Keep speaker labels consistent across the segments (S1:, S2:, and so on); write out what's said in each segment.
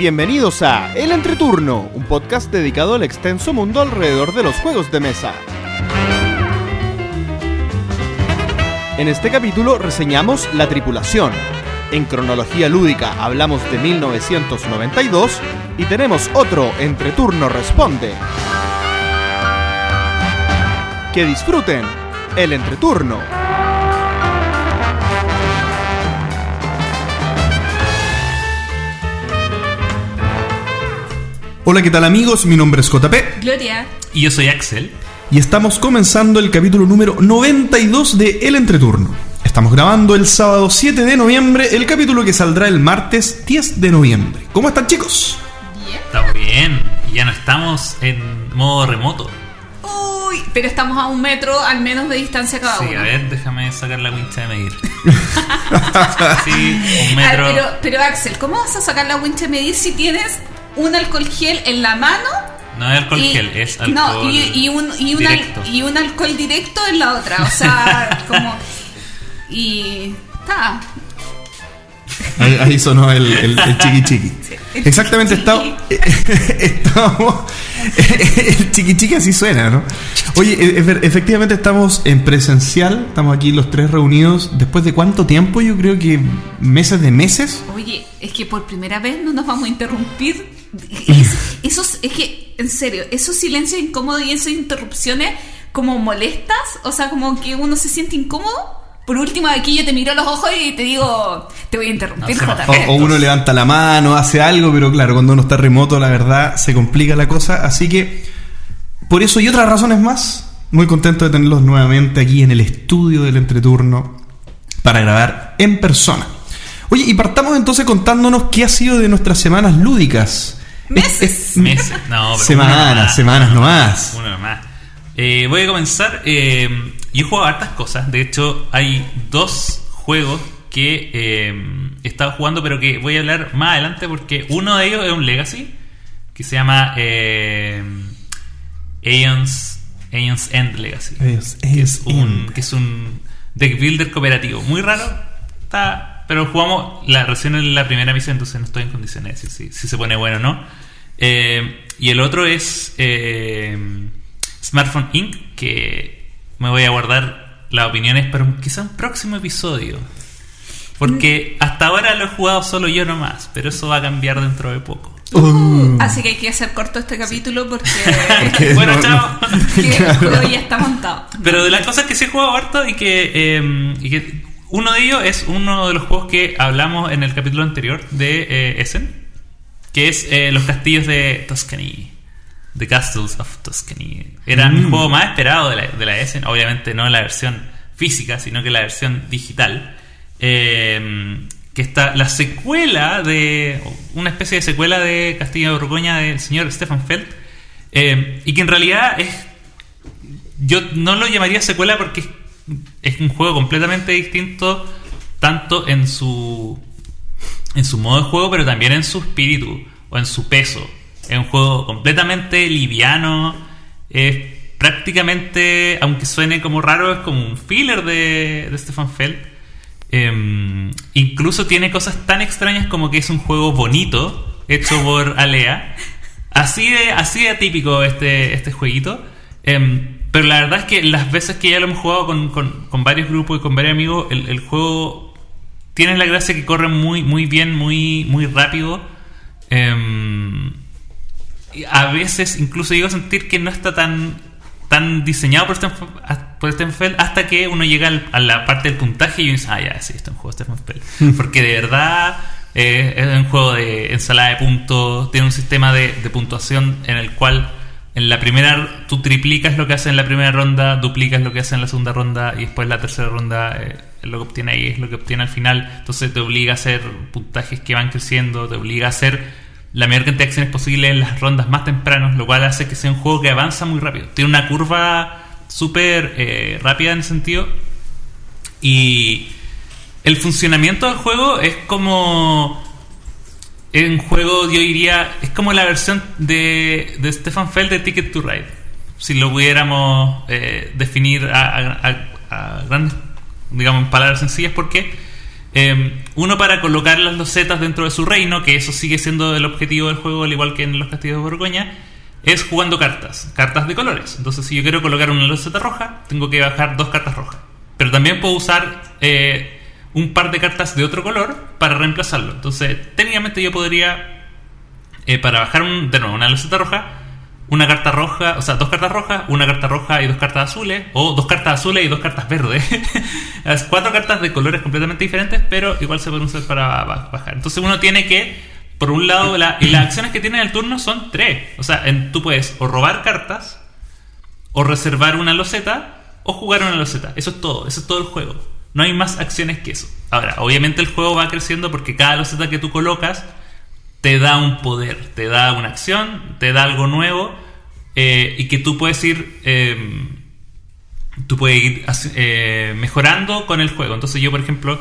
S1: Bienvenidos a El Entreturno, un podcast dedicado al extenso mundo alrededor de los juegos de mesa. En este capítulo reseñamos La Tripulación. En cronología lúdica hablamos de 1992 y tenemos otro Entreturno Responde. Que disfruten el entreturno.
S2: Hola, ¿qué tal amigos? Mi nombre es JP
S3: Gloria.
S4: Y yo soy Axel.
S2: y estamos comenzando el capítulo número 92 de El Entreturno. Estamos grabando el sábado 7 de noviembre, el capítulo que saldrá el martes 10 de noviembre. ¿Cómo están chicos?
S3: Bien.
S4: Estamos bien. Y ya no estamos en modo remoto.
S3: Uy, pero estamos a un metro al menos de distancia cada
S4: Sí,
S3: uno.
S4: a ver, déjame sacar la wincha de medir. sí, un
S3: A ver,
S4: metro.
S3: pero, pero Axel, ¿cómo vas a sacar la wincha de medir si tienes un alcohol gel en la mano?
S4: No es alcohol
S3: y,
S4: gel, es alcohol.
S3: No, y, y un, y, un al-
S4: directo.
S3: y un alcohol directo en la otra. O sea, como. Y. Está.
S2: Ahí, ahí sonó el, el- el chiqui chiqui.
S3: el
S2: Exactamente,
S3: chiqui
S2: está- estamos. El chiqui chiqui así suena, ¿no? Oye, e- efe- efectivamente estamos en presencial, estamos aquí los tres reunidos. ¿Después de cuánto tiempo? Yo creo que meses de meses.
S3: Oye, es que por primera vez no nos vamos a interrumpir. Es- esos, es que, en serio, esos silencios incómodos y esas interrupciones como molestas, o sea, como que uno se siente incómodo. Por último, aquí yo te miro a los ojos y te digo, te voy a interrumpir,
S4: No.
S2: O, o uno levanta la mano, hace algo, pero claro, cuando uno está remoto, la verdad, se complica la cosa. Así que, por eso y otras razones más, muy contento de tenerlos nuevamente aquí en el estudio del entreturno para grabar en persona. Oye, y partamos entonces contándonos qué ha sido de nuestras semanas lúdicas.
S3: Meses.
S2: Es- es-
S4: Meses, no, pero
S2: Semanas,
S4: nomás.
S2: semanas nomás.
S4: Uno nomás. Eh, voy a comenzar. eh, yo he jugado hartas cosas. De hecho, hay dos juegos que eh, he estado jugando, pero que voy a hablar más adelante porque uno de ellos es un Legacy que se llama eh, Aeon's, Aeon's End Legacy.
S2: Es-
S4: que,
S2: es
S4: es un,
S2: End.
S4: que es un deck builder cooperativo. Muy raro. Está, pero jugamos la, recién en la primera misión, entonces no estoy en condiciones de decir si, si se pone bueno o no. Eh, y el otro es eh, Smartphone Inc., que me voy a guardar las opiniones para un- quizá un próximo episodio. Porque hasta ahora lo he jugado solo yo nomás, pero eso va a cambiar dentro de poco.
S2: Uh,
S3: Así que hay que hacer corto este capítulo porque,
S2: Porque
S4: bueno,
S2: no-
S4: chao.
S3: porque el juego ya está montado.
S4: Pero de las cosas que sí he jugado harto y que, eh, y que uno de ellos es uno de los juegos que hablamos en el capítulo anterior de eh, Essen, que es eh, los castillos de Tuscany. The Castles of Tuscany. Era
S2: Mm.
S4: el juego más esperado de la, de la Essen, obviamente no la versión física, sino que la versión digital. Eh, que está la secuela de. una especie de secuela de Castillo de Borgoña del señor Stefan Feld. eh, y que en realidad es yo no lo llamaría secuela porque es, un juego completamente distinto tanto en su en su modo de juego pero también en su espíritu o en su peso. Es un juego completamente liviano es prácticamente aunque suene como raro es como un filler de, de Stefan Feld. Em, incluso tiene cosas tan extrañas como que es un juego bonito hecho por Alea. Así de, así de atípico este, este jueguito. Em, pero la verdad es que las veces que ya lo hemos jugado con, con- con varios grupos y con varios amigos, el, el juego tiene la gracia que corre muy, muy bien, muy, muy rápido. Em, y a veces incluso llego a sentir que no está tan, tan diseñado por Stefan, por hasta que uno llega al- a la parte del puntaje y uno dice, ah, ya, sí, esto es un juego de Stefan Feld. Porque de verdad eh, es un juego de ensalada de puntos, tiene un sistema de, de puntuación en el cual en la primera tú triplicas lo que hace en la primera ronda, duplicas lo que hace en la segunda ronda y después la tercera ronda eh, lo que obtiene ahí es lo que obtiene al final. Entonces te obliga a hacer puntajes que van creciendo, te obliga a hacer la mayor cantidad de acciones posible en las rondas más tempranos, lo cual hace que sea un juego que avanza muy rápido. Tiene una curva súper eh, rápida en ese sentido. Y el funcionamiento del juego es como. Es un juego, yo diría, es como la versión de, de Stefan Feld de Ticket to Ride. Si lo pudiéramos eh, definir a, a- a- grandes, digamos, en palabras sencillas, porque eh, uno para colocar las losetas dentro de su reino, que eso sigue siendo el objetivo del juego, al igual que en los castillos de Borgoña, es jugando cartas, cartas de colores. Entonces, si yo quiero colocar una loseta roja, tengo que bajar dos cartas rojas. Pero también puedo usar eh, un par de cartas de otro color para reemplazarlo. Entonces, técnicamente yo podría, eh, para bajar un, de nuevo una loseta roja, una carta roja, o sea, dos cartas rojas, una carta roja y dos cartas azules, o dos cartas azules y dos cartas verdes. Las cuatro cartas de colores completamente diferentes, pero igual se pueden usar para bajar. Entonces uno tiene que, por un lado, la, y las acciones que tiene en el turno son tres. O sea, en, tú puedes o robar cartas, o reservar una loseta, o jugar una loseta. Eso es todo, eso es todo el juego. No hay más acciones que eso. Ahora, obviamente el juego va creciendo porque cada loseta que tú colocas te da un poder, te da una acción, te da algo nuevo eh, y que tú puedes ir, eh, tú puedes ir eh, mejorando con el juego. Entonces yo, por ejemplo,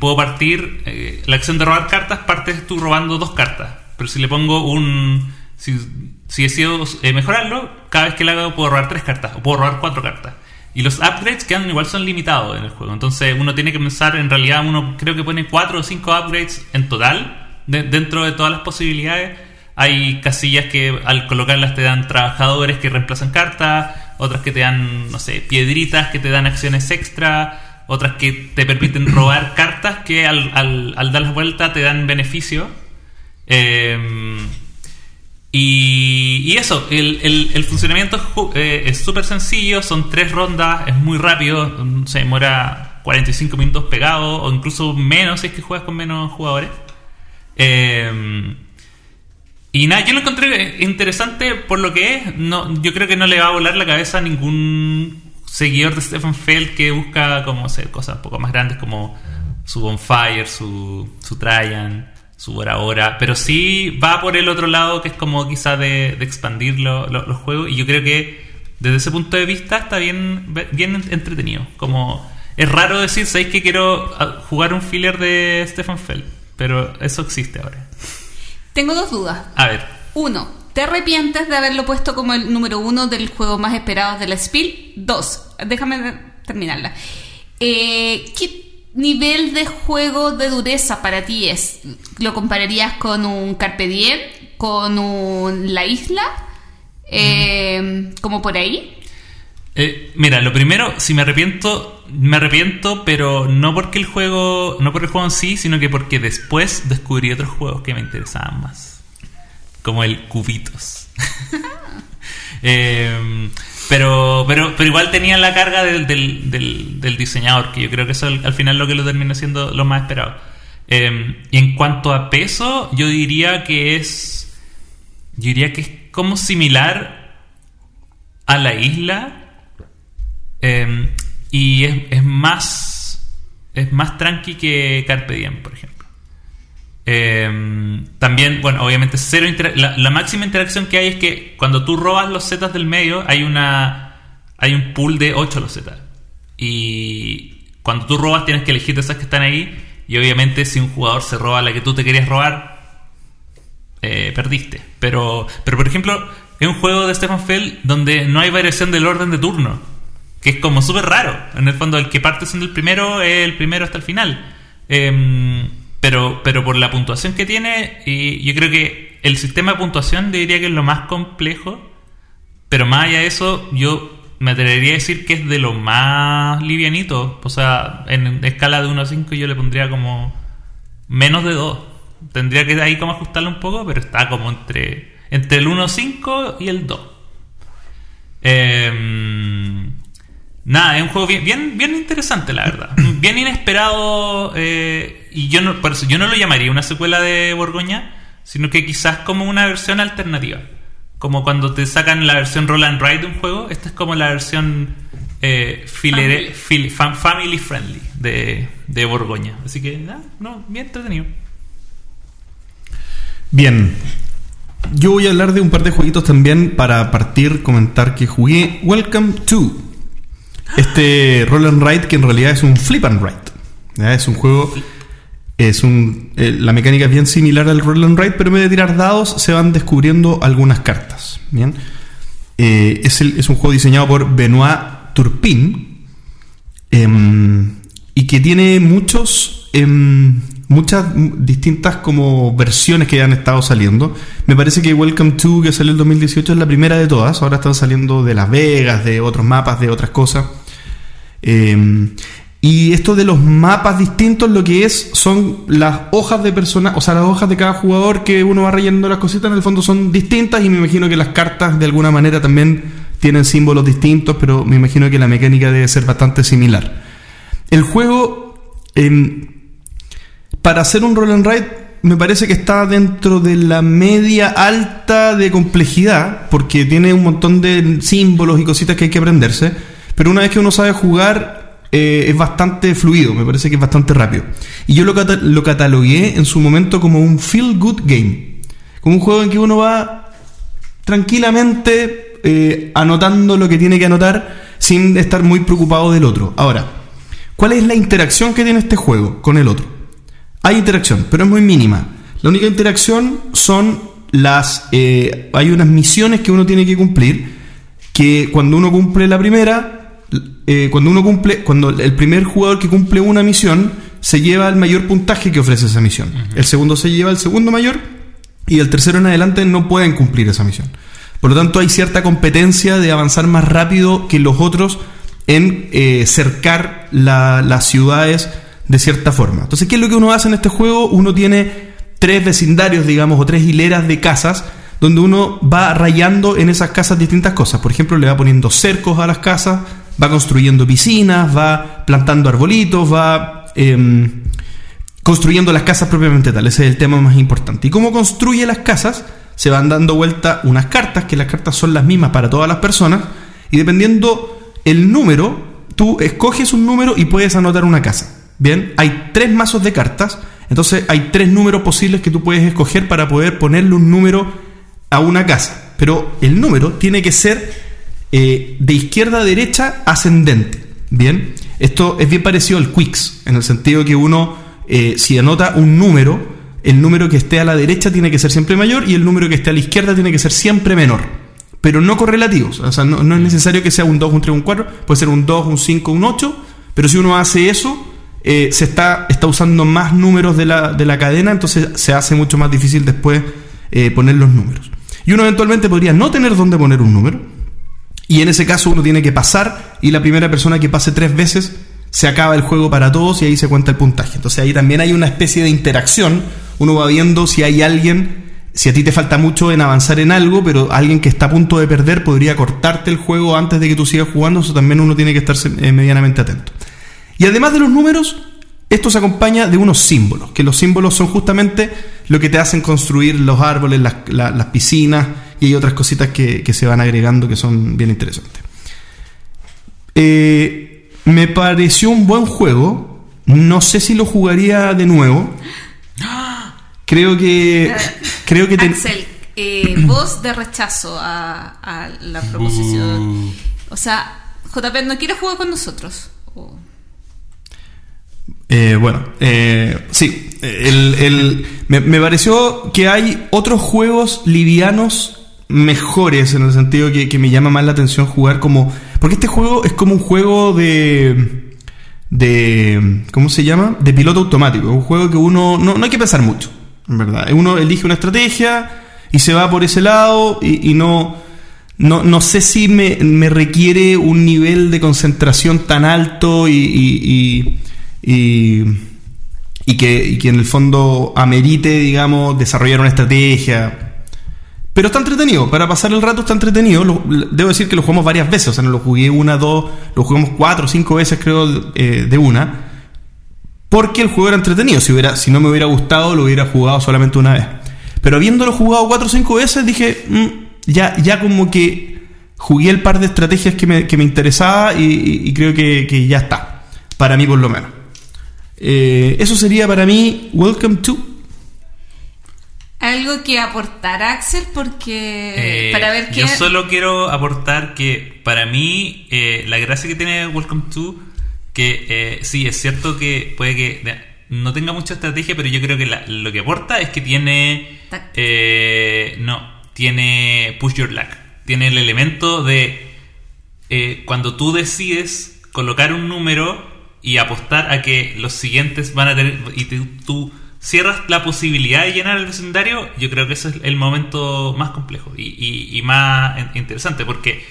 S4: puedo partir, la acción de robar cartas, partes tú robando dos cartas. Pero si le pongo un... Si, si decido mejorarlo, cada vez que lo hago puedo robar tres cartas o puedo robar cuatro cartas. Y los upgrades quedan igual son limitados en el juego. Entonces uno tiene que pensar, en realidad uno creo que pone cuatro o cinco upgrades en total dentro de todas las posibilidades, hay casillas que al colocarlas te dan trabajadores que reemplazan cartas, otras que te dan, no sé, piedritas que te dan acciones extra, otras que te permiten robar cartas que al, al, dar la vuelta te dan beneficio. Em, y, eso, el, funcionamiento eh, es súper sencillo, son tres rondas, es muy rápido, se demora 45 minutos pegado o incluso menos si es que juegas con menos jugadores. Eh, y nada, yo lo encontré interesante por lo que es. No, yo creo que no le va a volar la cabeza a ningún seguidor de Stephen Feld que busca como hacer cosas un poco más grandes como su Bonfire, su, su Traian, su Bora Bora. Pero sí va por el otro lado que es como quizá de, expandir los juegos. Y yo creo que desde ese punto de vista está bien, bien entretenido. Como es raro decir, ¿sabéis que quiero ah, jugar un filler de Stephen Feld? Pero eso existe ahora.
S3: Tengo dos dudas.
S4: A ver.
S3: Uno, ¿te arrepientes de haberlo puesto como el número uno del juego más esperado de la Spiel? Dos, déjame terminarla. Eh, ¿Qué nivel de juego de dureza para ti es? ¿Lo compararías con un Carpe Diem? ¿Con un La Isla? Eh, ¿Como por ahí?
S4: Eh, mira, lo primero, si me arrepiento, me arrepiento, pero no porque el juego, no por el juego en sí, sino que porque después descubrí otros juegos que me interesaban más, como el Cubitos. Em, pero, pero, pero igual tenía la carga del, del, diseñador, que yo creo que eso al, final lo que lo termina siendo lo más esperado. Em, y en cuanto a peso, yo diría que es, yo diría que es como similar a la isla Em, y es, más es más tranqui que Carpe Diem, por ejemplo. Em, también, bueno, obviamente cero la, máxima interacción que hay es que cuando tú robas los zetas del medio hay una hay un pool de 8 losetas. Y cuando tú robas tienes que elegir esas que están ahí y obviamente si un jugador se roba la que tú te querías robar eh, perdiste. Pero pero por ejemplo, es un juego de Stefan Fell donde no hay variación del orden de turno que es como súper raro. En el fondo, el que parte siendo el primero es el primero hasta el final. Em, pero, pero por la puntuación que tiene, y yo creo que el sistema de puntuación diría que es lo más complejo. Pero más allá de eso, yo me atrevería a decir que es de lo más livianito. O sea, en escala de 1 a 5 yo le pondría como menos de 2. Tendría que ahí como ajustarlo un poco, pero está como entre, entre el 1 a 5 y el 2. Eh, Nada, es un juego bien, bien, bien interesante, la verdad. Bien inesperado. Eh, y yo no, por eso yo no lo llamaría una secuela de Borgoña, sino que quizás como una versión alternativa. Como cuando te sacan la versión Roll and Ride de un juego, esta es como la versión eh, family. friendly de, de Borgoña. Así que, nada, no, bien entretenido.
S2: Bien. Yo voy a hablar de un par de jueguitos también para partir, comentar que jugué Welcome to este Roll and Ride, que en realidad es un Flip and Ride. Es un juego. Es un, eh, la mecánica es bien similar al Roll and Ride, pero en vez de tirar dados, se van descubriendo algunas cartas. Bien. Eh, es, un juego diseñado por Benoit Turpin. Em, y que tiene muchos em, muchas distintas como versiones que han estado saliendo. Me parece que Welcome to, que salió el 2018, es la primera de todas. Ahora están saliendo de Las Vegas, de otros mapas, de otras cosas. Eh, y esto de los mapas distintos, lo que es son las hojas de persona, o sea, las hojas de cada jugador que uno va rellenando las cositas, en el fondo son distintas y me imagino que las cartas de alguna manera también tienen símbolos distintos, pero me imagino que la mecánica debe ser bastante similar. El juego, em, para hacer un roll and ride, me parece que está dentro de la media alta de complejidad, porque tiene un montón de símbolos y cositas que hay que aprenderse, pero una vez que uno sabe jugar, eh, es bastante fluido, me parece que es bastante rápido. Y yo lo, cata- lo catalogué en su momento como un feel good game, como un juego en que uno va tranquilamente eh, anotando lo que tiene que anotar sin estar muy preocupado del otro. Ahora, ¿cuál es la interacción que tiene este juego con el otro? Hay interacción, pero es muy mínima. La única interacción son las... eh, hay unas misiones que uno tiene que cumplir, que cuando uno cumple la primera, eh, cuando uno cumple, cuando el primer jugador que cumple una misión, se lleva el mayor puntaje que ofrece esa misión. El segundo se lleva el segundo mayor y el tercero en adelante no pueden cumplir esa misión. Por lo tanto, hay cierta competencia de avanzar más rápido que los otros en eh, cercar la- las ciudades de cierta forma. Entonces, ¿qué es lo que uno hace en este juego? Uno tiene tres vecindarios, digamos, o tres hileras de casas, donde uno va rayando en esas casas distintas cosas. Por ejemplo, le va poniendo cercos a las casas, va construyendo piscinas, va plantando arbolitos, va... em, construyendo las casas propiamente tal. Ese es el tema más importante. ¿Y cómo construye las casas? Se van dando vuelta unas cartas, que las cartas son las mismas para todas las personas, y dependiendo el número, tú escoges un número y puedes anotar una casa. Bien, hay tres mazos de cartas, entonces hay tres números posibles que tú puedes escoger para poder ponerle un número a una casa. Pero el número tiene que ser eh, de izquierda a derecha ascendente. Bien, esto es bien parecido al Quicks, en el sentido que uno, eh, si anota un número, el número que esté a la derecha tiene que ser siempre mayor y el número que esté a la izquierda tiene que ser siempre menor. Pero no correlativos, o sea, no, no es necesario que sea un 2, un 3, un 4, puede ser un 2, un 5, un 8, pero si uno hace eso, eh, se está, está usando más números de la, de la cadena, entonces se hace mucho más difícil después eh, poner los números. Y uno eventualmente podría no tener dónde poner un número, y en ese caso uno tiene que pasar y la primera persona que pase tres veces se acaba el juego para todos y ahí se cuenta el puntaje. Entonces ahí también hay una especie de interacción. Uno va viendo si hay alguien, si a ti te falta mucho en avanzar en algo, pero alguien que está a punto de perder podría cortarte el juego antes de que tú sigas jugando. Eso también uno tiene que estar eh, medianamente atento. Y además de los números, esto se acompaña de unos símbolos, que los símbolos son justamente lo que te hacen construir los árboles, las, la- las piscinas y hay otras cositas que, que se van agregando que son bien interesantes. Eh, me pareció un buen juego. No sé si lo jugaría de nuevo. Creo que. Creo que. te-
S3: Axel, eh, voz de rechazo a, a la proposición. O sea, JP no quiere jugar con nosotros.
S2: Eh, bueno, eh, sí, el- el- me, pareció que hay otros juegos livianos mejores en el sentido que, que me llama más la atención jugar como... Porque este juego es como un juego de... de ¿Cómo se llama? De piloto automático. Un juego que uno... No, no hay que pensar mucho, en verdad. Uno elige una estrategia y se va por ese lado y, no... No, no sé si me, me requiere un nivel de concentración tan alto y- y- y- y que, y que en el fondo amerite, digamos, desarrollar una estrategia. Pero está entretenido, para pasar el rato está entretenido. Debo decir que lo jugamos varias veces, o sea, no lo jugué una, dos, lo jugamos cuatro cinco veces, creo, eh, de una. Porque el juego era entretenido. Si, hubiera, si no me hubiera gustado, lo hubiera jugado solamente una vez. Pero habiéndolo jugado cuatro o cinco veces, dije, "Mm, ya, ya como que jugué el par de estrategias que me, que me interesaba y, creo que ya está. Para mí, por lo menos. Eh, eso sería para mí Welcome to.
S3: Algo que aportar Axel porque
S4: Eh,
S3: para ver qué
S4: Yo solo quiero aportar que para mí eh, la gracia que tiene Welcome to, que eh, sí, es cierto que puede que no tenga mucha estrategia, pero yo creo que la- lo que aporta es que tiene... Eh, no, tiene push your luck. Tiene el elemento de eh, cuando tú decides colocar un número, y apostar a que los siguientes van a tener. y tú, cierras la posibilidad de llenar el vecindario, yo creo que ese es el momento más complejo y, y- y más in- interesante porque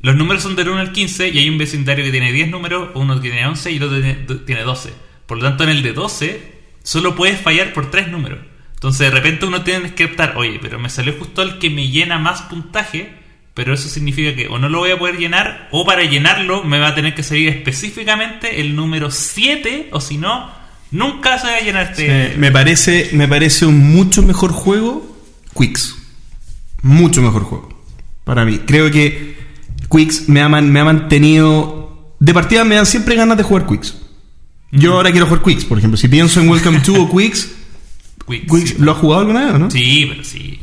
S4: los números son del 1 al 15 y hay un vecindario que tiene 10 números, uno tiene 11 y el otro tiene, tiene 12. Por lo tanto, en el de 12 solo puedes fallar por 3 números. Entonces, de repente uno tiene que optar, oye, pero me salió justo el que me llena más puntaje, pero eso significa que o no lo voy a poder llenar, o para llenarlo me va a tener que salir específicamente el número 7, o si no, nunca se va a llenar este...
S2: Me, parece, me parece un mucho mejor juego Quicks. Mucho mejor juego. Para mí. Creo que Quicks me ha, me ha mantenido. De partida me dan siempre ganas de jugar Quicks. Yo ahora quiero jugar Quicks, por ejemplo. Si pienso en Welcome to o Quicks,
S4: Quicks.
S2: Quicks ¿lo has jugado alguna vez o no?
S4: Sí, pero sí.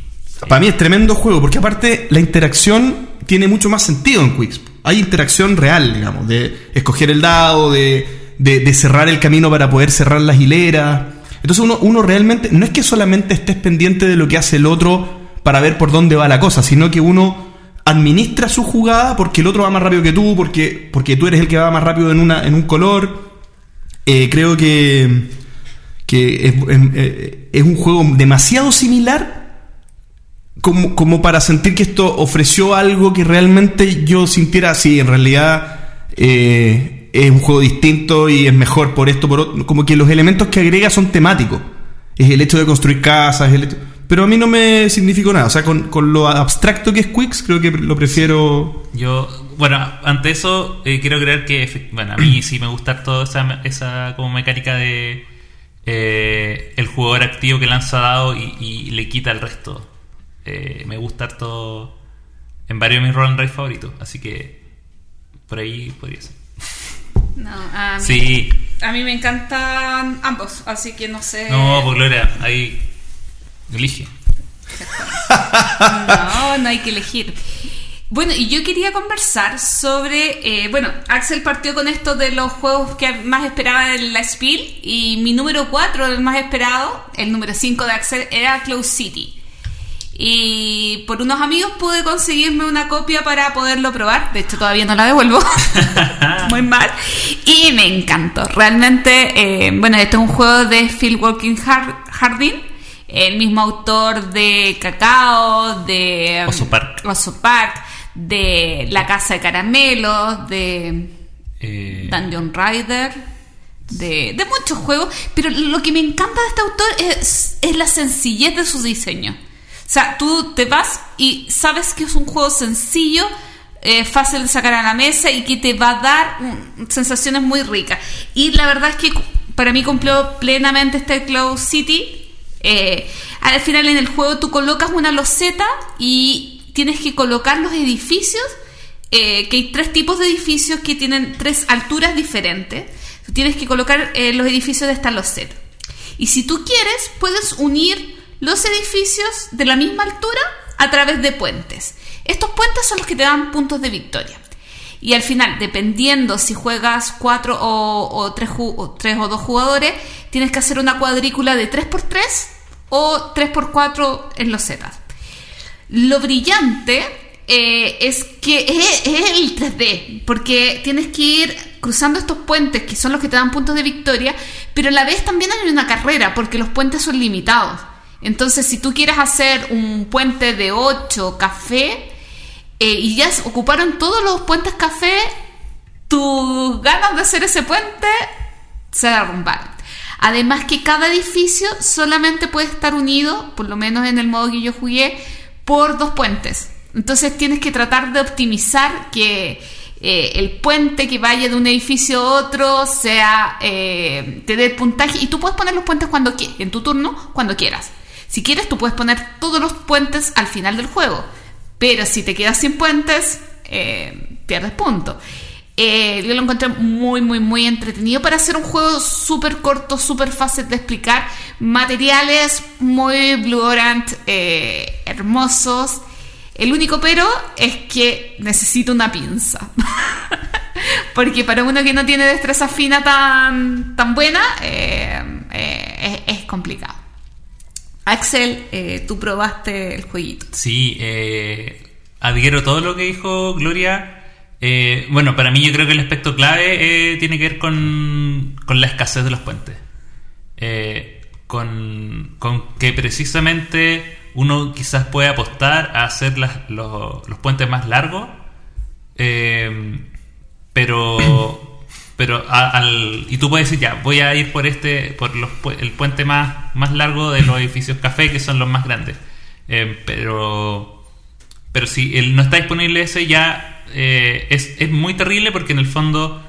S2: Para mí es tremendo juego, porque aparte la interacción tiene mucho más sentido en Quicks. Hay interacción real, digamos, de escoger el dado, de, de- cerrar el camino para poder cerrar las hileras. Entonces uno, uno realmente, no es que solamente estés pendiente de lo que hace el otro para ver por dónde va la cosa, sino que uno administra su jugada porque el otro va más rápido que tú, porque, porque tú eres el que va más rápido en, una, en un color. Eh, creo que, que es, es un juego demasiado similar como, como para sentir que esto ofreció algo que realmente yo sintiera así. En realidad eh, es un juego distinto y es mejor por esto, por otro. Como que los elementos que agrega son temáticos. Es el hecho de construir casas, el hecho- pero a mí no me significó nada. O sea, con, con lo abstracto que es Quicks, creo que lo prefiero.
S4: Yo, bueno, ante eso, eh, quiero creer que, bueno, a mí sí me gusta toda esa, esa como mecánica de eh, el jugador activo que lanza dado y le quita el resto. Eh, me gusta harto en varios de mis roll and ride favoritos, así que por ahí podría ser.
S3: No, a mí,
S4: Sí,
S3: a mí me encantan ambos, así que no sé.
S4: no, pues Gloria, ahí elige.
S3: No, no hay que elegir. Bueno, y yo quería conversar sobre, eh, bueno, Axel partió con esto de los juegos que más esperaba en la Spiel y mi número 4, el más esperado, el número 5 de Axel, era Close City. Y por unos amigos pude conseguirme una copia para poderlo probar. De hecho, todavía no la devuelvo. Muy mal. Y me encantó. Realmente, eh, bueno, este es un juego de Phil Walking Hardin, el mismo autor de Cacao, de um,
S4: Oso Park.
S3: Oso Park, de La Casa de Caramelos, de
S4: Eh,
S3: Dungeon Rider, de, de muchos juegos, pero lo que me encanta de este autor es, es la sencillez de su diseño. Sea, tú te vas y sabes que es un juego sencillo, eh, fácil de sacar a la mesa y que te va a dar mm, sensaciones muy ricas. Y la verdad es que para mí cumplió plenamente este Cloud City. Eh, al final en el juego tú colocas una loseta y tienes que colocar los edificios eh, que hay tres tipos de edificios que tienen tres alturas diferentes. Tú tienes que colocar los edificios de esta loseta. Y si tú quieres, puedes unir los edificios de la misma altura a través de puentes. Estos puentes son los que te dan puntos de victoria. Y al final, dependiendo si juegas cuatro o, tres, o tres jugadores, tienes que hacer una cuadrícula de 3x3 o 3x4 en los zetas. Lo brillante eh, es que es, es el 3D, porque tienes que ir cruzando estos puentes que son los que te dan puntos de victoria, pero a la vez también hay una carrera, porque los puentes son limitados. Entonces, si tú quieres hacer un puente de 8 café eh, y ya ocuparon todos los puentes café, tus ganas de hacer ese puente se derrumbaron. Además que cada edificio solamente puede estar unido, por lo menos en el modo que yo jugué, por dos puentes. Entonces tienes que tratar de optimizar que eh, el puente que vaya de un edificio a otro sea eh, te dé puntaje y tú puedes poner los puentes cuando en tu turno, cuando quieras. Si quieres, tú puedes poner todos los puentes al final del juego. Pero si te quedas sin puentes, eh, pierdes puntos. Eh, yo lo encontré muy, muy, muy entretenido para hacer un juego súper corto, súper fácil de explicar. Materiales muy Blue eh, hermosos. El único pero es que necesito una pinza. Porque para uno que no tiene destreza fina tan, tan buena, es complicado. Axel, eh, tú probaste el jueguito.
S4: Sí, eh, todo lo que dijo Gloria. Eh, bueno, para mí yo creo que el aspecto clave eh, tiene que ver con, con la escasez de los puentes. Eh, con, con que precisamente uno quizás puede apostar a hacer las- los, los puentes más largos, eh, pero pero a- al, y tú puedes decir ya voy a ir por este por los, el puente más más largo de los edificios café que son los más grandes. Eh, pero pero si el, no está disponible ese ya eh, es, es muy terrible porque en el fondo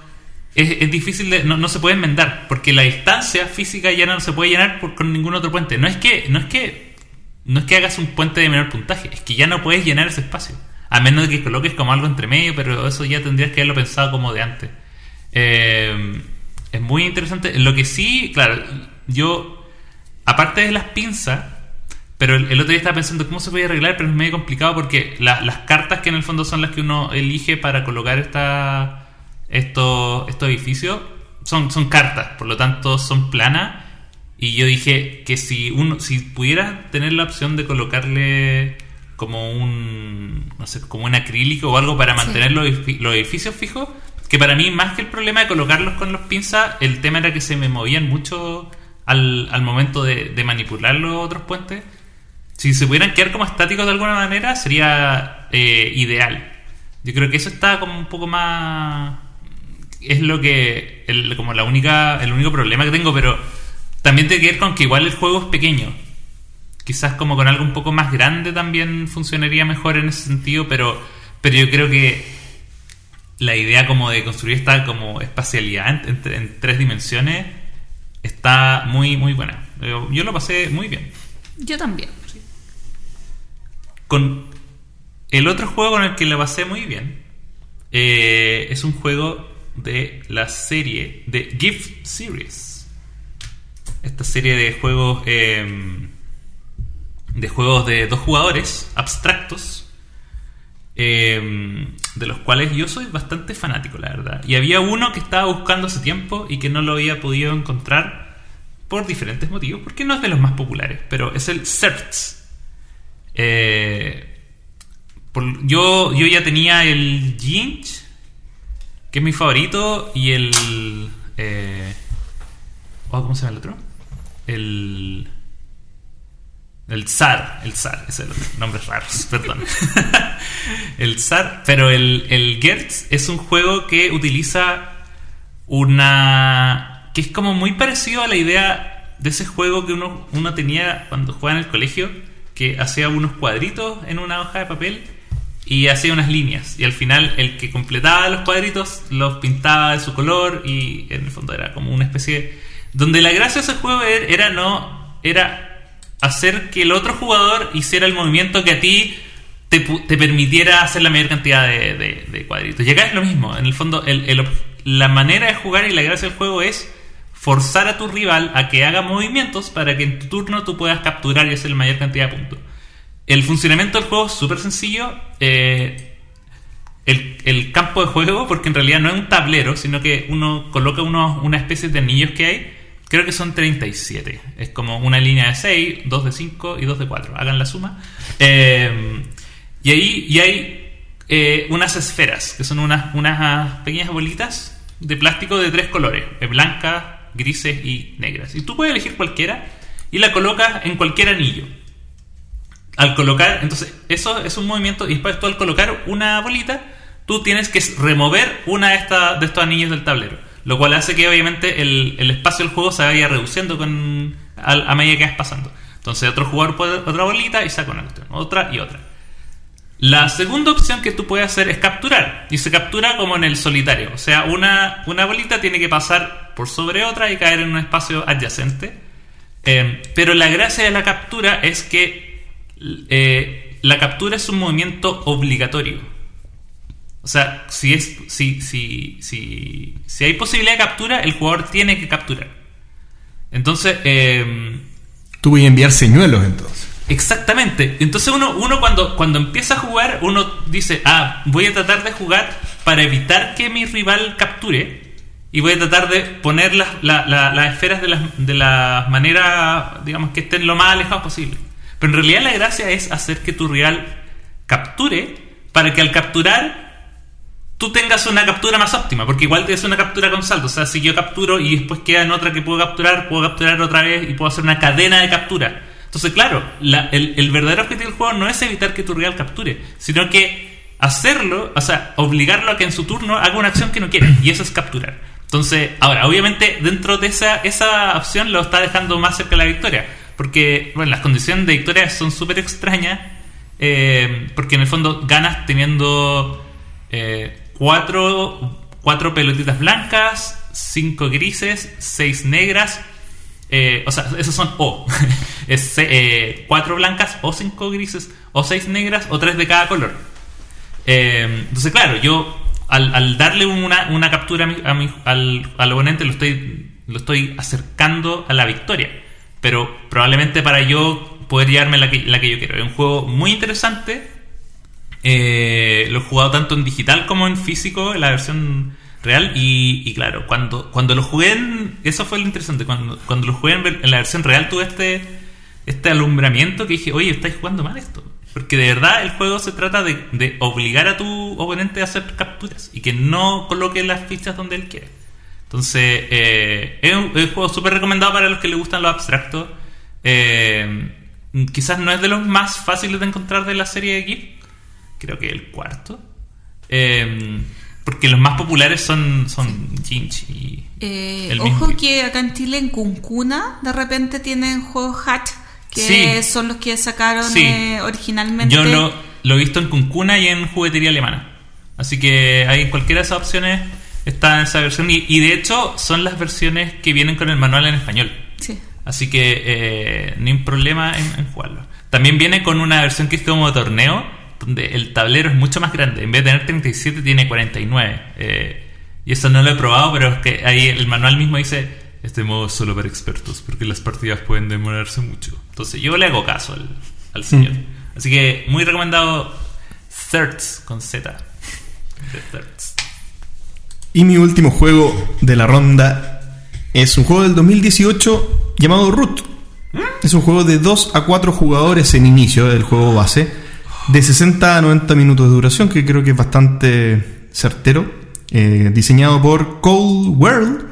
S4: es, es difícil de, no, no se puede enmendar porque la distancia física ya no se puede llenar por- con ningún otro puente. No es que no es que no es que hagas un puente de menor puntaje es que ya no puedes llenar ese espacio. A menos de que coloques como algo entre medio pero eso ya tendrías que haberlo pensado como de antes Eh, es muy interesante lo que sí claro yo aparte de las pinzas pero el, el otro día estaba pensando cómo se puede arreglar, pero es medio complicado porque la- las cartas que en el fondo son las que uno elige para colocar esta, estos, estos edificios son, son cartas, por lo tanto son planas. Y yo dije que si uno si pudiera tener la opción de colocarle como un no sé, como un acrílico o algo para
S3: Sí.
S4: mantener los edificios fijos, que para mí más que el problema de colocarlos con los pinzas, el tema era que se me movían mucho al, al momento de, manipular los otros puentes. Si se pudieran quedar como estáticos de alguna manera, sería eh, ideal. Yo creo que eso está como un poco más. Es lo que. El, como la única. El único problema que tengo, pero también tiene que ver con que igual el juego es pequeño. Quizás como con algo un poco más grande también funcionaría mejor en ese sentido, pero, pero yo creo que la idea como de construir esta como espacialidad en, en- en tres dimensiones está muy, muy buena. Yo, yo lo pasé muy bien.
S3: Yo también.
S4: Con el otro juego con el que lo pasé muy bien eh, es un juego de la serie de Gift Series. Esta serie de juegos eh, de juegos de dos jugadores abstractos eh, de los cuales yo soy bastante fanático, la verdad. Y había uno que estaba buscando hace tiempo y que no lo había podido encontrar por diferentes motivos, porque no es de los más populares, pero es el CERTS. Eh, yo, yo ya tenía el Ginch, que es mi favorito, y el... eh, oh, ¿Cómo se llama el otro? El... El Zar, el Zar, es el otro, nombres raros, perdón. el Zar, pero el, el Gertz es un juego que utiliza una. que es como muy parecido a la idea de ese juego que uno, uno tenía cuando jugaba en el colegio, que hacía unos cuadritos en una hoja de papel y hacía unas líneas. Y al final, el que completaba los cuadritos los pintaba de su color y en el fondo era como una especie. de- donde la gracia de ese juego er- era no. era hacer que el otro jugador hiciera el movimiento que a ti te, permitiera hacer la mayor cantidad de, de- cuadritos. Y acá es lo mismo. En el fondo, la manera de jugar y la gracia del juego es forzar a tu rival a que haga movimientos para que en tu turno tú puedas capturar y hacer la mayor cantidad de puntos. El funcionamiento del juego es súper sencillo. Eh, el, campo de juego, porque en realidad no es un tablero, sino que uno coloca una especie de anillos que hay. Creo que son 37. Es como una línea de 6, 2 de 5 y 2 de 4. Hagan la suma. Eh, y ahí y hay eh, unas esferas, que son unas, unas pequeñas bolitas de plástico de tres colores: eh, blancas, grises y negras. Y tú puedes elegir cualquiera y la colocas en cualquier anillo al colocar, entonces eso es un movimiento y después tú al colocar una bolita, tú tienes que remover una de, esta- de estos anillos del tablero, lo cual hace que obviamente el, el espacio del juego se vaya reduciendo con, a, medida que vas pasando. Entonces otro jugador pone otra bolita y saca una cuestión, otra y otra. La segunda opción que tú puedes hacer es capturar. Y se captura como en el solitario. O sea, una, una bolita tiene que pasar por sobre otra y caer en un espacio adyacente. Eh, pero la gracia de la captura es que eh, la captura es un movimiento obligatorio. O sea, si, es, si, si, si, si hay posibilidad de captura, el jugador tiene que capturar. Entonces, eh,
S2: Tú voy a enviar señuelos entonces.
S4: Exactamente. Entonces uno, uno cuando, cuando empieza a jugar, uno dice, ah, voy a tratar de jugar para evitar que mi rival capture y voy a tratar de poner las, la- la- las esferas de las, de la manera, digamos, que estén lo más alejados posible. Pero en realidad la gracia es hacer que tu rival capture para que al capturar tú tengas una captura más óptima, porque igual tienes una captura con saldo. O sea, si yo capturo y después queda en otra que puedo capturar, puedo capturar otra vez y puedo hacer una cadena de captura. Entonces, claro, la- el, el verdadero objetivo del juego no es evitar que tu rival capture, sino que hacerlo, o sea, obligarlo a que en su turno haga una acción que no quiere, y eso es capturar. Entonces, ahora, obviamente, dentro de esa, esa opción lo está dejando más cerca de la victoria, porque, bueno, las condiciones de victoria son súper extrañas, eh, porque en el fondo ganas teniendo eh, cuatro, cuatro pelotitas blancas, cinco grises, seis negras. eh, o sea, esos son O. es eh, cuatro blancas o cinco grises, o seis negras, o tres de cada color. Eh, entonces, claro, yo al, darle una, una captura al, al oponente lo estoy, lo estoy acercando a la victoria. Pero probablemente para yo poder llevarme la que, la que yo quiero. Es un juego muy interesante. Eh, lo he jugado tanto en digital como en físico, en la versión real. Y, claro, cuando, cuando lo jugué en. Eso fue lo interesante. Cuando, cuando lo jugué en, la versión real tuve este, este alumbramiento que dije, oye, estáis jugando mal esto. Porque de verdad el juego se trata de, obligar a tu oponente a hacer capturas y que no coloque las fichas donde él quiere. Entonces, eh, es, un, juego súper recomendado para los que les gustan los abstractos. Eh, quizás no es de los más fáciles de encontrar de la serie de GIF. Creo que el cuarto. Eh, porque los más populares son, son Jinch y
S3: Eh,
S4: el
S3: ojo que acá en Chile, en Cuncuna, de repente tienen juegos hatch, que
S4: Sí.
S3: son los que sacaron
S4: Sí.
S3: eh, originalmente.
S4: Yo lo, lo he visto en Cuncuna y en juguetería alemana. Así que en cualquiera de esas opciones está esa versión. Y, y de hecho son las versiones que vienen con el manual en español.
S3: Sí.
S4: Así que eh, ni un problema en, en jugarlo. También viene con una versión que es como torneo, donde el tablero es mucho más grande. En vez de tener 37, tiene 49. Eh, y eso no lo he probado, pero es que ahí el manual mismo dice: Este modo es solo para expertos, porque las partidas pueden demorarse mucho. Entonces yo le hago caso al, al señor. Así que muy recomendado Thirds con Z. Thirds.
S2: Y mi último juego de la ronda es un juego del 2018 llamado Root. Es un juego de 2 a 4 jugadores en inicio del juego base, de 60 a 90 minutos de duración, que creo que es bastante certero. eh, diseñado por Cold World.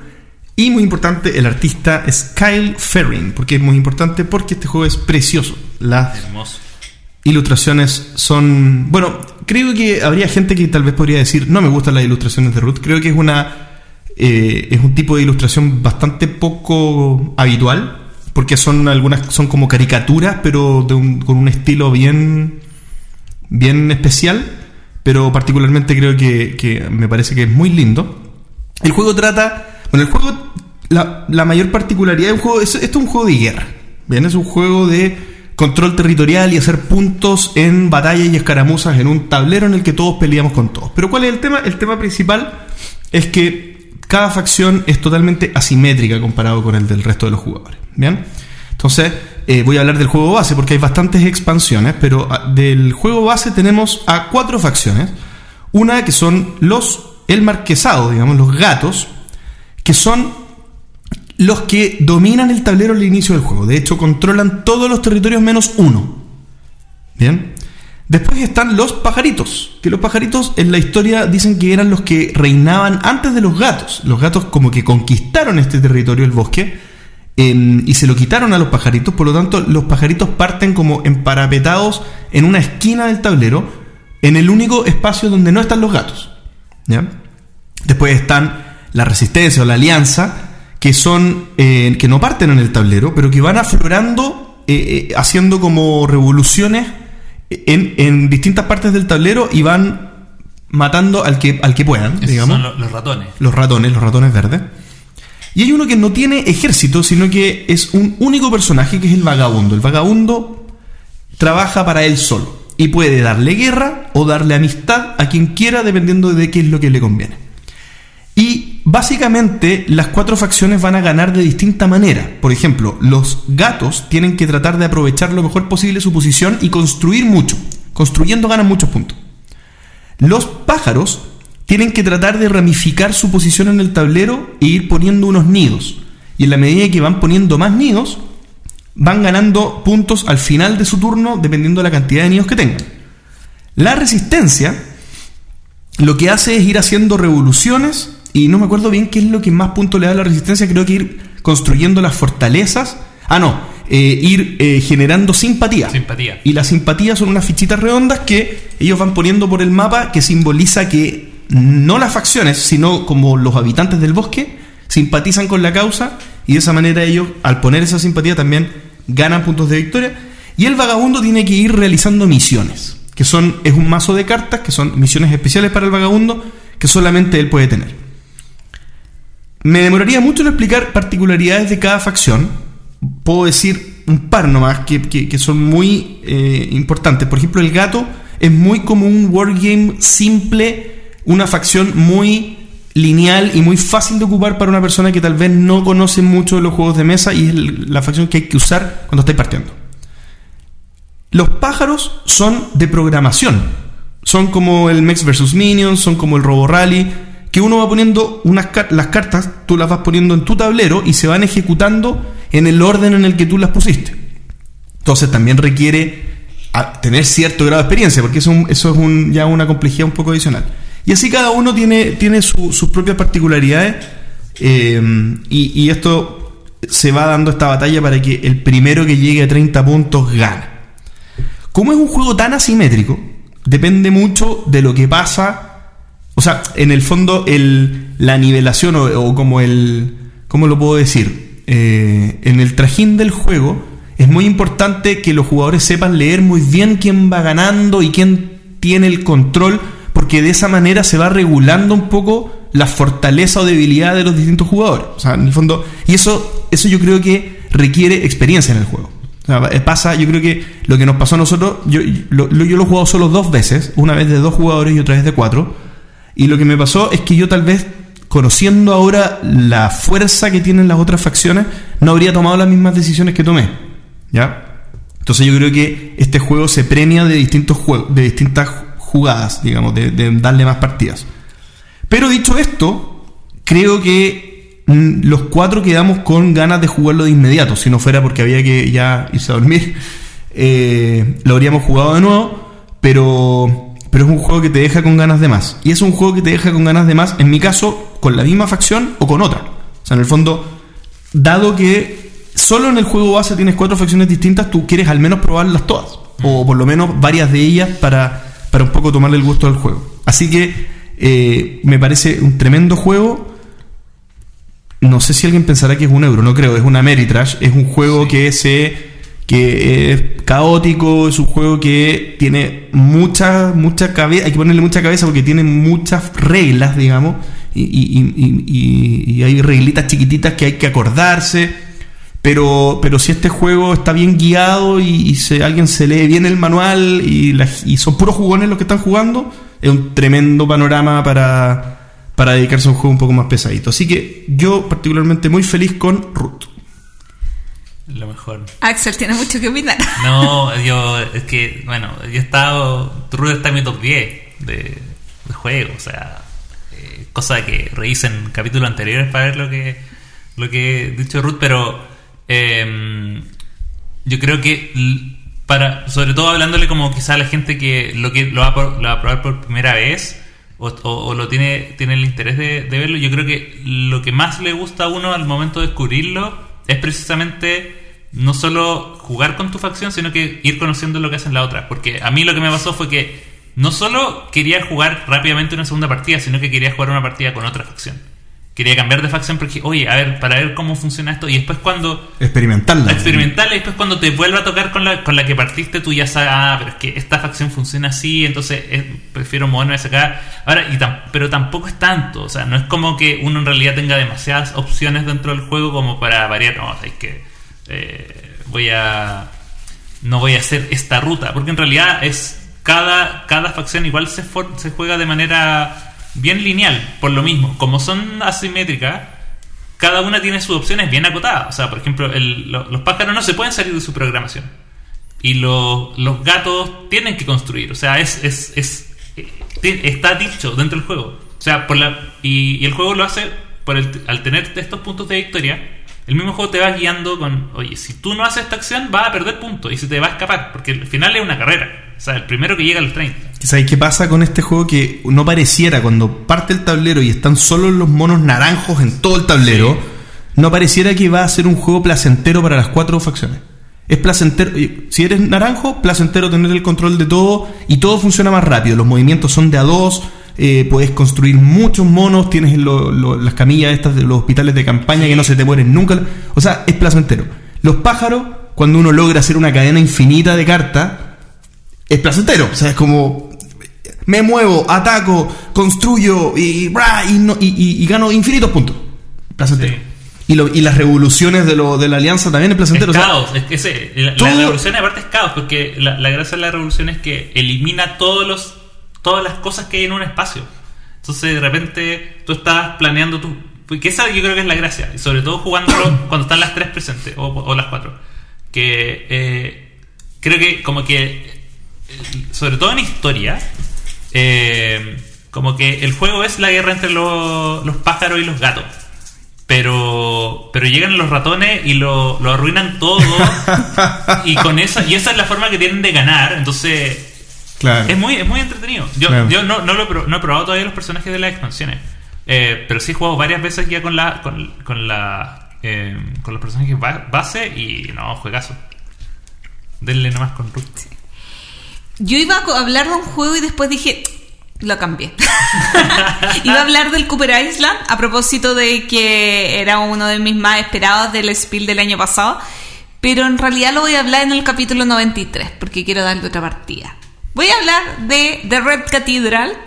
S2: Y muy importante, el artista es Kyle Ferrin. porque es muy importante? Porque este juego es precioso. Las
S4: Hermoso.
S2: ilustraciones son. Bueno, creo que habría gente que tal vez podría decir, no me gustan las ilustraciones de Ruth. Creo que es una. eh, es un tipo de ilustración bastante poco habitual. Porque son algunas. son como caricaturas, pero de un- con un estilo bien. Bien especial. Pero particularmente creo que, que me parece que es muy lindo. El juego trata. Bueno, el juego. La, la mayor particularidad del juego. Es, esto es un juego de guerra. Bien, es un juego de control territorial y hacer puntos en batallas y escaramuzas en un tablero en el que todos peleamos con todos. Pero ¿cuál es el tema? El tema principal es que cada facción es totalmente asimétrica comparado con el del resto de los jugadores. Bien, entonces eh, voy a hablar del juego base porque hay bastantes expansiones, pero ah, del juego base tenemos a cuatro facciones. Una que son los, el marquesado, digamos, los gatos, que son los que dominan el tablero al inicio del juego. De hecho, controlan todos los territorios menos uno. Bien. Después están los pajaritos, que los pajaritos en la historia dicen que eran los que reinaban antes de los gatos. Los gatos como que conquistaron este territorio, el bosque, em, y se lo quitaron a los pajaritos. Por lo tanto, los pajaritos parten como emparapetados en una esquina del tablero, en el único espacio donde no están los gatos. ¿Ya? Después están la resistencia o la alianza, que son eh, que no parten en el tablero, pero que van aflorando, eh, eh, haciendo como revoluciones en, en distintas partes del tablero y van matando al que, al que puedan,
S4: Esos
S2: digamos.
S4: son lo- los ratones.
S2: Los ratones, los ratones verdes. Y hay uno que no tiene ejército, sino que es un único personaje que es el vagabundo. El vagabundo trabaja para él solo y puede darle guerra o darle amistad a quien quiera dependiendo de qué es lo que le conviene. Y básicamente las cuatro facciones van a ganar de distinta manera. Por ejemplo, los gatos tienen que tratar de aprovechar lo mejor posible su posición y construir mucho. Construyendo ganan muchos puntos. Los pájaros tienen que tratar de ramificar su posición en el tablero e ir poniendo unos nidos. Y en la medida que van poniendo más nidos, van ganando puntos al final de su turno dependiendo de la cantidad de nidos que tengan. La resistencia lo que hace es ir haciendo revoluciones y no me acuerdo bien qué es lo que más punto le da a la resistencia, creo que ir construyendo las fortalezas. Ah, no, eh, ir eh, generando simpatía.
S4: Simpatía.
S2: Y las simpatías son unas fichitas redondas que ellos van poniendo por el mapa que simboliza que no las facciones, sino como los habitantes del bosque simpatizan con la causa y de esa manera ellos, al poner esa simpatía, también ganan puntos de victoria. Y el vagabundo tiene que ir realizando misiones, que son, es un mazo de cartas, que son misiones especiales para el vagabundo, que solamente él puede tener. Me demoraría mucho en explicar particularidades de cada facción. Puedo decir un par nomás que, que- que son muy eh, importantes. Por ejemplo, el gato es muy como un wargame simple, una facción muy lineal y muy fácil de ocupar para una persona que tal vez no conoce mucho los juegos de mesa y es la facción que hay que usar cuando estáis partiendo. Los pájaros son de programación. Son como el Mex vs Minions, son como el Robo Rally, que uno va poniendo unas las cartas, tú las vas poniendo en tu tablero y se van ejecutando en el orden en el que tú las pusiste. Entonces también requiere tener cierto grado de experiencia, porque eso, eso es un- ya una complejidad un poco adicional. Y así cada uno tiene, tiene su- sus propias particularidades eh, y, esto se va dando esta batalla para que el primero que llegue a 30 puntos gane. Como es un juego tan asimétrico, depende mucho de lo que pasa. O sea, en el fondo, el, la nivelación o, o como el. ¿Cómo lo puedo decir? Eh, en el trajín del juego, es muy importante que los jugadores sepan leer muy bien quién va ganando y quién tiene el control, porque de esa manera se va regulando un poco la fortaleza o debilidad de los distintos jugadores. O sea, en el fondo. Y eso, eso yo creo que requiere experiencia en el juego. Eh, pasa, yo creo que lo que nos pasó a nosotros, yo lo, yo he jugado solo dos veces, una vez de dos jugadores y otra vez de cuatro, y lo que me pasó es que yo tal vez, conociendo ahora la fuerza que tienen las otras facciones, no habría tomado las mismas decisiones que tomé. ¿Ya? Entonces yo creo que este juego se premia de distintos juegos, de distintas jugadas, digamos, de, darle más partidas. Pero dicho esto, creo que mm, los cuatro quedamos con ganas de jugarlo de inmediato. Si no fuera porque había que ya irse a dormir, eh, lo habríamos jugado de nuevo. Pero, pero es un juego que te deja con ganas de más. Y es un juego que te deja con ganas de más, en mi caso, con la misma facción o con otra. O sea, en el fondo, dado que solo en el juego base tienes cuatro facciones distintas, tú quieres al menos probarlas todas. O por lo menos varias de ellas para, para un poco tomarle el gusto al juego. Así que eh, me parece un tremendo juego. No sé si alguien pensará que es un euro, no creo, es una Ameritrash. Es un juego que se que es caótico, es un juego que tiene mucha, mucha cabeza, hay que ponerle mucha cabeza porque tiene muchas reglas, digamos, y, y- y- y- y hay reglitas chiquititas que hay que acordarse. Pero, pero si este juego está bien guiado y, y se- alguien se lee bien el manual y, la- y son puros jugones los que están jugando, es un tremendo panorama para, para dedicarse a un juego un poco más pesadito. Así que yo particularmente muy feliz con Root.
S4: Lo mejor.
S3: Axel tiene mucho que opinar.
S4: No, yo, es que, bueno, yo he estado. Rude está en mi top 10 de, de juegos, o sea, eh, cosa que revisen capítulos anteriores para ver lo que, lo que he dicho Ruth, pero eh, yo creo que, para sobre todo hablándole como quizá a la gente que lo que lo va a, por- lo va a probar por primera vez. O lo tiene, tiene el interés de, de verlo, yo creo que lo que más le gusta a uno al momento de descubrirlo es precisamente no solo jugar con tu facción, sino que ir conociendo lo que hacen la otra. Porque a mí lo que me pasó fue que no solo quería jugar rápidamente una segunda partida, sino que quería jugar una partida con otra facción. Quería cambiar de facción porque, oye, a ver, para ver cómo funciona esto. Y después cuando
S2: Experimentarla.
S4: experimentarla y después cuando te vuelva a tocar con la, con la que partiste tú ya sabes, ah, pero es que esta facción funciona así, entonces eh, prefiero moverme hacia acá. Ahora, y tam- pero tampoco es tanto, o sea, no es como que uno en realidad tenga demasiadas opciones dentro del juego como para variar, no, es que eh, voy a no voy a hacer esta ruta, porque en realidad es cada, cada facción igual se, for- se juega de manera bien lineal, por lo mismo, como son asimétricas, cada una tiene sus opciones bien acotadas. O sea, por ejemplo, los pájaros no se pueden salir de su programación. Y los, gatos tienen que construir. O sea, es, es, es- eh, está dicho dentro del juego. O sea, por la, y, y el juego lo hace por el, al tener estos puntos de victoria. El mismo juego te va guiando con, oye, si tú no haces esta acción, vas a perder puntos y se te va a escapar. Porque al final es una carrera. O sea, el primero que llega a los 30.
S2: ¿Sabéis qué pasa con este juego? Que no pareciera cuando parte el tablero y están solo los monos naranjos en todo el tablero, no pareciera que va a ser un juego placentero para las cuatro facciones. Es placentero, si eres naranjo, placentero tener el control de todo y todo funciona más rápido. Los movimientos son de a dos, eh, puedes construir muchos monos, tienes lo- lo- las camillas estas de los hospitales de campaña que no se te mueren nunca. O sea, es placentero. Los pájaros, cuando uno logra hacer una cadena infinita de cartas, es placentero. O sea, es como. Me muevo, ataco, construyo y, y, no- y- y- y gano infinitos puntos. Placentero.
S4: Sí.
S2: Y, lo- y las revoluciones de, lo, de la alianza también es placentero.
S4: Es
S2: o sea,
S4: caos, es que la, revolución aparte es caos, porque la, la gracia de la revolución es que elimina todos los, todas las cosas que hay en un espacio. Entonces de repente tú estás planeando tu... Porque esa yo creo que es la gracia, y sobre todo jugándolo cuando están las tres presentes, o, o las cuatro. Que eh, creo que como que, eh, sobre todo en historia, eh, como que el juego es la guerra entre los, los pájaros y los gatos. Pero, pero llegan los ratones y lo, lo arruinan todo. y con esa, y esa es la forma que tienen de ganar. Entonces,
S2: claro.
S4: es muy, es muy entretenido. Yo,
S2: Claro.
S4: yo no, no, lo no he probado todavía los personajes de las expansiones. Eh, pero sí he jugado varias veces ya con la, con, con la, eh, con los personajes ba- base y no, juegazo. Denle nomás con Root.
S3: Yo iba a hablar de un juego y después dije, lo cambié. iba a hablar del Cooper Island a propósito de que era uno de mis más esperados del Spiel del año pasado. Pero en realidad lo voy a hablar en el capítulo 93 porque quiero darle otra partida. Voy a hablar de The Red Cathedral,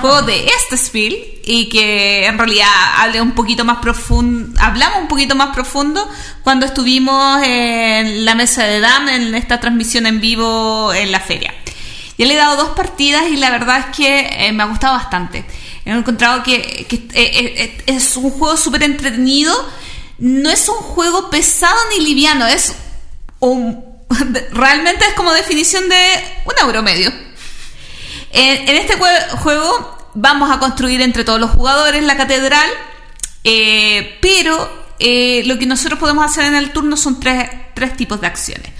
S3: juego de este Spiel y que en realidad hable un poquito más profundo, hablamos un poquito más profundo cuando estuvimos en la mesa de DAM en esta transmisión en vivo en la feria. Yo le he dado dos partidas y la verdad es que eh, me ha gustado bastante. He encontrado que, que, eh, eh, es un juego súper entretenido. No es un juego pesado ni liviano, es un, realmente es como definición de un euro medio. En, este jue- juego vamos a construir entre todos los jugadores la catedral, eh, pero eh, lo que nosotros podemos hacer en el turno son tres, tres tipos de acciones.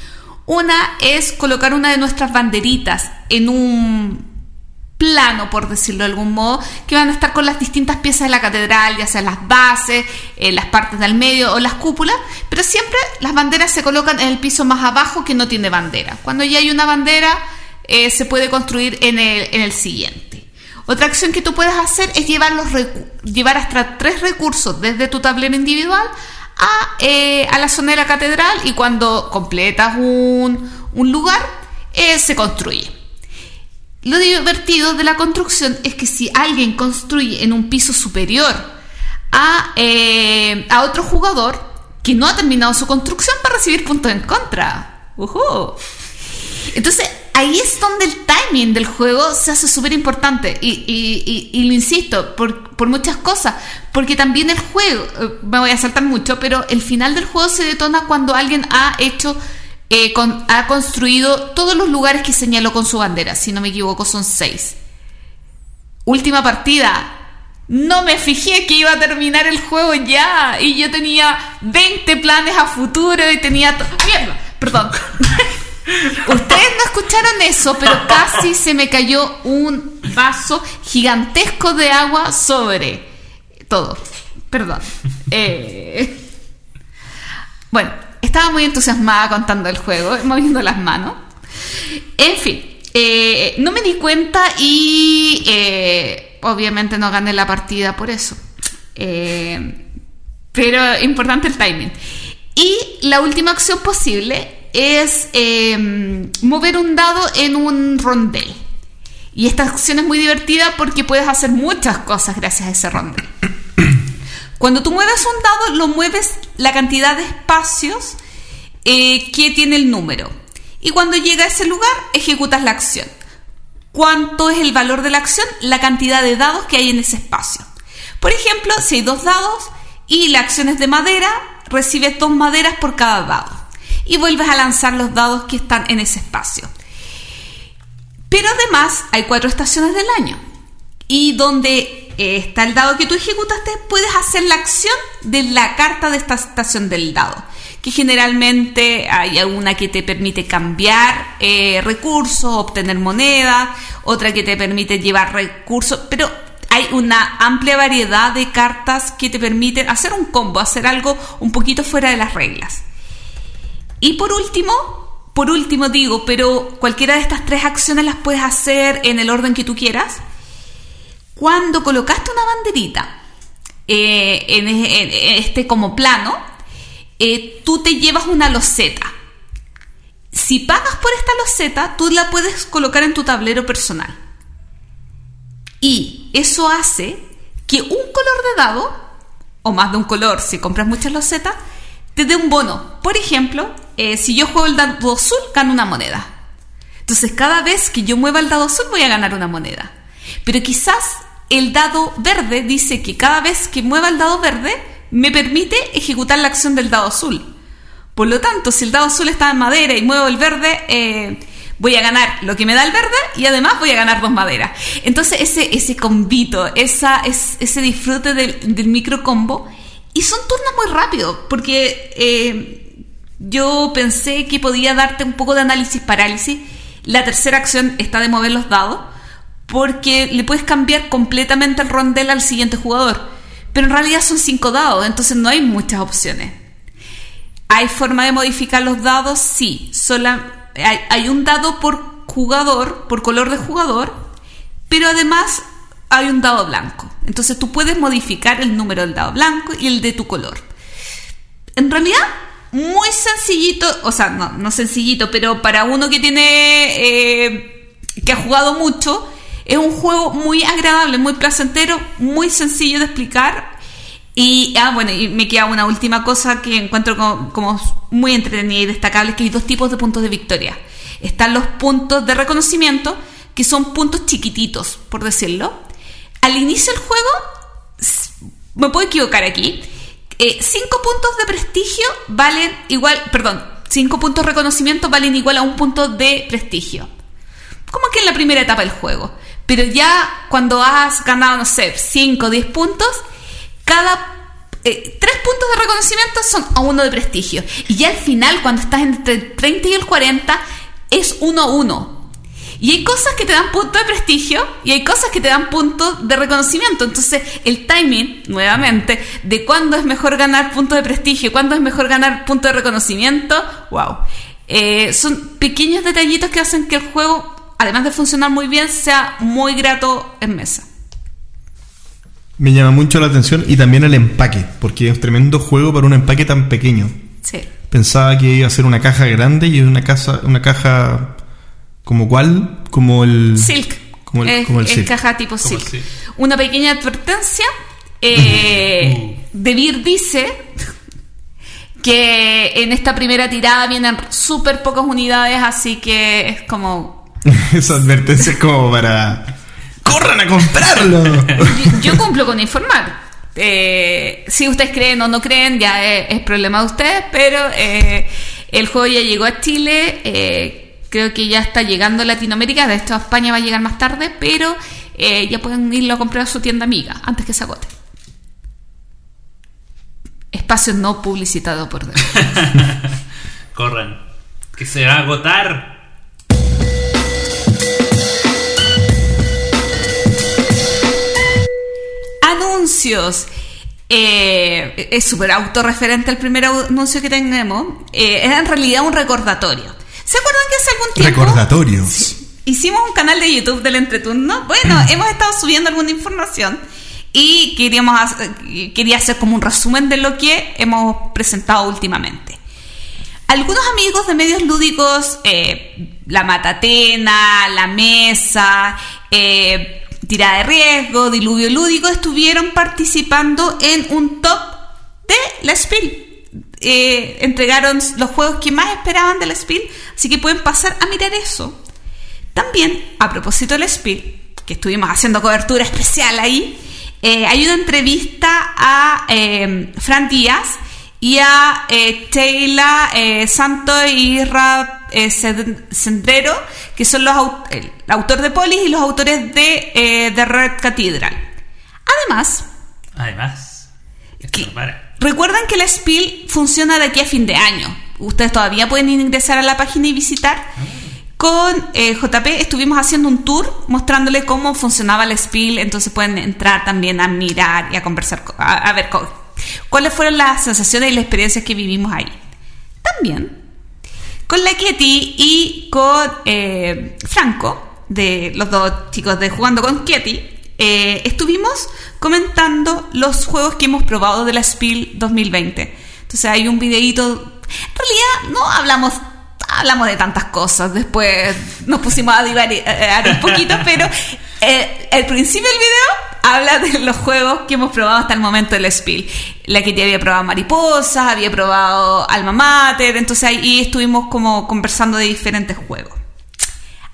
S3: Una es colocar una de nuestras banderitas en un plano, por decirlo de algún modo, que van a estar con las distintas piezas de la catedral, ya sean las bases, eh, las partes del medio o las cúpulas, pero siempre las banderas se colocan en el piso más abajo que no tiene bandera. Cuando ya hay una bandera, eh, se puede construir en el, en el siguiente. Otra acción que tú puedes hacer es llevar, los llevar hasta tres recursos desde tu tablero individual a, eh, a la zona de la catedral y cuando completas un, un lugar, se construye. Lo divertido de la construcción es que si alguien construye en un piso superior a, eh, a otro jugador que no ha terminado su construcción, va a recibir puntos en contra. ¡Ujú! Entonces, ahí es donde el timing del juego se hace súper importante. Y, y- y- y lo insisto, por, por muchas cosas. Porque también el juego, eh, me voy a saltar mucho, pero el final del juego se detona cuando alguien ha hecho, eh, ha construido todos los lugares que señaló con su bandera. Si no me equivoco, son seis. Última partida. No me fijé que iba a terminar el juego ya. Y yo tenía 20 planes a futuro y tenía... ¡Mierda! Perdón. Ustedes no escucharon eso, pero casi se me cayó un vaso gigantesco de agua sobre todo. Perdón. Eh, Bueno, estaba muy entusiasmada contando el juego, moviendo las manos. En fin, eh, no me di cuenta y eh, obviamente no gané la partida por eso. Eh, pero importante el timing. Y la última acción posible es eh, mover un dado en un rondel. Y esta acción es muy divertida porque puedes hacer muchas cosas gracias a ese rondel. Cuando tú mueves un dado, lo mueves la cantidad de espacios eh, que tiene el número. Y cuando llega a ese lugar, ejecutas la acción. ¿Cuánto es el valor de la acción? La cantidad de dados que hay en ese espacio. Por ejemplo, si hay dos dados y la acción es de madera, recibes dos maderas por cada dado. Y vuelves a lanzar los dados que están en ese espacio. Pero además hay cuatro estaciones del año. Y donde está el dado que tú ejecutaste, puedes hacer la acción de la carta de esta estación del dado. Que generalmente hay alguna que te permite cambiar eh, recursos, obtener moneda otra que te permite llevar recursos, pero hay una amplia variedad de cartas que te permiten hacer un combo, hacer algo un poquito fuera de las reglas. Y por último, por último digo, pero cualquiera de estas tres acciones las puedes hacer en el orden que tú quieras. Cuando colocaste una banderita eh, en, este como plano, eh, tú te llevas una loseta. Si pagas por esta loseta, tú la puedes colocar en tu tablero personal. Y eso hace que un color de dado, o más de un color si compras muchas losetas, te dé un bono. Por ejemplo, eh, si yo juego el dado azul, gano una moneda. Entonces, cada vez que yo mueva el dado azul, voy a ganar una moneda. Pero quizás el dado verde dice que cada vez que mueva el dado verde, me permite ejecutar la acción del dado azul. Por lo tanto, si el dado azul está en madera y muevo el verde, eh, voy a ganar lo que me da el verde y además voy a ganar dos maderas. Entonces, ese, ese combito, esa, ese disfrute del, del micro combo, y son turnos muy rápidos, porque eh, yo pensé que podía darte un poco de análisis parálisis. La tercera acción está de mover los dados, porque le puedes cambiar completamente el rondel al siguiente jugador. Pero en realidad son cinco dados, entonces no hay muchas opciones. ¿Hay forma de modificar los dados? Sí. Hay, un dado por jugador, por color de jugador, pero además hay un dado blanco. Entonces tú puedes modificar el número del dado blanco y el de tu color. En realidad, muy sencillito, o sea, no, no sencillito, pero para uno que tiene, eh, que ha jugado mucho, es un juego muy agradable, muy placentero, muy sencillo de explicar. Y, ah, bueno, y me queda una última cosa que encuentro como, muy entretenida y destacable, es que hay dos tipos de puntos de victoria. Están los puntos de reconocimiento, que son puntos chiquititos, por decirlo. Al inicio del juego, me puedo equivocar aquí, eh, cinco puntos de prestigio valen igual, perdón, cinco puntos de reconocimiento valen igual a un punto de prestigio. Como que en la primera etapa del juego. Pero ya cuando has ganado, no sé, 5 o 10 puntos, cada eh, tres puntos de reconocimiento son a uno de prestigio. Y ya al final, cuando estás entre el 30 y el 40, es 1 a 1. Y hay cosas que te dan puntos de prestigio y hay cosas que te dan puntos de reconocimiento. Entonces, el timing, nuevamente, de cuándo es mejor ganar puntos de prestigio, cuándo es mejor ganar puntos de reconocimiento, wow. Eh, son pequeños detallitos que hacen que el juego además de funcionar muy bien, sea muy grato en mesa.
S2: Me llama mucho la atención y también el empaque, porque es un tremendo juego para un empaque tan pequeño.
S3: Sí.
S2: Pensaba que iba a ser una caja grande y una, casa, una caja como cuál, como el...
S3: Silk.
S2: Como el,
S3: es,
S2: como el
S3: caja tipo silk. Una pequeña advertencia. Eh, De dice que en esta primera tirada vienen súper pocas unidades, así que es como
S2: Esa advertencia es como para... ¡Corran a comprarlo!
S3: yo, cumplo con informar. Eh, si ustedes creen o no creen, ya es, problema de ustedes, pero eh, el juego ya llegó a Chile, eh, creo que ya está llegando a Latinoamérica, de esto a España va a llegar más tarde, pero ya pueden irlo a comprar a su tienda amiga antes que se agote. Espacio no publicitado por
S4: Corran, que se va a agotar.
S3: Anuncios. Eh, es súper autorreferente el primer anuncio que tenemos. Eh, es en realidad un recordatorio. ¿Se acuerdan que hace algún tiempo?
S2: Recordatorios.
S3: hicimos un canal de YouTube del entreturno. Bueno, hemos estado subiendo alguna información y queríamos quería hacer como un resumen de lo que hemos presentado últimamente. Algunos amigos de medios lúdicos, eh, La Matatena, La Mesa, eh, tirada de riesgo, diluvio lúdico, estuvieron participando en un top de la Spiel. Eh, entregaron los juegos que más esperaban de la Spiel, así que pueden pasar a mirar eso. También, a propósito de la Spiel, que estuvimos haciendo cobertura especial ahí, eh, hay una entrevista a eh, Fran Díaz y a eh, Taylor Santo y Rap eh, Sendero, que son los el autor de Polis y los autores de eh, The Red Cathedral. Además,
S4: además,
S3: recuerdan que la Spiel funciona de aquí a fin de año. Ustedes todavía pueden ingresar a la página y visitar. con eh, JP estuvimos haciendo un tour mostrándole cómo funcionaba el Spiel, entonces pueden entrar también a mirar y a conversar, co- a, a ver cuáles fueron las sensaciones y las experiencias que vivimos ahí. También con la Ketty y con eh, Franco, de los dos chicos de Jugando con Ketty, eh, estuvimos comentando los juegos que hemos probado de la Spiel 2020. Entonces hay un videíto. En realidad no hablamos hablamos de tantas cosas. Después nos pusimos a divagar un poquito, pero eh, el principio del video habla de los juegos que hemos probado hasta el momento del Spiel. La que había probado Mariposas, había probado Alma Mater, entonces ahí estuvimos como conversando de diferentes juegos.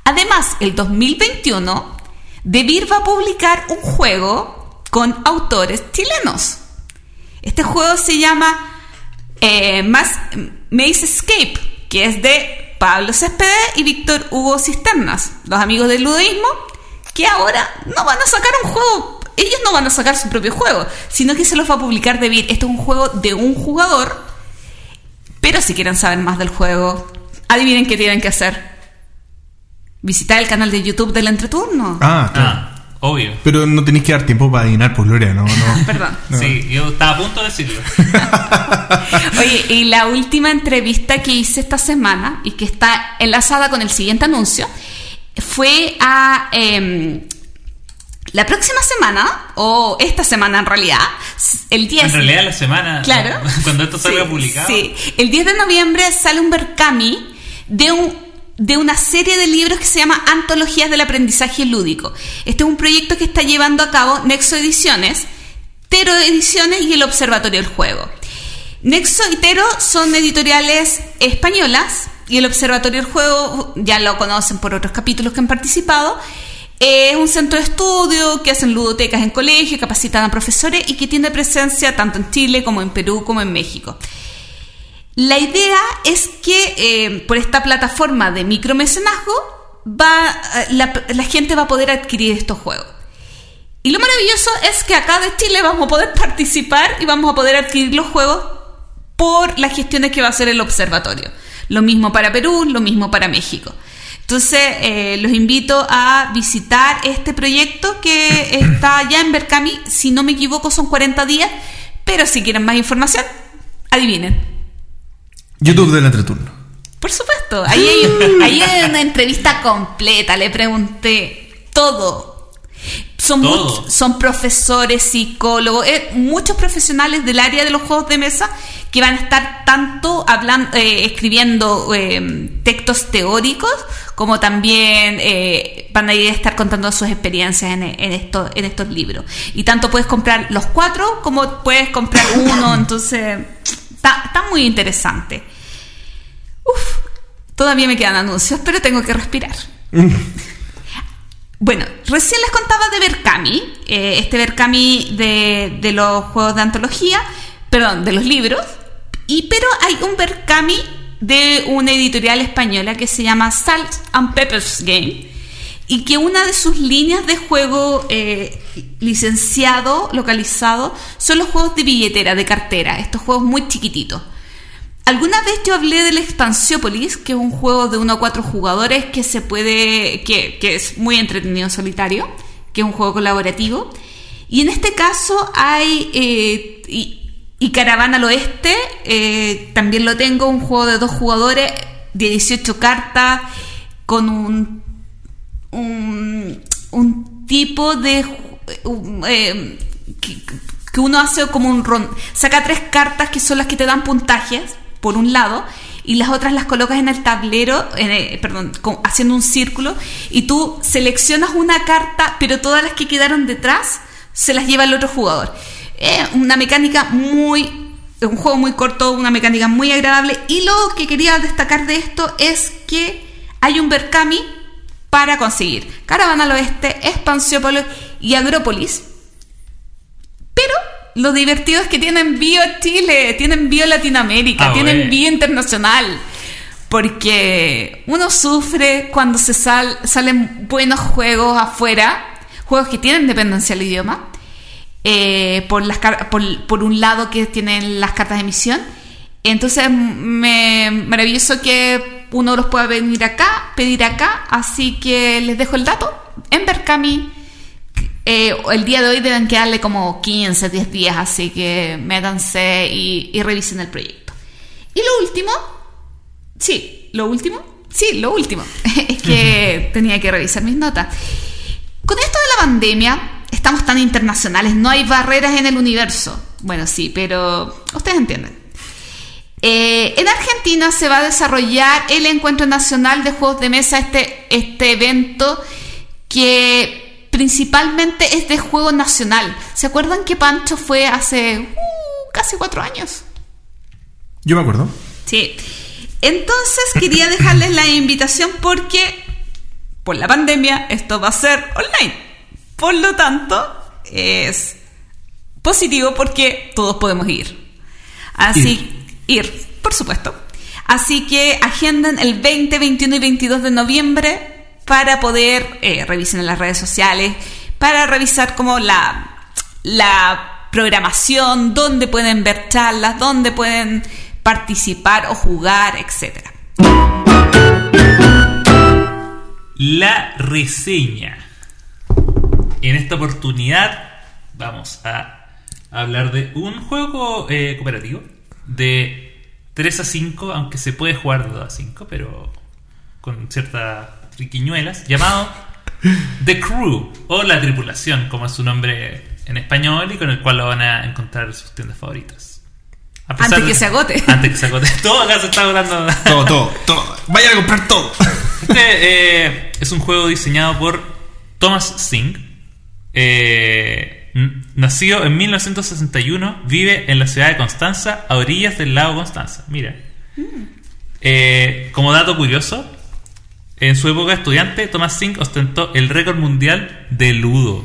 S3: Además, el 2021, Debir va a publicar un juego con autores chilenos. Este juego se llama eh, Maze Escape, que es de Pablo Céspedes y Víctor Hugo Cisternas, los amigos del ludoísmo, que ahora no van a sacar un juego, ellos no van a sacar su propio juego, sino que se los va a publicar Debir. Este es un juego de un jugador, pero si quieren saber más del juego, adivinen qué tienen que hacer. Visitar el canal de YouTube del entreturno.
S2: Ah, claro.
S4: Ah, obvio.
S2: Pero no tenéis que dar tiempo para adivinar, por Gloria, no, no.
S3: Perdón.
S2: No.
S4: Sí, yo estaba a punto de decirlo.
S3: Oye, y la última entrevista que hice esta semana y que está enlazada con el siguiente anuncio fue a em, la próxima semana, o esta semana en realidad, el 10.
S4: En realidad la semana,
S3: Claro.
S4: cuando esto salga
S3: Sí,
S4: publicado.
S3: Sí, el 10 de noviembre sale un Berkami de un de una serie de libros que se llama Antologías del Aprendizaje Lúdico. Este es un proyecto que está llevando a cabo Nexo Ediciones, Tero Ediciones y el Observatorio del Juego. Nexo y Tero son editoriales españolas y el Observatorio del Juego ya lo conocen por otros capítulos que han participado. Es un centro de estudio que hacen ludotecas en colegios, capacitan a profesores y que tiene presencia tanto en Chile como en Perú como en México. La idea es que eh, por esta plataforma de micromecenazgo va, eh, la, la gente va a poder adquirir estos juegos. Y lo maravilloso es que acá de Chile vamos a poder participar y vamos a poder adquirir los juegos por las gestiones que va a hacer el observatorio. Lo mismo para Perú, lo mismo para México. Entonces, eh, los invito a visitar este proyecto que está ya en Berkami. Si no me equivoco, son 40 días. Pero si quieren más información, adivinen.
S2: YouTube del entreturno.
S3: Por supuesto, ahí hay, ahí hay una entrevista completa, le pregunté todo. Son,
S4: Todo.
S3: much- son profesores, psicólogos, eh, muchos profesionales del área de los juegos de mesa que van a estar tanto hablando, eh, escribiendo eh, textos teóricos como también eh, van a ir a estar contando sus experiencias en, en, esto- en estos libros. Y tanto puedes comprar los cuatro como puedes comprar uno, entonces está, está muy interesante. Uf, todavía me quedan anuncios, pero tengo que respirar. Bueno, recién les contaba de Berkami, eh, este Berkami de, de los juegos de antología, perdón, de los libros, y pero hay un Berkami de una editorial española que se llama Salt and Peppers Game, y que una de sus líneas de juego eh, licenciado, localizado, son los juegos de billetera, de cartera, estos juegos muy chiquititos. Alguna vez yo hablé del Expansiópolis, que es un juego de 1 a 4 jugadores que se puede. Que, que es muy entretenido en solitario, que es un juego colaborativo. Y en este caso hay. eh, y, Caravana al Oeste, eh, también lo tengo, un juego de dos jugadores, de 18 cartas, con un. un, tipo de. eh, que, que uno hace como un ron, saca tres cartas que son las que te dan puntajes por un lado y las otras las colocas en el tablero, el- perdón, haciendo un círculo y tú seleccionas una carta, pero todas las que quedaron detrás se las lleva el otro jugador. Es una mecánica muy un juego muy corto, una mecánica muy agradable y lo que quería destacar de esto es que hay un Berkami para conseguir Caravana al Oeste, Expansiópolis y Agrópolis pero lo divertido es que tienen bio Chile, tienen bio Latinoamérica,
S4: Ah,
S3: tienen
S4: bueno.
S3: bio internacional. Porque uno sufre cuando se sal- salen buenos juegos afuera, juegos que tienen dependencia del idioma, eh, por, las, por, por un lado que tienen las cartas de emisión. Entonces, me, maravilloso que uno los pueda venir acá pedir acá, así que les dejo el dato. En Berkami, eh, el día de hoy deben quedarle como 15, 10 días, así que métanse y, y revisen el proyecto. Y lo último, sí, lo último, sí, lo último, es que tenía que revisar mis notas. Con esto de la pandemia, estamos tan internacionales, no hay barreras en el universo. Bueno, sí, pero ustedes entienden. Eh, en Argentina se va a desarrollar el Encuentro Nacional de Juegos de Mesa, este, este evento que principalmente es de juego nacional. ¿Se acuerdan que Pancho fue hace uh, casi cuatro años?
S2: Yo me acuerdo.
S3: Sí. Entonces quería dejarles la invitación porque por la pandemia esto va a ser online. Por lo tanto, es positivo porque todos podemos ir. Así, ir, por supuesto. Así que agenden el 20, 21 y 22 de noviembre para poder eh, revisar en las redes sociales, para revisar como la, la programación, dónde pueden ver charlas, dónde pueden participar o jugar, etc.
S4: La reseña. En esta oportunidad vamos a hablar de un juego eh, cooperativo de 3 a 5, aunque se puede jugar de 2 a 5, pero con ciertas triquiñuelas, llamado The Crew o La Tripulación, como es su nombre en español y con el cual lo van a encontrar en sus tiendas favoritas. A pesar
S3: Antes que
S4: de-
S3: se agote.
S4: Antes que se agote. Todo acá se está agotando.
S2: Todo, todo, todo. Vayan a comprar todo.
S4: Este eh, es un juego diseñado por Thomas Singh. Eh, nacido en 1961, vive en la ciudad de Constanza, a orillas del lago Constanza. Mira. Eh, como dato curioso, en su época estudiante, Thomas Singh ostentó el récord mundial de ludo.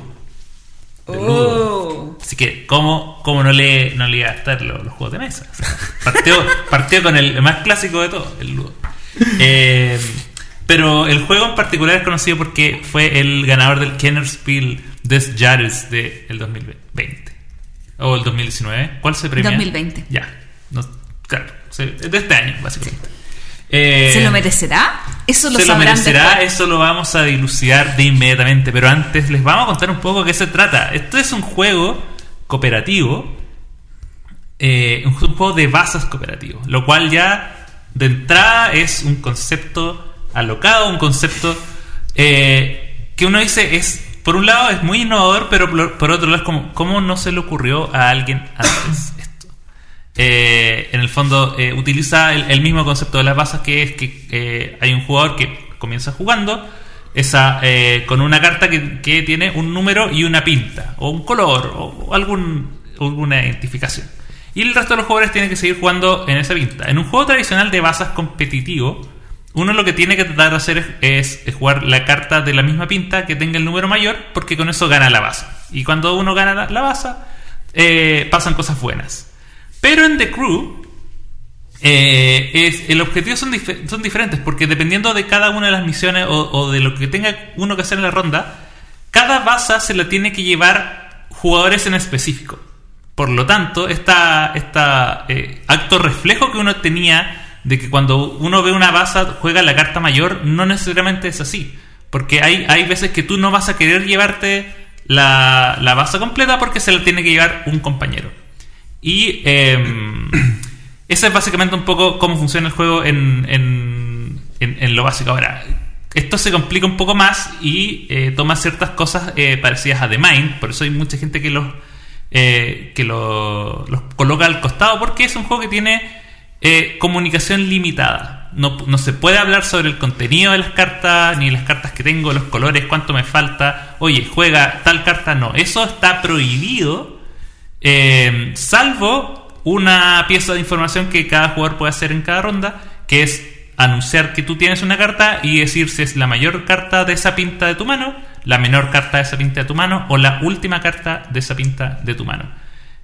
S4: De ludo. Así que, ¿cómo, cómo no, le, no le iba a estar los, los juegos de mesa? O sea, partió, partió con el más clásico de todo, el ludo. Eh, pero el juego en particular es conocido porque fue el ganador del Kennerspiel des Jahres del 2020. O el 2019. ¿Cuál se premia?
S3: 2020.
S4: Ya. No, claro. de este año, básicamente. Eh,
S3: ¿Se lo merecerá? Eso lo
S4: se lo merecerá,
S3: después.
S4: eso lo vamos a dilucidar de inmediatamente. Pero antes les vamos a contar un poco qué se trata. Esto es un juego cooperativo, eh, un juego de bazas cooperativo, lo cual ya de entrada es un concepto alocado, un concepto eh, que uno dice es, por un lado es muy innovador, pero por, por otro lado es como, ¿cómo no se le ocurrió a alguien antes? Eh, en el fondo eh, utiliza el, mismo concepto de las bazas que es que eh, hay un jugador que comienza jugando con una carta que, tiene un número y una pinta o un color o, algún, alguna identificación. Y el resto de los jugadores tienen que seguir jugando en esa pinta. En un juego tradicional de bazas competitivo uno lo que tiene que tratar de hacer es, jugar la carta de la misma pinta que tenga el número mayor porque con eso gana la baza y cuando uno gana la, la baza eh, pasan cosas buenas pero en The Crew, eh, es, el objetivo son, dif- son diferentes, porque dependiendo de cada una de las misiones o, de lo que tenga uno que hacer en la ronda, cada baza se la tiene que llevar jugadores en específico. Por lo tanto, esta, esta eh, acto reflejo que uno tenía de que cuando uno ve una baza juega la carta mayor, no necesariamente es así. Porque hay, hay veces que tú no vas a querer llevarte la, la baza completa porque se la tiene que llevar un compañero. Y eh, ese es básicamente un poco cómo funciona el juego en, en, en- en lo básico. Ahora, esto se complica un poco más y eh, toma ciertas cosas eh, parecidas a The Mind. Por eso hay mucha gente que los, eh, que lo- los coloca al costado porque es un juego que tiene eh, comunicación limitada. No, no se puede hablar sobre el contenido de las cartas, ni las cartas que tengo, los colores, cuánto me falta. Oye, juega tal carta, no. Eso está prohibido. Eh, salvo una pieza de información que cada jugador puede hacer en cada ronda, que es anunciar que tú tienes una carta y decir si es la mayor carta de esa pinta de tu mano, la menor carta de esa pinta de tu mano o la última carta de esa pinta de tu mano.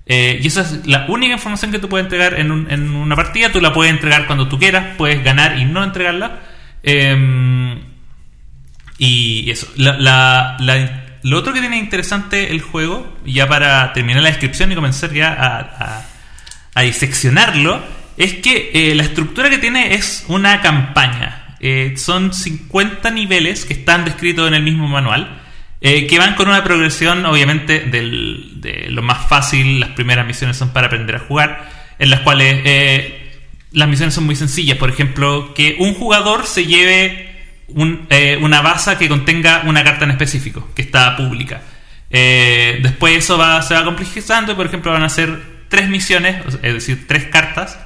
S4: Eh, y esa es la única información que tú puedes entregar en, un- en una partida. Tú la puedes entregar cuando tú quieras, puedes ganar y no entregarla. Eh, y eso. La- la- lo otro que tiene interesante el juego, ya para terminar la descripción y comenzar ya a, diseccionarlo, es que eh, la estructura que tiene es una campaña. Eh, son 50 niveles que están descritos en el mismo manual. eh, que van con una progresión, obviamente, del- de lo más fácil. Las primeras misiones son para aprender a jugar, en las cuales las misiones son muy sencillas. Por ejemplo, que un jugador se lleve un- eh, una baza que contenga una carta en específico, que está pública. Eh, después eso va, se va complejizando y, por ejemplo, van a ser tres misiones, es decir, tres cartas,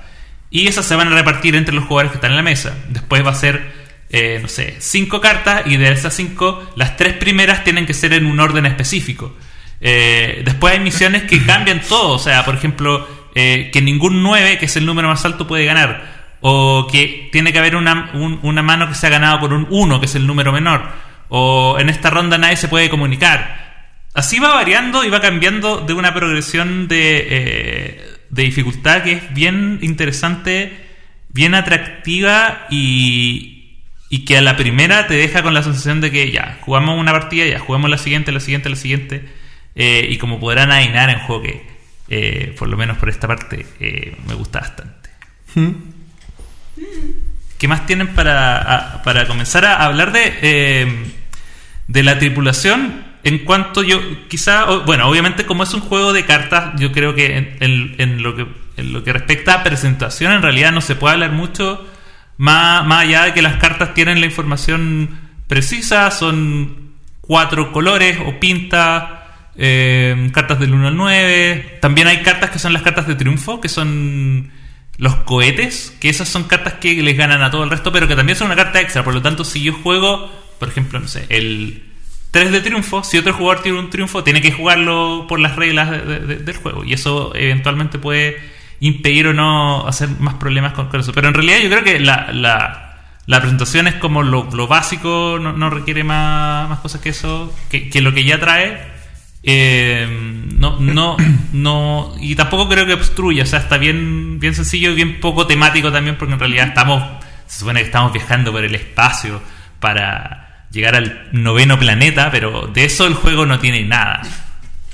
S4: y esas se van a repartir entre los jugadores que están en la mesa. Después va a ser, eh, no sé, cinco cartas y de esas cinco, las tres primeras tienen que ser en un orden específico. Después hay misiones que cambian todo, o sea, por ejemplo, que ningún 9, que es el número más alto, puede ganar. O que tiene que haber una, un- una mano que se ha ganado por un 1, que es el número menor. O en esta ronda nadie se puede comunicar. Así va variando y va cambiando de una progresión de, eh, de dificultad que es bien interesante, bien atractiva y, y que a la primera te deja con la sensación de que ya, jugamos una partida, ya, jugamos la siguiente, la siguiente, la siguiente. eh, y como podrán adivinar en juego que, eh, por lo menos por esta parte, me gusta bastante. ¿Qué más tienen para, para comenzar a hablar de, eh, de la tripulación? En cuanto yo, quizá, bueno, obviamente como es un juego de cartas, yo creo que en, lo, que, en lo que respecta a presentación, en realidad no se puede hablar mucho más, más allá de que las cartas tienen la información precisa, son cuatro colores o pinta, eh, cartas del 1 al 9. También hay cartas que son las cartas de triunfo, que son los cohetes, que esas son cartas que les ganan a todo el resto, pero que también son una carta extra. Por lo tanto, si yo juego, por ejemplo, no sé, el 3 de triunfo, si otro jugador tiene un triunfo, tiene que jugarlo por las reglas de- de- de- del juego. Y eso eventualmente puede impedir o no hacer más problemas con, con eso. Pero en realidad yo creo que la, la, la presentación es como lo, lo básico, no, requiere más, más cosas que eso, que lo que ya trae. Eh, no, no, no, y tampoco creo que obstruya, o sea, está bien, bien sencillo y bien poco temático también, porque en realidad estamos, se supone que estamos viajando por el espacio para llegar al noveno planeta, pero de eso el juego no tiene nada.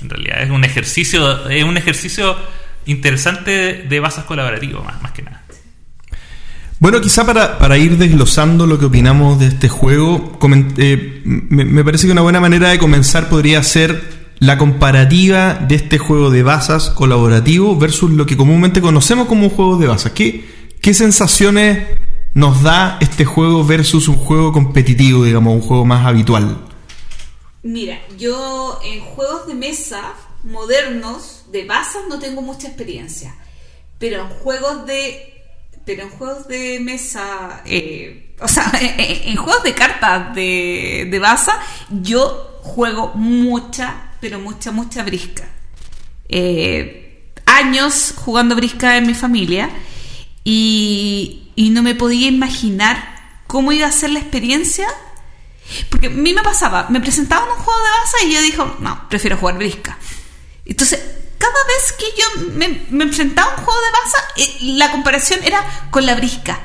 S4: En realidad es un ejercicio, es un ejercicio interesante de, bases colaborativas, más, más que nada.
S2: Bueno, quizá para, para ir desglosando lo que opinamos de este juego, eh, me parece que una buena manera de comenzar podría ser la comparativa de este juego de bazas colaborativo versus lo que comúnmente conocemos como un juego de bazas. ¿Qué, qué sensaciones nos da este juego versus un juego competitivo, digamos, un juego más habitual?
S3: Mira, yo en juegos de mesa modernos de bazas no tengo mucha experiencia, pero en juegos de pero en juegos de mesa, eh, o sea, en, juegos de cartas de, de baza, yo juego mucha, pero mucha, mucha brisca. Eh, años jugando brisca en mi familia y, no me podía imaginar cómo iba a ser la experiencia porque a mí me pasaba, me presentaban un juego de baza y yo dijo, no, prefiero jugar brisca. Entonces, cada vez que yo me, me enfrentaba a un juego de baza, eh, la comparación era con la brisca.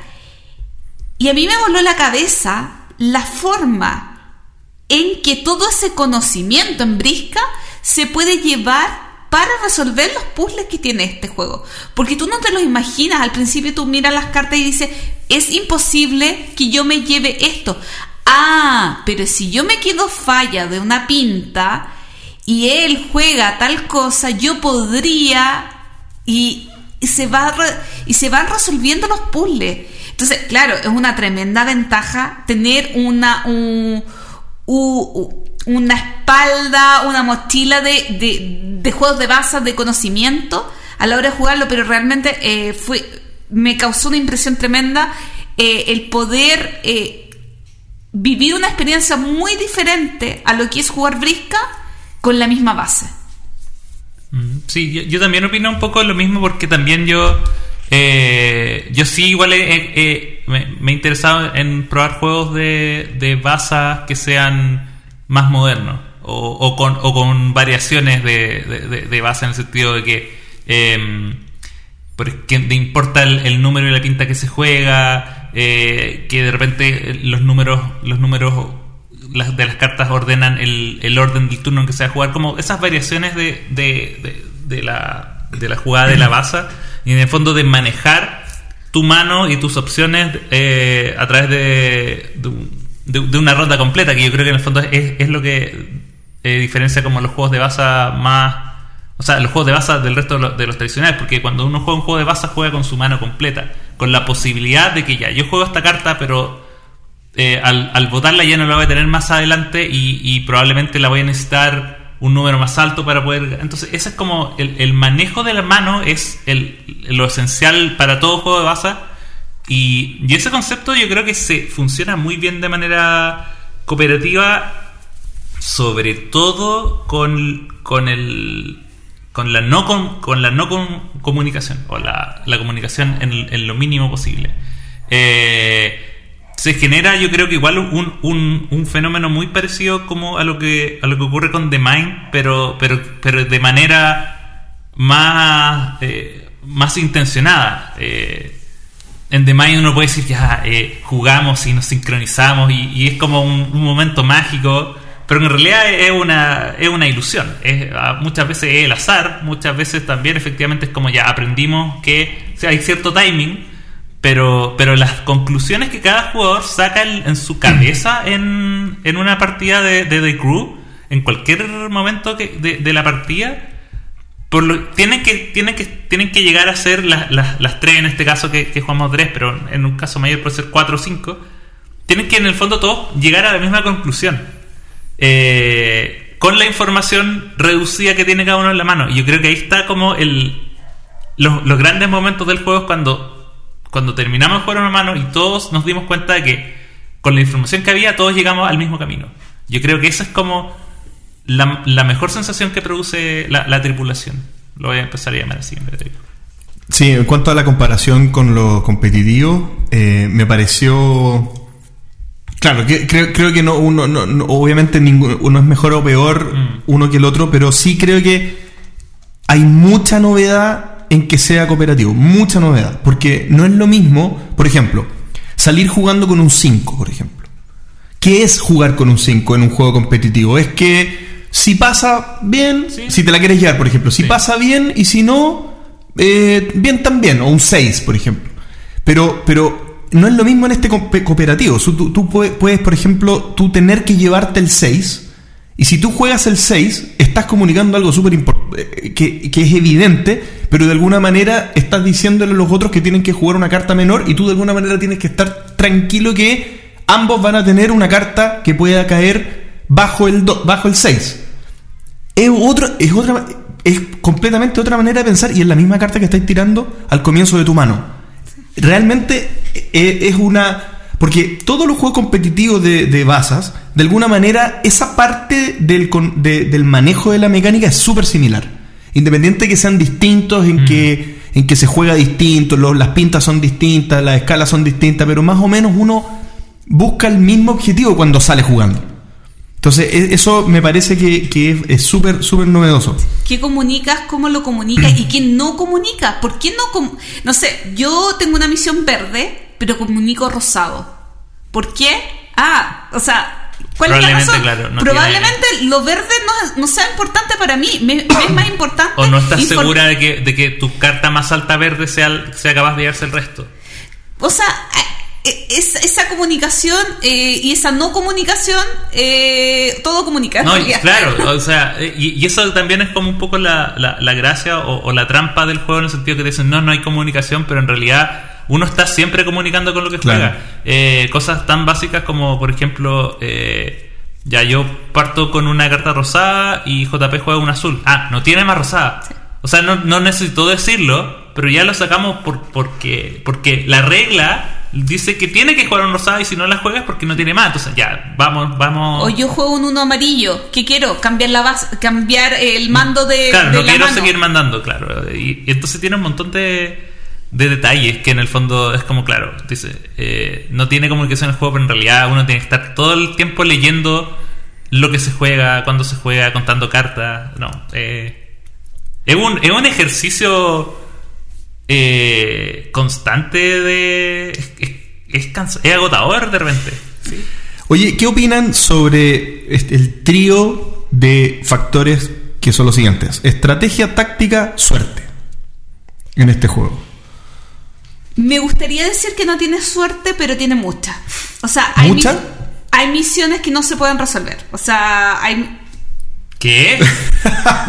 S3: Y a mí me voló la cabeza la forma en que todo ese conocimiento en brisca se puede llevar para resolver los puzzles que tiene este juego. Porque tú no te los imaginas, al principio tú miras las cartas y dices, es imposible que yo me lleve esto. Ah, pero si yo me quedo falla de una pinta y él juega tal cosa, yo podría y, se va y se van resolviendo los puzzles. Entonces, claro, es una tremenda ventaja tener una una espalda, una mochila de, de, de juegos de bazas de conocimiento a la hora de jugarlo, pero realmente eh, fue me causó una impresión tremenda eh, el poder eh, vivir una experiencia muy diferente a lo que es jugar brisca con la misma base.
S4: Mm, Sí, yo, yo también opino un poco lo mismo porque también yo eh, yo sí igual he- he- he- me, he interesado en probar juegos de, de bazas que sean más modernos o, o con, o con variaciones de, de, de- base en el sentido de que eh, porque te importa el, el número y la pinta que se juega, eh, que de repente los números, los números de las cartas ordenan el, el orden del turno en que se va a jugar, como esas variaciones de, de- de la, de la jugada de la baza y en el fondo de manejar tu mano y tus opciones eh, a través de, de, un- de- de una ronda completa, que yo creo que en el fondo es, es lo que eh, diferencia como los juegos de baza más... O sea, los juegos de baza del resto de los, de los tradicionales, porque cuando uno juega un juego de baza juega con su mano completa, con la posibilidad de que ya, yo juego esta carta, pero eh, al, al botarla ya no la voy a tener más adelante y, y probablemente la voy a necesitar un número más alto para poder... Entonces, ese es como el, el manejo de la mano es el, lo esencial para todo juego de baza y, y ese concepto yo creo que se funciona muy bien de manera cooperativa sobre todo con, con el con la no con, con la no com- comunicación o la, la comunicación en, en lo mínimo posible. Eh, se genera yo creo que igual un, un, un fenómeno muy parecido como a lo que a lo que ocurre con The Mind pero pero pero de manera más eh, más intencionada. Eh, en The Mind uno puede decir ya eh, jugamos y nos sincronizamos y, y es como un, momento mágico pero en realidad es una, es una ilusión. Ah, muchas veces es el azar muchas veces también efectivamente es como ya aprendimos que hay cierto timing pero, pero las conclusiones que cada jugador saca en, su cabeza en, en una partida de, de The Crew en cualquier momento de, de la partida tienen que tienen que tienen que llegar a ser las, las, tres en este caso que, que jugamos tres pero en un caso mayor puede ser cuatro o cinco tienen que en el fondo todos llegar a la misma conclusión. Eh, con la información reducida que tiene cada uno en la mano. Yo creo que ahí está como el los, los grandes momentos del juego es cuando cuando terminamos de jugar una mano y todos nos dimos cuenta de que con la información que había todos llegamos al mismo camino yo creo que esa es como la, la mejor sensación que produce la, la tripulación. Lo voy a empezar a llamar así en vez de.
S2: Sí, en cuanto a la comparación con lo competitivo, eh, me pareció. Claro, que, creo, creo que no, uno, no, no- obviamente ninguno, uno es mejor o peor
S4: Mm.
S2: uno que el otro, pero sí creo que hay mucha novedad en que sea cooperativo, mucha novedad, porque no es lo mismo, por ejemplo, salir jugando con un 5, por ejemplo. ¿Qué es jugar con un 5 en un juego competitivo? Es que si pasa bien,
S4: Sí.
S2: si te la quieres llevar, por ejemplo, si
S4: Sí.
S2: pasa bien y si no, eh, bien también, o un 6, por ejemplo. Pero, pero no es lo mismo en este cooperativo. Tú, tú puedes, puedes, por ejemplo, tú tener que llevarte el 6, y si tú juegas el 6, estás comunicando algo súper importante, que, que es evidente, pero de alguna manera estás diciéndole a los otros que tienen que jugar una carta menor y tú de alguna manera tienes que estar tranquilo que ambos van a tener una carta que pueda caer bajo el, do- bajo el 6 es es otra, es completamente otra manera de pensar y es la misma carta que estáis tirando al comienzo de tu mano. Realmente eh, es una. Porque todos los juegos competitivos de, de basas, de alguna manera, esa parte del, con- de- del manejo de la mecánica es súper similar. Independiente de que sean distintos, en, que, en que se juega distinto, los- las pintas son distintas, las escalas son distintas, pero más o menos uno busca el mismo objetivo cuando sale jugando. Entonces, e- eso me parece que, que es- súper, súper novedoso.
S3: ¿Qué comunicas? ¿Cómo lo comunicas? ¿Y qué no comunica? ¿Por qué no com- No sé, yo tengo una misión verde, pero comunico rosado. ¿Por qué? Ah, o sea, ¿cuál es la razón?
S4: claro, no
S3: Probablemente lo verde no, no sea importante para mí. Me, me es más importante.
S4: O no estás segura de que, de que tu carta más alta verde sea, sea capaz de llevarse el resto.
S3: O sea, eh, es- esa comunicación eh, y esa no comunicación, eh, todo comunica.
S4: No, claro, o sea, y, y eso también es como un poco la, la- la gracia o, o la trampa del juego en el sentido que te dicen, no, no hay comunicación, pero en realidad uno está siempre comunicando con lo que
S2: Claro.
S4: juega. Eh, cosas tan básicas como, por ejemplo, eh, ya yo parto con una carta rosada y JP juega una azul. Ah, no tiene más rosada. O sea, no, no necesito decirlo, pero ya lo sacamos por, porque, porque la regla dice que tiene que jugar un rosada y si no la juegas porque no tiene más. Entonces ya, vamos, vamos.
S3: O yo juego un uno amarillo. ¿Qué quiero? Cambiar la base, cambiar el mando de,
S4: Claro,
S3: de
S4: no
S3: la
S4: quiero
S3: mano.
S4: seguir mandando, claro. Y, y entonces tiene un montón de, de detalles que en el fondo es como, claro, dice, eh, no tiene comunicación el juego, pero en realidad uno tiene que estar todo el tiempo leyendo lo que se juega, cuando se juega, contando cartas. No, eh, es, un, es un ejercicio eh, constante de... Es, es, es cansa- es agotador de repente. Sí.
S2: Oye, ¿qué opinan sobre este- el trío de factores que son los siguientes? Estrategia, táctica, suerte. En este juego.
S3: Me gustaría decir que no tiene suerte, pero tiene mucha. O sea, hay,
S2: ¿Mucha?
S3: mis- hay misiones que no se pueden resolver. O sea, hay...
S4: ¿Qué?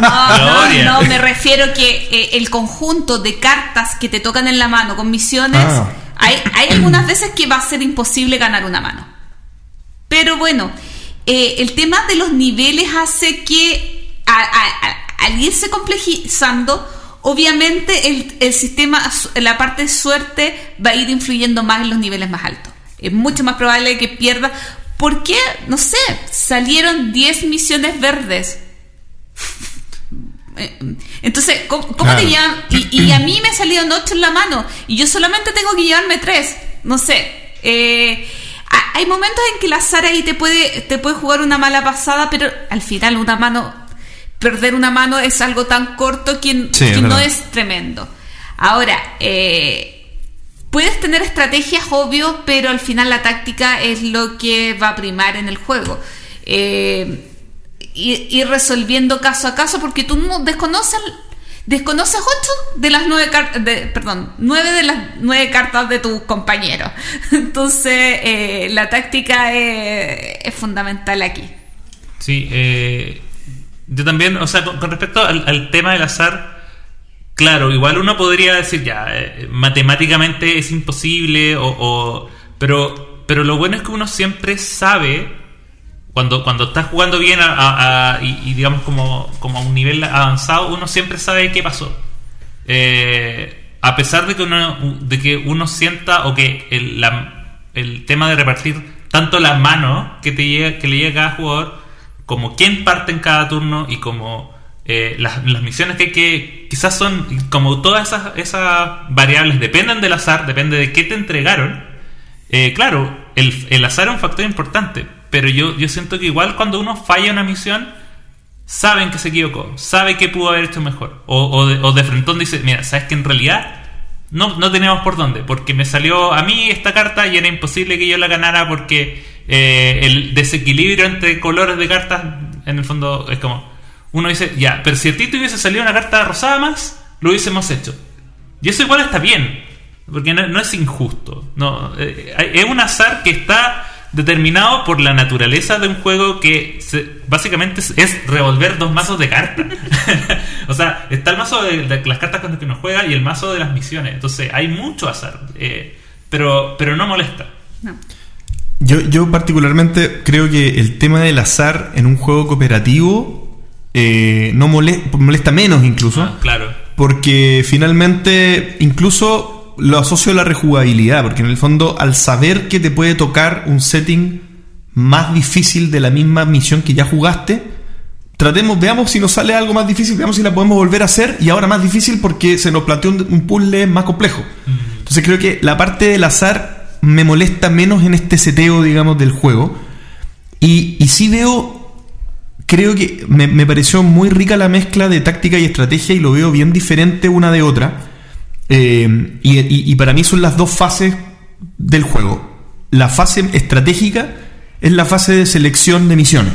S3: No, no, no, me refiero que eh, el conjunto de cartas que te tocan en la mano con misiones,
S2: Ah.
S3: hay, hay algunas veces que va a ser imposible ganar una mano. Pero bueno, eh, el tema de los niveles hace que a- a- a- al irse complejizando, obviamente el, el sistema, la parte de suerte va a ir influyendo más en los niveles más altos. Es mucho más probable que pierda. ¿Por qué? No sé, salieron 10 misiones verdes. Eh, Entonces, ¿cómo, cómo
S2: Claro.
S3: te llaman? Y, y a mí me salieron 8 en la mano y yo solamente tengo que llevarme 3. No sé. Eh, ha- hay momentos en que el azar ahí te puede, te puede jugar una mala pasada, pero al final una mano, perder una mano es algo tan corto que,
S2: Sí, es
S3: que no es tremendo. Ahora, eh, puedes tener estrategias, obvio, pero al final la táctica es lo que va a primar en el juego. Eh, ir, ir resolviendo caso a caso porque tú no desconoces desconoces ocho de las nueve cartas perdón nueve de las nueve cartas de tus compañeros entonces eh, la táctica es, es fundamental aquí
S4: Sí, eh, yo también, o sea, con, respecto al, tema del azar, claro, igual uno podría decir ya, eh, matemáticamente es imposible, o, pero, pero lo bueno es que uno siempre sabe, cuando, cuando estás jugando bien a- a- y, digamos como, como a un nivel avanzado, uno siempre sabe qué pasó. Eh, a pesar de que uno, de que uno sienta o que el, el tema de repartir tanto la mano que, te llega, que le llega a cada jugador, como quién parte en cada turno y como eh, las, las misiones que, que quizás son, como todas esas, esas variables dependen del azar, depende de qué te entregaron. Eh, claro, el, el azar es un factor importante, pero yo, yo siento que igual cuando uno falla una misión, saben que se equivocó, sabe que pudo haber hecho mejor. O, o, de, o de frentón dice, mira, sabes que en realidad no, no teníamos por dónde, porque me salió a mí esta carta y era imposible que yo la ganara porque eh, el desequilibrio entre colores de cartas, en el fondo, es como, uno dice, ya, pero si a ti te hubiese salido una carta rosada más, lo hubiésemos hecho. Y eso igual está bien, porque no, es injusto. No, eh, es un azar que está determinado por la naturaleza de un juego que se- básicamente es, revolver dos mazos de cartas. o sea, está el mazo de, las cartas con las que uno juega y el mazo de las misiones. Entonces hay mucho azar, eh, pero, pero no molesta.
S2: Yo, yo particularmente creo que el tema del azar en un juego cooperativo eh, no mole- molesta menos incluso.
S4: Ah, claro.
S2: Porque finalmente incluso lo asocio a la rejugabilidad, porque en el fondo al saber que te puede tocar un setting más difícil de la misma misión que ya jugaste, tratemos, veamos si nos sale algo más difícil, veamos si la podemos volver a hacer y ahora más difícil porque se nos planteó un, un puzzle más complejo. Entonces creo que la parte del azar me molesta menos en este seteo, digamos, del juego. Y, y sí veo creo que me, me pareció muy rica la mezcla de táctica y estrategia y lo veo bien diferente una de otra. Eh, y, y- y para mí son las dos fases del juego. La fase estratégica es la fase de selección de misiones.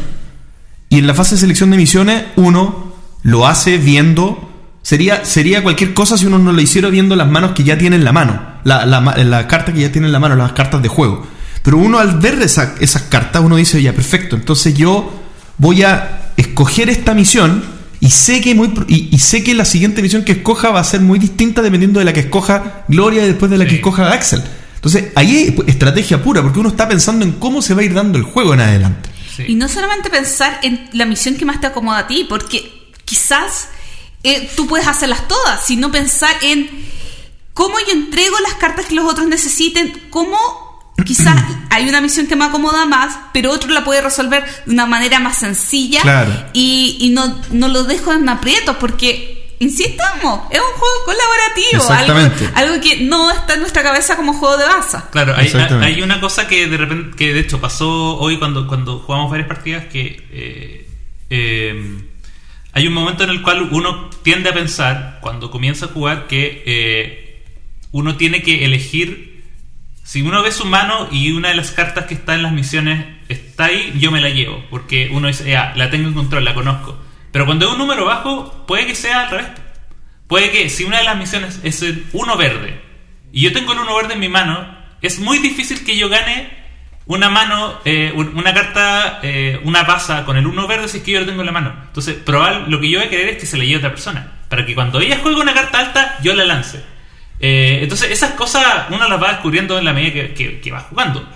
S2: Y en la fase de selección de misiones uno lo hace viendo... Sería, sería cualquier cosa si uno no lo hiciera viendo las manos que ya tiene en la mano. La, la, la carta que ya tiene en la mano, las cartas de juego. Pero uno al ver esa- esas cartas, uno dice, ya, perfecto. Entonces yo voy a escoger esta misión y sé que muy y, y sé que la siguiente misión que escoja va a ser muy distinta dependiendo de la que escoja Gloria y después de la que escoja Axel. Entonces, ahí hay estrategia pura, porque uno está pensando en cómo se va a ir dando el juego en adelante.
S4: Sí.
S3: Y no solamente pensar en la misión que más te acomoda a ti, porque quizás eh, tú puedes hacerlas todas, sino pensar en cómo yo entrego las cartas que los otros necesiten, cómo quizás hay una misión que me acomoda más, pero otro la puede resolver de una manera más sencilla
S2: Claro.
S3: y, y no, no lo dejo en aprietos, porque, insistamos, es un juego colaborativo,
S2: Exactamente.
S3: algo, algo que no está en nuestra cabeza como juego de baza.
S4: Claro, hay, hay una cosa que de repente, que de hecho pasó hoy cuando, cuando jugamos varias partidas que eh, eh, hay un momento en el cual uno tiende a pensar, cuando comienza a jugar, que eh, uno tiene que elegir, si uno ve su mano y una de las cartas que está en las misiones está ahí, yo me la llevo, porque uno dice, ya, la tengo en control, la conozco. Pero cuando es un número bajo, puede que sea al revés. Puede que si una de las misiones es el uno verde y yo tengo el uno verde en mi mano, es muy difícil que yo gane una mano, eh, un- una carta, eh, una pasa con el uno verde si es que yo lo tengo en la mano. Entonces, probable, lo que yo voy a querer es que se le lleve a otra persona. Para que cuando ella juegue una carta alta, yo la lance. Eh, entonces, esas cosas uno las va descubriendo en la medida que, va jugando.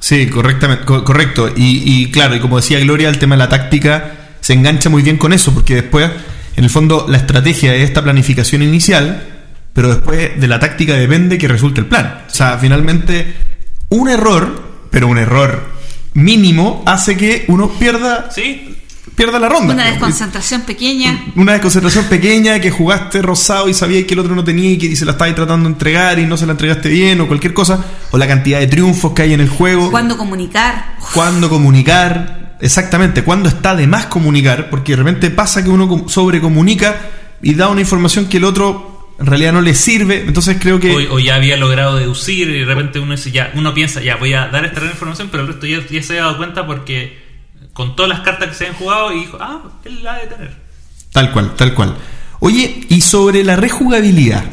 S2: Sí, correctamente, co- correcto. Y, y claro, y como decía Gloria, el tema de la táctica se engancha muy bien con eso, porque después, en el fondo, la estrategia es esta planificación inicial, pero después de la táctica depende que resulte el plan. O sea, finalmente, un error, pero un error mínimo, hace que uno pierda,
S4: ¿Sí?
S2: pierda la ronda.
S3: Una desconcentración pequeña.
S2: Una desconcentración pequeña que jugaste rosado y sabías que el otro no tenía y que se la estabas tratando de entregar y no se la entregaste bien o cualquier cosa, o la cantidad de triunfos que hay en el juego
S3: Cuándo comunicar.
S2: cuándo comunicar, exactamente, cuándo está de más comunicar, porque de repente pasa que uno com- sobrecomunica y da una información que el otro en realidad no le sirve, entonces creo que...
S4: O, o ya había logrado deducir y de repente uno dice, ya, uno piensa, ya voy a dar esta gran información, pero el resto ya, ya se había dado cuenta porque con todas las cartas que se han jugado y dijo, ah, él la ha de tener.
S2: Tal cual, tal cual. Oye, y sobre la rejugabilidad,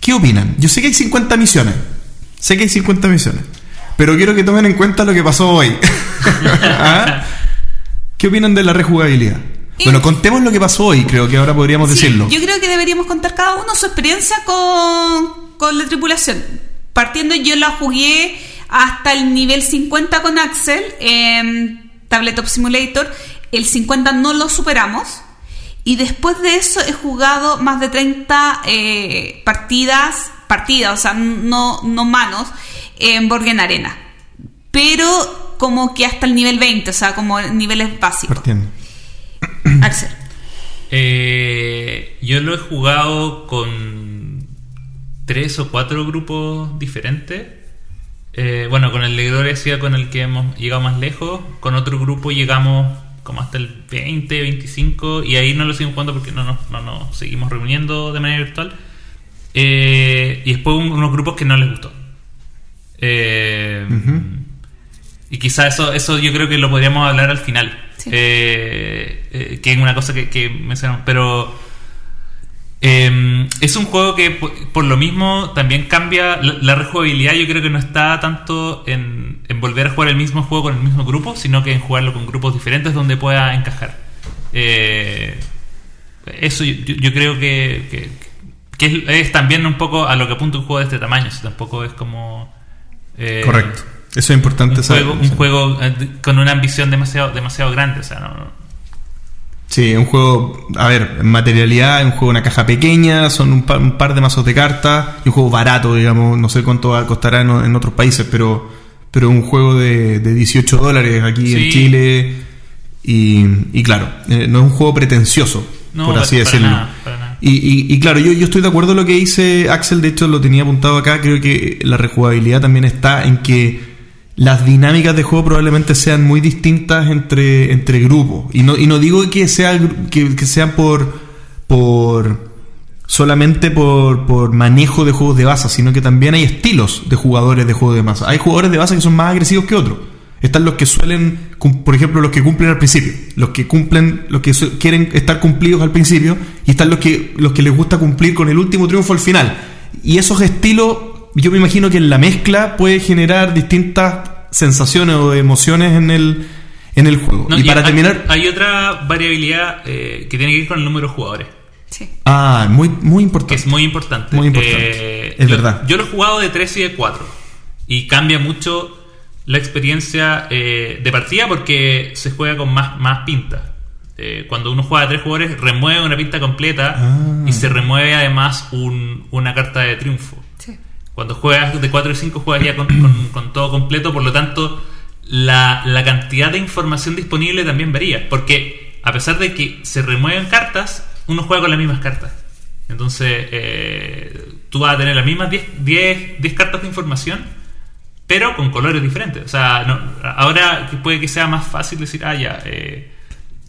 S2: ¿qué opinan? Yo sé que hay 50 misiones, sé que hay 50 misiones, pero quiero que tomen en cuenta lo que pasó hoy. ¿Ah? ¿Qué opinan de la rejugabilidad?
S3: Y-
S2: Bueno, contemos lo que pasó hoy, creo que ahora podríamos
S3: Sí,
S2: decirlo.
S3: Yo creo que deberíamos contar cada uno su experiencia con, con la tripulación. Partiendo, yo la jugué hasta el nivel 50 con Axel en Tabletop Simulator. El 50 no lo superamos. Y después de eso he jugado más de 30 eh, partidas, partidas, o sea, no, no manos, en Borgen Arena. Pero como que hasta el nivel 20, o sea, como niveles básicos.
S2: Partiendo.
S3: Axel.
S4: Eh, yo lo he jugado con tres o cuatro grupos diferentes. Eh, bueno, con el de con el que hemos llegado más lejos. Con otro grupo llegamos como hasta el 20, 25 y ahí no lo seguimos jugando porque no nos, no nos seguimos reuniendo de manera virtual. Eh, y después un- unos grupos que no les gustó. Eh. Y quizá eso, eso yo creo que lo podríamos hablar al final.
S3: Sí.
S4: Eh, eh, que es una cosa que, que mencionamos. Pero eh, es un juego que por, por lo mismo también cambia. La, la rejugabilidad yo creo que no está tanto en, en volver a jugar el mismo juego con el mismo grupo, sino que en jugarlo con grupos diferentes donde pueda encajar. Eh, eso yo, yo- yo creo que, que, que es, es también un poco a lo que apunta un juego de este tamaño. Si tampoco es como... eh,
S2: Correcto. Eso es importante
S4: un
S2: saber.
S4: juego, un juego eh, con una ambición demasiado demasiado grande o sea no,
S2: Sí, un juego, a ver, en materialidad, un juego una caja pequeña, son un par, un par de mazos de cartas, y un juego barato, digamos, no sé cuánto costará en, en otros países, pero pero un juego de, de 18 dólares aquí en. Chile, y, y claro, eh, no es un juego pretencioso,
S4: No,
S2: por así
S4: para- para
S2: decirlo.
S4: nada, para nada.
S2: Y, y- y claro, yo, yo estoy de acuerdo con lo que dice Axel, de hecho lo tenía apuntado acá, creo que la rejugabilidad también está en que las dinámicas de juego probablemente sean muy distintas entre, entre grupos. Y no, y no digo que sea que, que sean por, por solamente por, por manejo de juegos de masa, sino que también hay estilos de jugadores de juegos de masa. Hay jugadores de masa que son más agresivos que otros. Están los que suelen, por ejemplo, los que cumplen al principio, los que cumplen, los que quieren estar cumplidos al principio, y están los que, los que les gusta cumplir con el último triunfo al final. Y esos estilos, yo me imagino que en la mezcla puede generar distintas sensaciones o emociones en el, en el juego.
S4: No,
S2: y para
S4: hay-
S2: terminar,
S4: hay otra variabilidad eh, que tiene que ver con el número de jugadores
S3: Sí.
S2: ah, muy, muy
S4: que
S2: importante.
S4: es muy importante
S2: Muy importante. Es
S4: yo-
S2: verdad.
S4: yo lo he jugado de 3 y de 4 y cambia mucho la experiencia eh, de partida porque se juega con más, más pintas Eh, cuando uno juega de tres jugadores remueve una pinta completa
S2: Ah.
S4: y se remueve además un- una carta de triunfo. Cuando juegas de 4 y 5 jugaría con, con- con todo completo, por lo tanto la, la cantidad de información disponible también varía, porque a pesar de que se remueven cartas, uno juega con las mismas cartas. Entonces eh, tú vas a tener las mismas 10, 10, 10 cartas de información, pero con colores diferentes. O sea, no- ahora puede que sea más fácil decir, ah, ya, eh,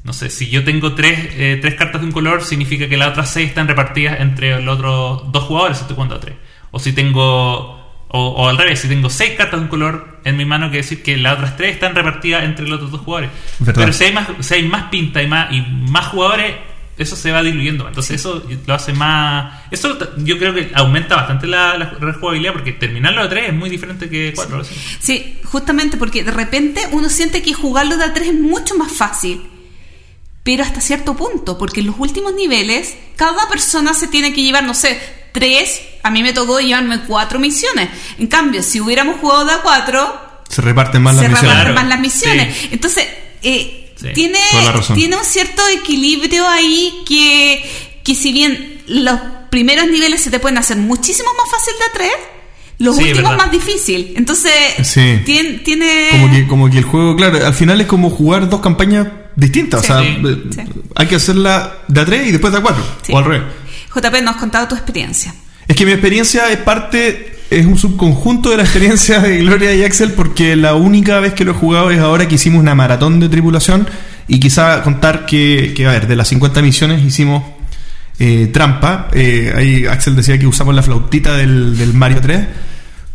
S4: no sé, si yo tengo tres, eh, tres cartas de un color, significa que las otras seis están repartidas entre los otros dos jugadores, estoy jugando a tres. O si tengo, o, o al revés, si tengo seis cartas de un color en mi mano, quiere decir que las otras tres están repartidas entre los otros dos jugadores.
S2: Verdad.
S4: Pero si hay más, si hay más pinta y más, y más jugadores, eso se va diluyendo. Entonces eso lo hace más... Eso yo creo que aumenta bastante la, la rejugabilidad porque terminarlo de 3 es muy diferente que 4.
S3: Sí, justamente porque de repente uno siente que jugarlo de a tres es mucho más fácil. Pero hasta cierto punto, porque en los últimos niveles, cada persona se tiene que llevar, no sé, tres. A mí me tocó llevarme cuatro misiones. En cambio, si hubiéramos jugado de a cuatro,
S2: Se reparten más las
S3: se
S2: misiones.
S3: reparten
S4: Claro,
S3: más las misiones.
S4: sí.
S3: Entonces, eh,
S4: Sí,
S3: tiene, tiene un cierto equilibrio ahí que, que si bien los primeros niveles se te pueden hacer muchísimo más fácil de a tres, los
S4: Sí,
S3: últimos más difícil. Entonces,
S2: Sí.
S3: tiene... tiene
S2: Como que, como que el juego, claro, al final es como jugar dos campañas distintas.
S3: Sí.
S2: o sea,
S4: Sí.
S2: eh, hay que hacerla de a 3 y después de a 4.
S3: Sí.
S2: O al revés.
S3: JP, nos has contado tu experiencia.
S2: Es que mi experiencia es parte, es un subconjunto de la experiencia de Gloria y Axel, porque la única vez que lo he jugado es ahora que hicimos una maratón de tripulación. Y quizá contar que, a ver, de las 50 misiones hicimos eh, trampa. Eh, Axel decía que usamos la flautita del, Mario 3,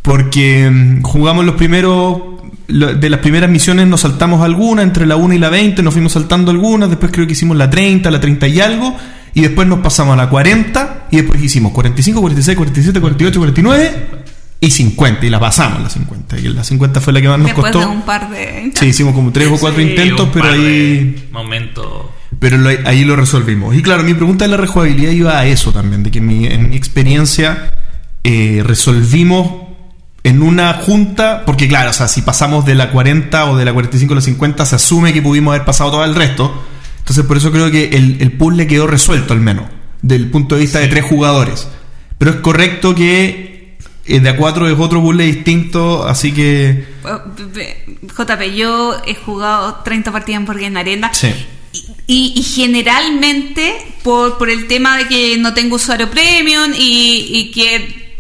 S2: porque mm, jugamos los primeros. De las primeras misiones nos saltamos algunas, entre la 1 y la 20 nos fuimos saltando algunas, después creo que hicimos la 30, la 30 y algo, y después nos pasamos a la 40, y después hicimos 45, 46, 47, 48, 49 y 50, y la pasamos la 50, y la 50 fue la que más nos
S3: Después
S2: costó.
S3: de un par de...
S2: Sí, hicimos como 3 o 4
S4: Sí,
S2: intentos,
S4: un
S2: pero
S4: par
S2: ahí...
S4: de Momentos.
S2: Pero lo- ahí lo resolvimos. Y claro, mi pregunta de la rejugabilidad iba a eso también, de que mi- en mi experiencia eh, resolvimos en una junta, porque claro, o sea, si pasamos de la 40 o de la 45 a la 50, se asume que pudimos haber pasado todo el resto. Entonces por eso creo que el, el puzzle quedó resuelto al menos, del punto de vista de tres jugadores. Pero es correcto que eh, de a cuatro es otro puzzle distinto, así que...
S3: JP, yo he jugado 30 partidas en Board Game Arena.
S2: Sí.
S3: Y, y- y generalmente, por, por el tema de que no tengo usuario premium y, y que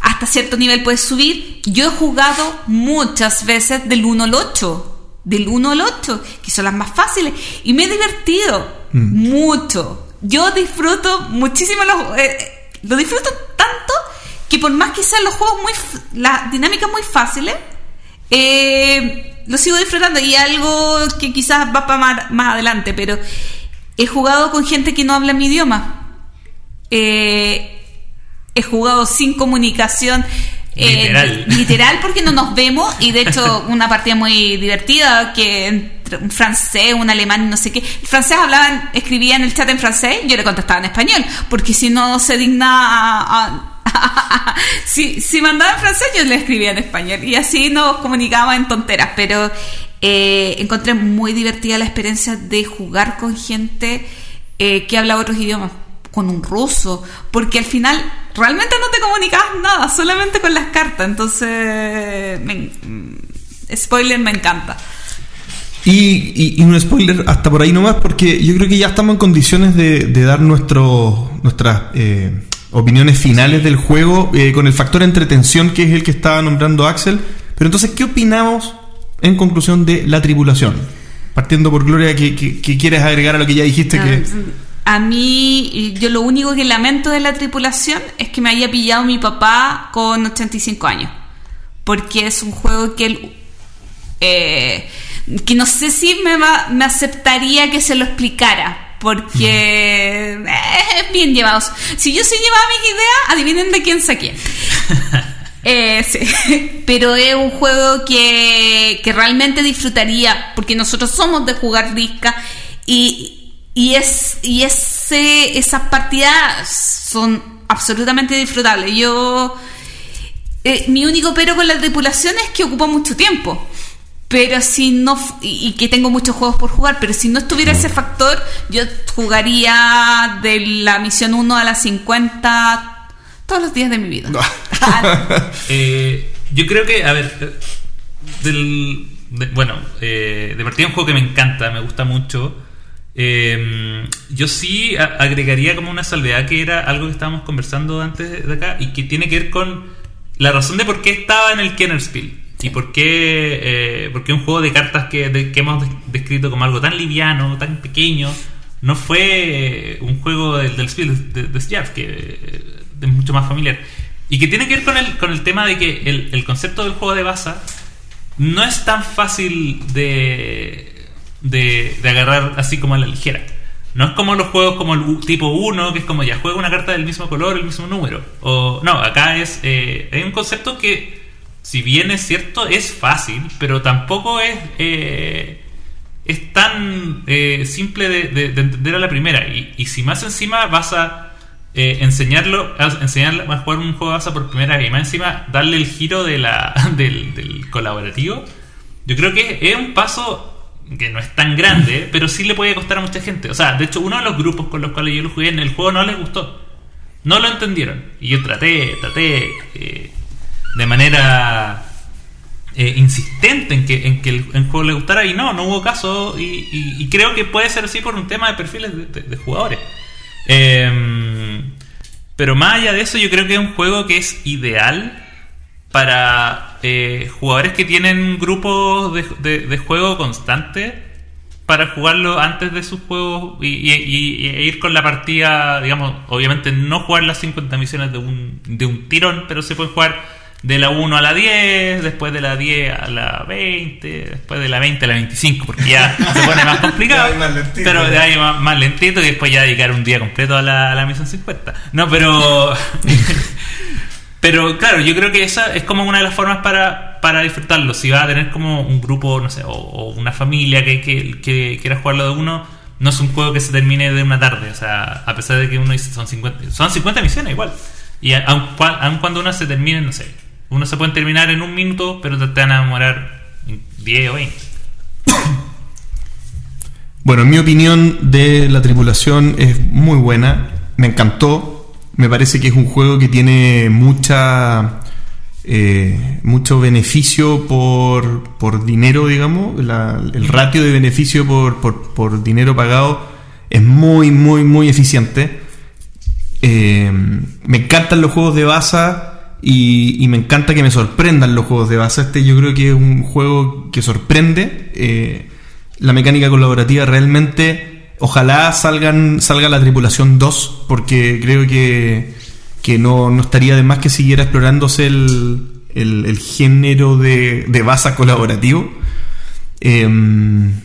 S3: hasta cierto nivel puedes subir, yo he jugado muchas veces del 1 al 8. Del 1 al 8, que son las más fáciles. Y me he divertido
S2: Mm.
S3: mucho. Yo disfruto muchísimo los. eh, lo disfruto tanto que por más que sean los juegos muy. las dinámicas muy fáciles, eh, lo sigo disfrutando y algo que quizás va para más, más adelante, pero he jugado con gente que no habla mi idioma. Eh, he jugado sin comunicación. Eh,
S4: Literal.
S3: literal porque no nos vemos y de hecho una partida muy divertida que un francés, un alemán, no sé qué. El francés hablaban, escribía en el chat en francés, yo le contestaba en español, porque si no se digna a- a- si, si mandaba en francés yo le escribía en español y así nos comunicábamos en tonteras, pero eh, encontré muy divertida la experiencia de jugar con gente eh, que habla otros idiomas, con un ruso, porque al final realmente no te comunicabas nada, solamente con las cartas, entonces me- mm, spoiler me encanta.
S2: Y, y- y un spoiler hasta por ahí nomás, porque yo creo que ya estamos en condiciones de, de dar nuestro, nuestras eh, opiniones finales del juego eh, con el factor entretención que es el que estaba nombrando Axel. Pero entonces, ¿qué opinamos en conclusión de la tripulación? Partiendo por Gloria, ¿qué, qué- qué quieres agregar a lo que ya dijiste? que
S3: A mí, yo lo único que lamento de la tripulación es que me haya pillado mi papá con 85 años. Porque es un juego que él. eh, que no sé si me, va- me aceptaría que se lo explicara. Porque eh, es bien llevado. Si yo soy llevaba mis ideas, adivinen de quién saqué. Eh, sí. Pero es un juego que, que realmente disfrutaría, porque nosotros somos de jugar disca y, y, es, y ese, esas partidas son absolutamente disfrutables. Yo, eh, mi único pero con la tripulación es que ocupa mucho tiempo. Pero si no, f- y y que tengo muchos juegos por jugar, pero si no estuviera ese factor, yo jugaría de la misión 1 a la 50 todos los días de mi vida.
S4: Eh, yo creo que, a ver, eh, del, de- bueno, eh, de partida un juego que me encanta, me gusta mucho. Eh, yo sí agregaría como una salvedad que era algo que estábamos conversando antes de acá y que tiene que ver con la razón de por qué estaba en el Kennerspiel y por qué, eh, un juego de cartas que, que hemos des- descrito como algo tan liviano, tan pequeño, no fue eh, un juego del, del Spiel de, de que eh, es mucho más familiar. Y que tiene que ver con el, con el tema de que el concepto del juego de baza no es tan fácil de, de, de agarrar así como a la ligera. No es como los juegos como el tipo 1, que es como ya juega una carta del mismo color, el mismo número. O no, acá es eh, un concepto que, si bien es cierto, es fácil, pero tampoco es eh, es tan eh, simple de, de- de entender a la primera. Y, y si más encima vas a eh, enseñarlo, a a jugar un juego de baza por primera vez y más encima darle el giro de la, del, del colaborativo, yo creo que es un paso que no es tan grande, pero sí le puede costar a mucha gente. O sea, de hecho, uno de los grupos con los cuales yo lo jugué en el juego no les gustó. No lo entendieron. Y yo traté, traté eh, de manera eh, insistente en que, en que el, juego le gustara y no, no hubo caso. Y, creo que puede ser así por un tema de perfiles de, jugadores. Eh, pero más allá de eso, yo creo que es un juego que es ideal para eh, jugadores que tienen grupos de, de- de juego constante para jugarlo antes de sus juegos y, y- y- e ir con la partida, digamos, obviamente no jugar las 50 misiones de un, de un tirón, pero se puede jugar de la 1 a la 10, después de la 10 a la 20, después de la 20 a la 25, porque ya se pone más complicado.
S2: Más lentito,
S4: pero de ahí más, más lentito y después ya dedicar un día completo a la, a la misión 50. No, pero... Pero claro, yo creo que esa es como una de las formas para, para disfrutarlo. Si vas a tener como un grupo, no sé, o, una familia que, que, que quiera jugarlo de uno, no es un juego que se termine de una tarde. O sea, a pesar de que uno dice son 50, son 50 misiones igual. Y aun, aun cuando una se termine, no sé, uno se puede terminar en un minuto, pero te van a demorar en 10 o 20.
S2: Bueno, en mi opinión de la tripulación es muy buena, me encantó, me parece que es un juego que tiene mucha eh, mucho beneficio por, por dinero, digamos, La- el ratio de beneficio por, por, por dinero pagado es muy, muy, muy eficiente. Eh, me encantan los juegos de Baza y, y me encanta que me sorprendan los juegos de Baza. Este yo creo que es un juego que sorprende. Eh, la mecánica colaborativa realmente, ojalá salgan, salga la tripulación 2, porque creo que, que no, no estaría de más que siguiera explorándose el, el, género de, de Baza colaborativo. Eh,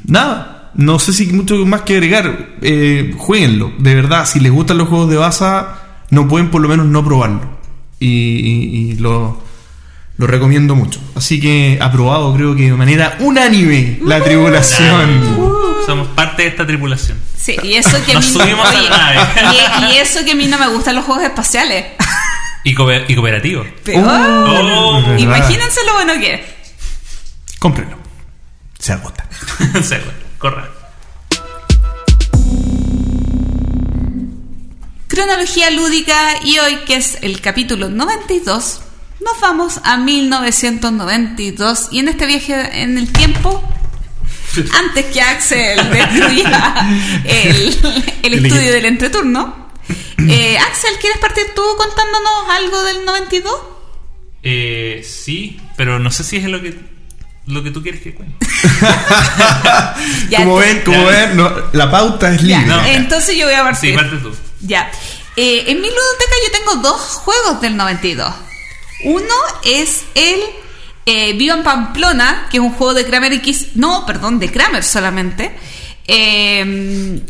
S2: nada, no sé si mucho más que agregar. Eh, jueguenlo, de verdad. Si les gustan los juegos de Baza, no pueden por lo menos no probarlo. Y- y lo, lo recomiendo mucho. Así que aprobado, creo que de manera unánime, la tribulación.
S4: Somos parte de esta tripulación.
S3: Sí, y eso que a
S4: Nos
S3: mí
S4: a la nave.
S3: y, y eso que a mí no me gustan los juegos espaciales.
S4: Y, cooper- y cooperativo.
S3: Peor.
S4: Oh,
S2: verdad.
S3: Imagínense lo bueno que es.
S2: Cómprenlo. Se agota.
S4: Sí, bueno, correcto.
S3: Cronología lúdica y hoy que es el capítulo 92, nos vamos a 1992 y en este viaje en el tiempo, antes que Axel destruya el, el estudio del entreturno, eh, Axel, ¿quieres partir tú contándonos algo del 92?
S4: Eh, sí, pero no sé si es lo que lo que tú quieres que cuente.
S2: Como ven, como ven, no, la pauta es
S3: Ya,
S2: libre.
S4: No.
S3: entonces yo voy a partir.
S4: Sí, parte tú.
S3: Ya. Eh, en mi ludoteca yo tengo dos juegos del 92. Uno es el eh, Viva en Pamplona, que es un juego de Kramer X. No, perdón, de Kramer solamente. Eh,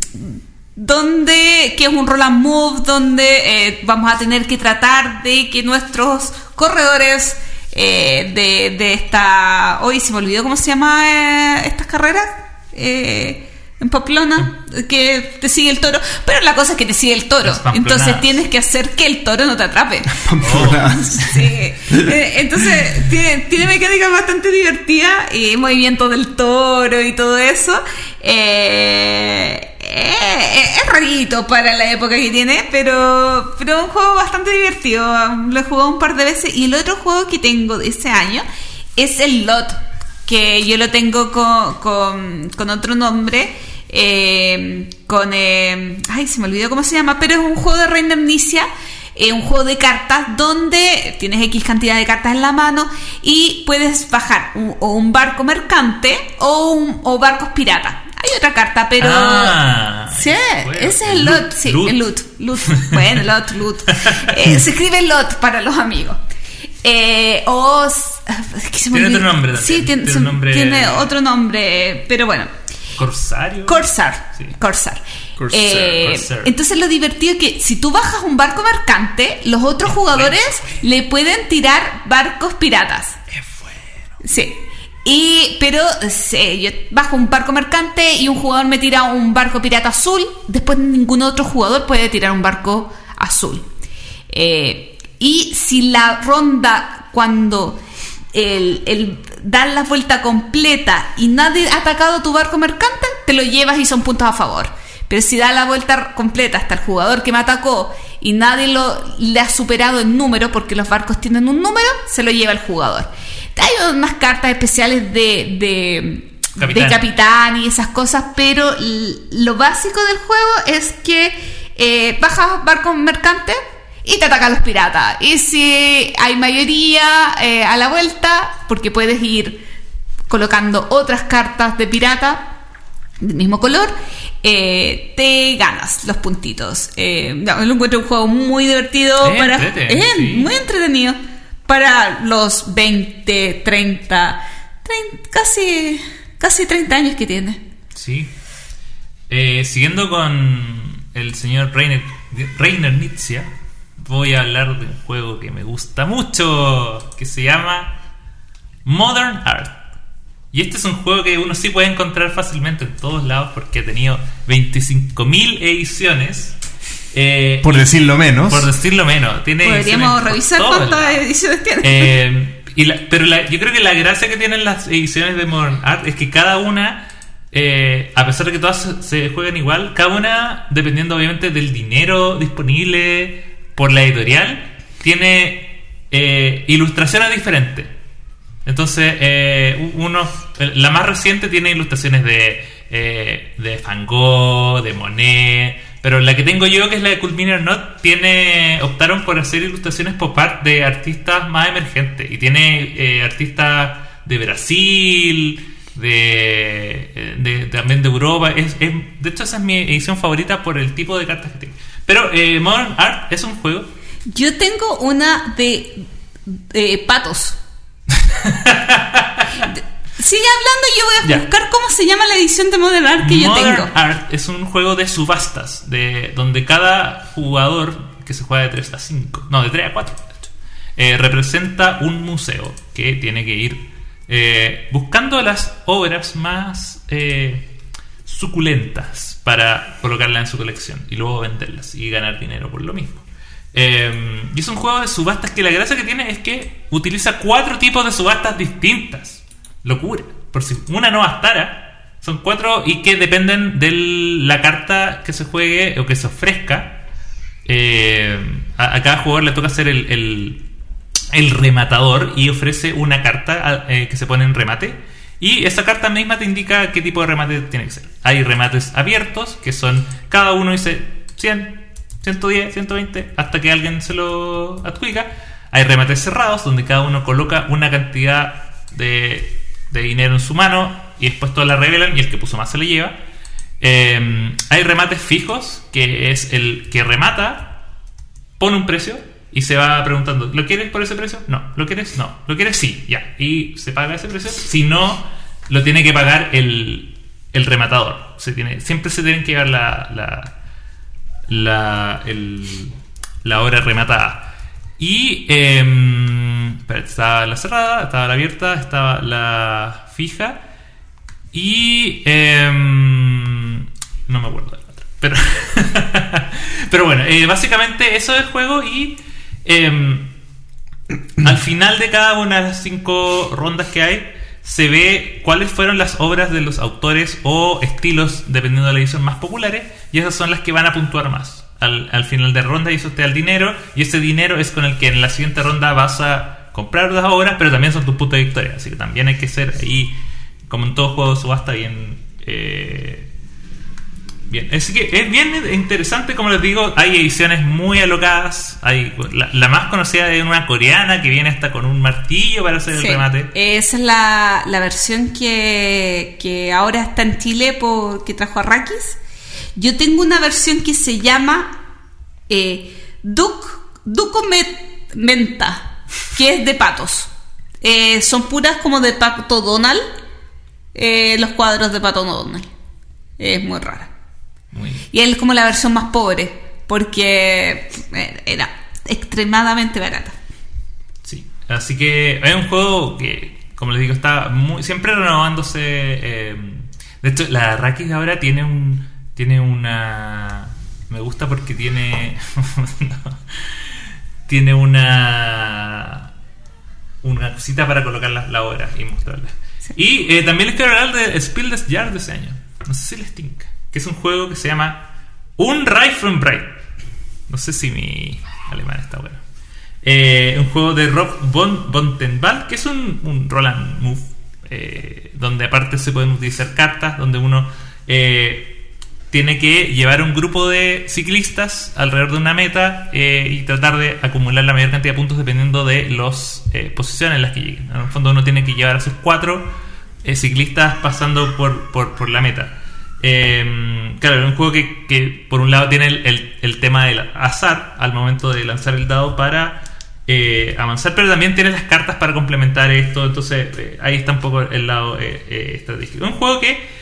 S3: donde, que es un roll and move, donde eh, vamos a tener que tratar de que nuestros corredores eh, de, de esta. Hoy se me olvidó cómo se llama eh, estas carreras. Eh, en Pamplona, que te sigue el toro. Pero la cosa es que te sigue el toro. Entonces tienes que hacer que el toro no te atrape. Sí. Eh, Entonces, tiene, tiene mecánicas bastante divertidas y movimiento del toro y todo eso. Eh, eh, es rarito para la época que tiene, pero, pero un juego bastante divertido. Lo he jugado un par de veces. Y el otro juego que tengo de ese año es el LOT, que yo lo tengo con, con, con otro nombre. eh, con. eh, ay, se me olvidó cómo se llama, pero es un juego de reina amnesia. eh, un juego de cartas donde tienes X cantidad de cartas en la mano y puedes bajar un, o un barco mercante o, un, o barcos piratas. Hay otra carta, pero.
S4: Ah,
S3: sí,
S4: bueno.
S3: ese es el
S4: Loot,
S3: lot. Sí,
S4: loot.
S3: el loot. loot. Bueno, lot, loot. Eh, se escribe lot para los amigos. Eh, o. es
S4: Tiene otro nombre también.
S3: Sí, tiene,
S4: Tiene
S3: se-
S4: un nombre-
S3: tiene otro nombre, pero bueno.
S4: Corsario.
S3: Corsar.
S4: Sí.
S3: Corsar.
S4: Corsair,
S3: Eh,
S4: Corsair.
S3: entonces lo divertido es que si tú bajas un barco mercante, los otros jugadores le pueden tirar barcos piratas. Sí. Y, pero sí, yo bajo un barco mercante y un jugador me tira un barco pirata azul, después ningún otro jugador puede tirar un barco azul. Eh, y si la ronda, cuando el, el dar la vuelta completa y nadie ha atacado tu barco mercante, te lo llevas y son puntos a favor. Pero si da la vuelta completa hasta el jugador que me atacó y nadie lo, le ha superado en número, porque los barcos tienen un número, se lo lleva el jugador. Hay unas cartas especiales de, de,
S4: Capitán.
S3: de capitán y esas cosas, pero lo básico del juego es que eh, bajas barcos mercantes y te atacan los piratas. Y si hay mayoría eh, a la vuelta, porque puedes ir colocando otras cartas de pirata del mismo color, eh, te ganas los puntitos. Eh, no, lo encuentro un juego muy divertido para.
S4: sí.
S3: muy entretenido. Para los 20, 30, 30 casi, casi 30 años que tiene.
S4: Sí. Eh, siguiendo con el señor Reiner, Reiner Nietzsche, voy a hablar de un juego que me gusta mucho, que se llama Modern Art. Y este es un juego que uno sí puede encontrar fácilmente en todos lados porque ha tenido 25.000 ediciones. Eh,
S2: Por decirlo menos.
S4: por decirlo menos. Tiene
S3: Podríamos revisar cuántas ediciones tiene.
S4: Eh, y la- pero la- yo creo que la gracia que tienen las ediciones de Modern Art es que cada una, eh, a pesar de que todas se juegan igual, cada una, dependiendo obviamente del dinero disponible por la editorial, tiene eh, ilustraciones diferentes. Entonces, eh, uno, la más reciente tiene ilustraciones de, eh, de Van de Monet, pero la que tengo yo, que es la de Cool Mini Not, tiene, optaron por hacer ilustraciones pop art de artistas más emergentes. Y tiene eh, artistas de Brasil, de, eh, de- también de Europa. Es, es- de hecho, esa es mi edición favorita por el tipo de cartas que tiene. Pero eh, Modern Art es un juego
S3: Yo tengo una de, de patos. Sigue hablando y yo voy a
S4: Ya.
S3: buscar cómo se llama la edición de Modern Art que yo
S4: Modern
S3: tengo.
S4: Art es un juego de subastas, de donde cada jugador, que se juega de 3 a 5, no, de 3 a 4, de hecho, eh, representa un museo que tiene que ir eh, buscando las obras más eh, suculentas para colocarlas en su colección y luego venderlas y ganar dinero por lo mismo. Eh, y es un juego de subastas que la gracia que tiene es que utiliza cuatro tipos de subastas distintas. Locura. Por si una no bastara, son cuatro y que dependen de la carta que se juegue o que se ofrezca. Eh, a, cada jugador le toca hacer el rematador y ofrece una carta eh, que se pone en remate. Y esa carta misma te indica qué tipo de remate tiene que ser. Hay remates abiertos, que son cada uno dice 100, 110, 120, hasta que alguien se lo adjudica. Hay remates cerrados, donde cada uno coloca una cantidad de, de dinero en su mano y después todos la revelan y el que puso más se le lleva. Eh, hay remates fijos, que es el que remata, pone un precio y se va preguntando, ¿lo quieres por ese precio? No. ¿Lo quieres? No. ¿Lo quieres? Sí. Ya. Y se paga ese precio. Si no, lo tiene que pagar el, el rematador. Se tiene, siempre se tienen que llevar la, la, la, el- la hora rematada. Y em, espérate, estaba la cerrada, estaba la abierta, estaba la fija. Y em, no me acuerdo de la otra. Pero, pero bueno, eh, básicamente eso es el juego y em, al final de cada una de las cinco rondas que hay se ve cuáles fueron las obras de los autores o estilos, dependiendo de la edición, más populares y esas son las que van a puntuar más. Al, al final de ronda y eso te da el dinero y ese dinero es con el que en la siguiente ronda vas a comprar las obras, pero también son tus puntos de victoria. Así que también hay que ser ahí, como en todo juego de subasta, bien... eh, Bien, así que es bien interesante, como les digo, hay ediciones muy alocadas. Hay la, la más conocida es una coreana que viene hasta con un martillo para hacer
S3: Sí,
S4: el remate.
S3: Esa es la, la versión que, que ahora está en Chile por, que trajo Arrakis. Yo tengo una versión que se llama eh, Duc, Duco Menta, que es de patos. Eh, son puras como de Pato Donald, eh, los cuadros de Pato Donald. Es muy rara.
S4: Muy.
S3: Y él es como la versión más pobre, porque eh, era extremadamente barata.
S4: Sí, así que es un juego que, como les digo, está muy, siempre renovándose. eh, de hecho, la Arrakis ahora tiene un tiene una me gusta porque tiene no, tiene una una cosita para colocar la, la obra y mostrarla. Y eh, también les quiero hablar de Spiel des Jahres de ese año. No sé si les tinca. Es un juego que se llama Un Reifenbreit. No sé si mi alemán está bueno. Eh, un juego de Rob von Bontenbal, que es un, un roll and move, eh, donde aparte se pueden utilizar cartas, donde uno eh, tiene que llevar un grupo de ciclistas alrededor de una meta eh, y tratar de acumular la mayor cantidad de puntos dependiendo de las posiciones en las que lleguen. En el fondo uno tiene que llevar a sus cuatro ciclistas pasando por, por, por la meta. Eh, claro, es un juego que, por un lado tiene el, tema del azar al momento de lanzar el dado para eh, avanzar, pero también tiene las cartas para complementar esto, entonces eh, ahí está un poco el lado eh, estratégico. Un juego que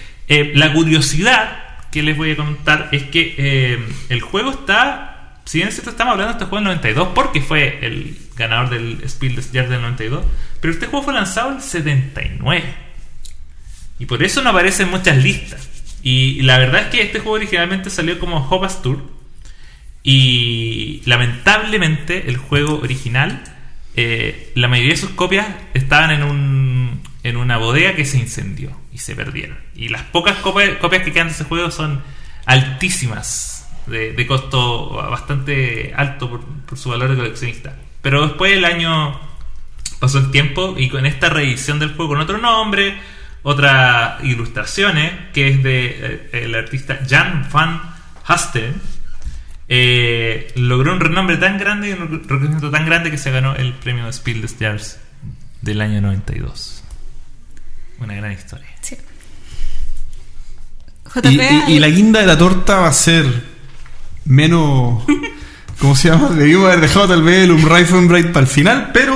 S4: la curiosidad que les voy a contar es que eh, el juego está, si bien es cierto estamos hablando de este juego en el 92 porque fue el ganador del Spiel des Jahres del 92, pero este juego fue lanzado en el 79. Y por eso no aparece en muchas listas. Y la verdad es que este juego originalmente salió como Hopas Tour. Y lamentablemente el juego original, eh, la mayoría de sus copias estaban en, un, en una bodega que se incendió y se perdieron. Y las pocas copias, copias que quedan de ese juego son altísimas, de, de costo bastante alto por, por su valor de coleccionista. Pero después el año pasó el tiempo y con esta reedición del juego con otro nombre, otras ilustraciones, que es de eh, el artista Jan van Hasten, eh, logró un renombre tan grande y un reconocimiento tan grande que se ganó el premio Spiel des Jahres del año 92. Una gran historia.
S3: Sí.
S2: Y,
S3: JP,
S2: y- y la guinda de la torta va a ser menos. ¿Cómo se llama? Debimos haber dejado tal vez el Umreifenbreit para el final, pero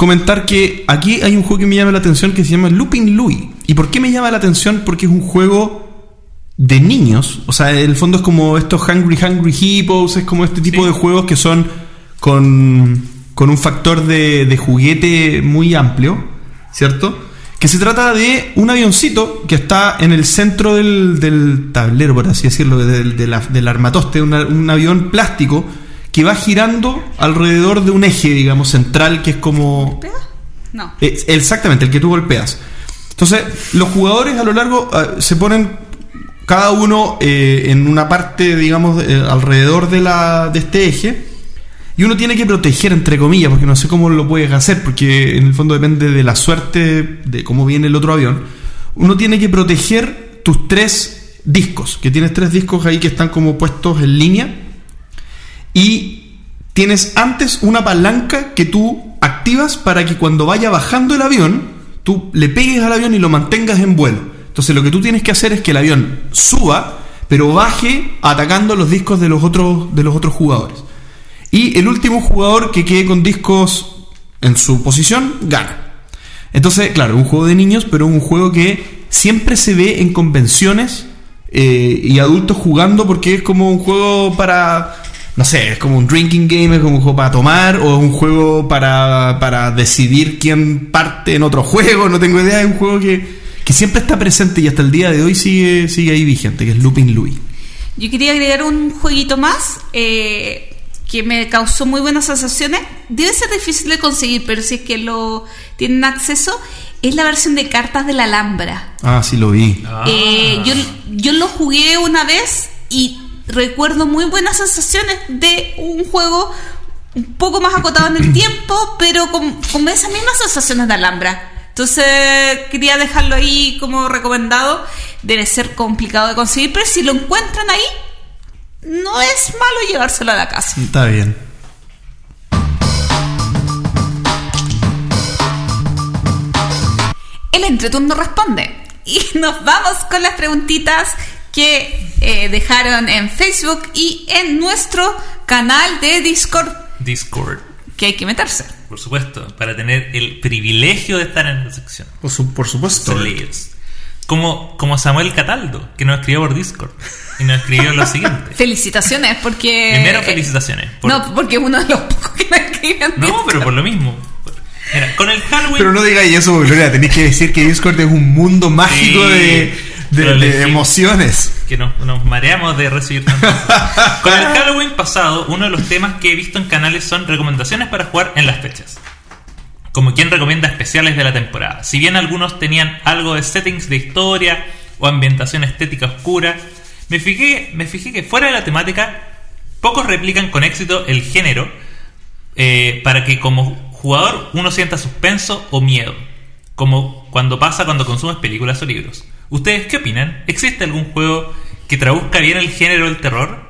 S2: comentar que aquí hay un juego que me llama la atención que se llama Looping Louis. ¿Y por qué me llama la atención? Porque es un juego de niños. O sea, en el fondo es como estos Hungry Hungry Hippos, es como este tipo
S4: Sí.
S2: de juegos que son con, con un factor de, de juguete muy amplio, ¿cierto? Que se trata de un avioncito que está en el centro del, del tablero, por así decirlo, del, de la- del armatoste, una- un avión plástico que va girando alrededor de un eje, digamos, central, que es como...
S3: No.
S2: Exactamente, el que tú golpeas. Entonces, los jugadores a lo largo eh, se ponen cada uno eh, en una parte, digamos, eh, alrededor de, la, de este eje. Y uno tiene que proteger, entre comillas, porque no sé cómo lo puedes hacer, porque en el fondo depende de la suerte de cómo viene el otro avión. Uno tiene que proteger tus tres discos, que tienes tres discos ahí que están como puestos en línea. Y tienes antes una palanca que tú activas para que cuando vaya bajando el avión, tú le pegues al avión y lo mantengas en vuelo. Entonces lo que tú tienes que hacer es que el avión suba, pero baje atacando los discos de los otros, de los otros jugadores. Y el último jugador que quede con discos en su posición gana. Entonces, claro, un juego de niños, pero un juego que siempre se ve en convenciones eh, y adultos jugando porque es como un juego para, no sé, es como un drinking game, es como un juego para tomar o un juego para, para decidir quién parte en otro juego, no tengo idea, es un juego que, que siempre está presente y hasta el día de hoy sigue, sigue ahí vigente, que es Looping Louis.
S3: Yo quería agregar un jueguito más eh, que me causó muy buenas sensaciones. Debe ser difícil de conseguir, pero si es que lo tienen acceso, es la versión de cartas de la Alhambra.
S2: Ah, sí lo vi.
S4: Ah.
S3: Eh, yo, yo lo jugué una vez y recuerdo muy buenas sensaciones de un juego un poco más acotado en el tiempo, pero con, con esas mismas sensaciones de Alhambra. Entonces quería dejarlo ahí como recomendado. Debe ser complicado de conseguir, pero si lo encuentran ahí, no es malo llevárselo a la casa.
S2: Está bien.
S3: El entreturno responde. Y nos vamos con las preguntitas que eh, dejaron en Facebook y en nuestro canal de Discord,
S4: Discord,
S3: que hay que meterse.
S4: por supuesto, para tener el privilegio de estar en la sección.
S2: Por, su- por supuesto.
S4: Como, como Samuel Cataldo, que nos escribió por Discord. Y nos escribió lo siguiente.
S3: Felicitaciones, porque.
S4: Primero, felicitaciones. por-
S3: No, porque es uno de los pocos que me escriben.
S4: No, pero por lo mismo. Mira, con el Halloween.
S2: Pero no digáis eso, Gloria, tenéis que decir que Discord es un mundo mágico
S4: Sí,
S2: de, de- emociones.
S4: que nos, nos mareamos de recibir. Con el Halloween pasado, uno de los temas que he visto en canales son recomendaciones para jugar en las fechas. Como quien recomienda especiales de la temporada. Si bien algunos tenían algo de settings de historia o ambientación estética oscura, me fijé, me fijé que fuera de la temática, pocos replican con éxito el género eh, para que como jugador uno sienta suspenso o miedo, como cuando pasa cuando consumes películas o libros. ¿Ustedes qué opinan? ¿Existe algún juego que traduzca bien el género del terror?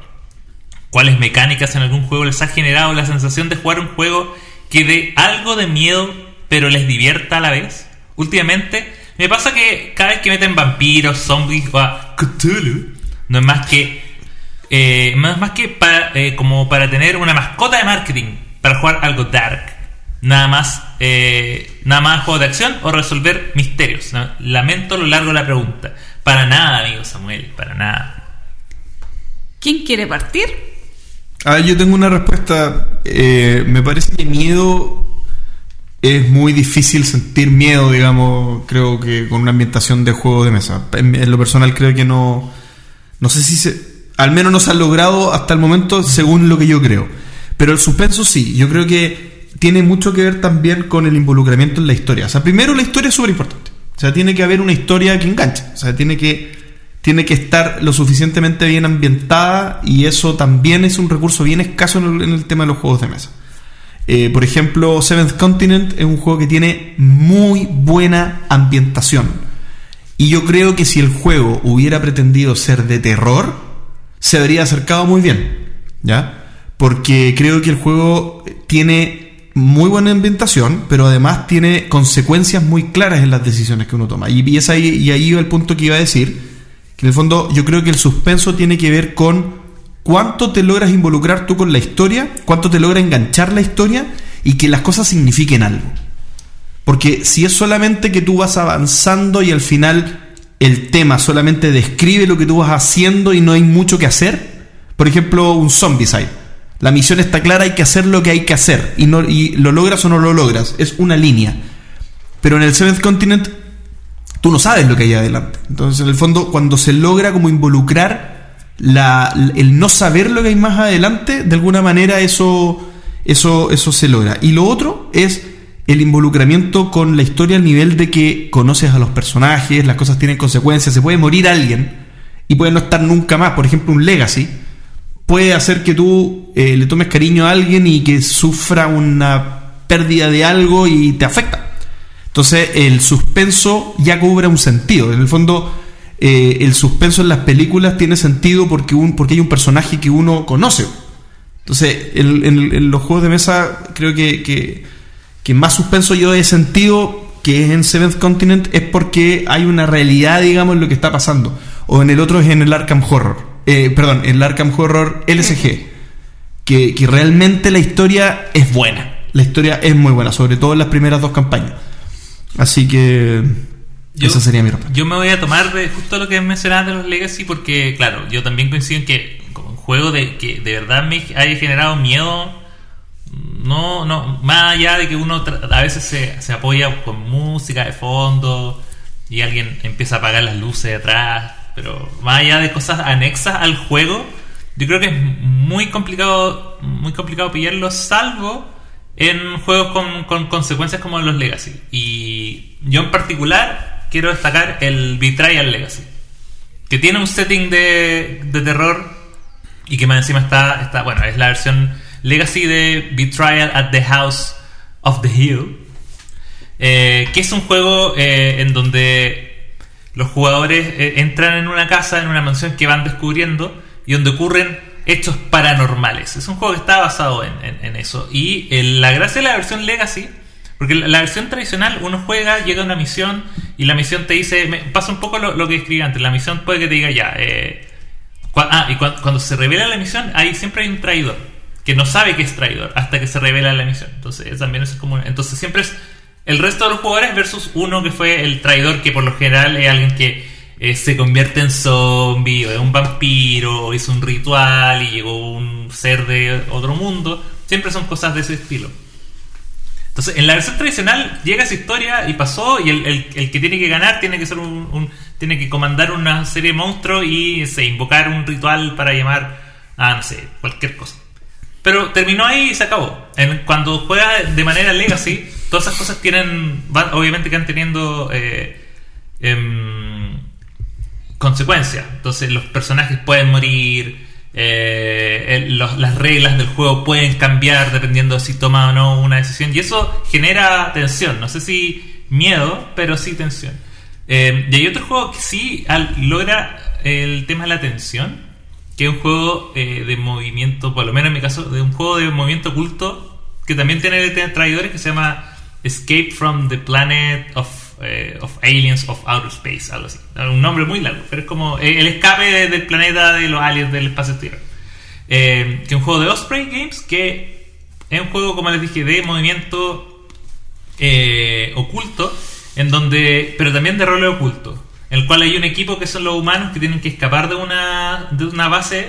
S4: ¿Cuáles mecánicas en algún juego les ha generado la sensación de jugar un juego que dé algo de miedo pero les divierta a la vez? Últimamente me pasa que cada vez que meten vampiros, zombies o a Cthulhu, no es más que eh, no es más que eh, como para tener una mascota de marketing para jugar algo dark. Nada más, eh, nada más juego de acción o resolver misterios. No, Lamento lo largo de la pregunta. Para nada, amigo Samuel, para nada.
S3: ¿Quién quiere partir?
S2: A ver, yo tengo una respuesta. Eh, me parece que miedo es muy difícil sentir miedo, digamos, creo que con una ambientación de juego de mesa. En, en lo personal creo que no... No sé si se... Al menos no se ha logrado hasta el momento según lo que yo creo. Pero el suspenso sí, yo creo que tiene mucho que ver también con el involucramiento en la historia. O sea, primero la historia es súper importante. O sea, tiene que haber una historia que enganche. O sea, tiene que, tiene que estar lo suficientemente bien ambientada y eso también es un recurso bien escaso en el, tema de los juegos de mesa. Eh, por ejemplo, Seventh Continent es un juego que tiene muy buena ambientación. Y yo creo que si el juego hubiera pretendido ser de terror, se habría acercado muy bien. ¿Ya? Porque creo que el juego tiene muy buena ambientación, pero además tiene consecuencias muy claras en las decisiones que uno toma. Y, y es ahí, y ahí el punto que iba a decir. Que en el fondo yo creo que el suspenso tiene que ver con cuánto te logras involucrar tú con la historia, cuánto te logra enganchar la historia y que las cosas signifiquen algo. Porque si es solamente que tú vas avanzando y al final el tema solamente describe lo que tú vas haciendo y no hay mucho que hacer, por ejemplo, un Zombicide. La misión está clara, hay que hacer lo que hay que hacer y, no, y lo logras o no lo logras, es una línea. Pero en el Seventh Continent tú no sabes lo que hay adelante. Entonces, en el fondo, cuando se logra como involucrar la, el no saber lo que hay más adelante, de alguna manera eso, eso, eso se logra. Y lo otro es el involucramiento con la historia al nivel de que conoces a los personajes, las cosas tienen consecuencias, se puede morir alguien y puede no estar nunca más. Por ejemplo, un legacy puede hacer que tú eh, le tomes cariño a alguien y que sufra una pérdida de algo y te afecta. Entonces el suspenso ya cobra un sentido. En el fondo, eh, el suspenso en las películas tiene sentido porque, un, porque hay un personaje que uno conoce. Entonces, en, en- en los juegos de mesa creo que, que, que más suspenso yo he sentido que es en Seventh Continent es porque hay una realidad, digamos, en lo que está pasando. O en el otro es en el Arkham Horror. Eh, perdón, el Arkham Horror LSG. Que, que realmente la historia es buena. La historia es muy buena, sobre todo en las primeras dos campañas. Así que
S4: Yo-
S2: esa sería mi respuesta.
S4: Yo me voy a tomar de justo lo que mencionabas de los Legacy porque, claro, yo también coincido en que como un juego de que de verdad me haya generado miedo, no, no, más allá de que uno a veces se, se apoya con música de fondo y alguien empieza a apagar las luces de atrás, pero más allá de cosas anexas al juego, yo creo que es muy complicado, muy complicado pillarlo, salvo en juegos con, con consecuencias como los Legacy. Y yo en particular quiero destacar el Betrayal Legacy, que tiene un setting de, de terror y que más encima está, está, bueno, es la versión Legacy de Betrayal at the House of the Hill, eh, que es un juego eh, en donde los jugadores eh, entran en una casa, en una mansión que van descubriendo y donde ocurren hechos paranormales. Es un juego que está basado en, eso. Y eh, la gracia de la versión Legacy, porque la, versión tradicional uno juega, llega a una misión y la misión te dice, me- pasa un poco lo, que escribí antes, la misión puede que te diga ya, eh, ah, y cua- cuando se revela la misión, ahí siempre hay un traidor que no sabe que es traidor hasta que se revela la misión. Entonces también eso es como, entonces siempre es el resto de los jugadores versus uno que fue el traidor que por lo general es alguien que eh, se convierte en zombie, o es un vampiro, o hizo un ritual y llegó un ser de otro mundo. Siempre son cosas de ese estilo. Entonces, en la versión tradicional llega esa historia y pasó, y el, el- que tiene que ganar tiene que ser un, un- tiene que comandar una serie de monstruos y se invocar un ritual para llamar a no sé, cualquier cosa. Pero terminó ahí y se acabó. Cuando juega de manera legacy, todas esas cosas tienen, van- obviamente que van teniendo eh, em, consecuencias. Entonces los personajes pueden morir, eh, las reglas del juego pueden cambiar dependiendo de si toma o no una decisión. Y eso genera tensión. No sé si miedo, pero sí tensión. Eh, y hay otro juego que sí logra el tema de la tensión, que es un juego eh, de movimiento, por lo menos en mi caso, de un juego de movimiento oculto, que también tiene traidores, que se llama Escape from the Planet of, eh, of Aliens of Outer Space, algo así. Un nombre muy largo, pero es como el escape de- del planeta de los aliens del espacio exterior. Eh, que es un juego de Osprey Games, que es un juego, como les dije, de movimiento eh, oculto, en donde, pero también de rol oculto, en el cual hay un equipo que son los humanos que tienen que escapar de una, de una base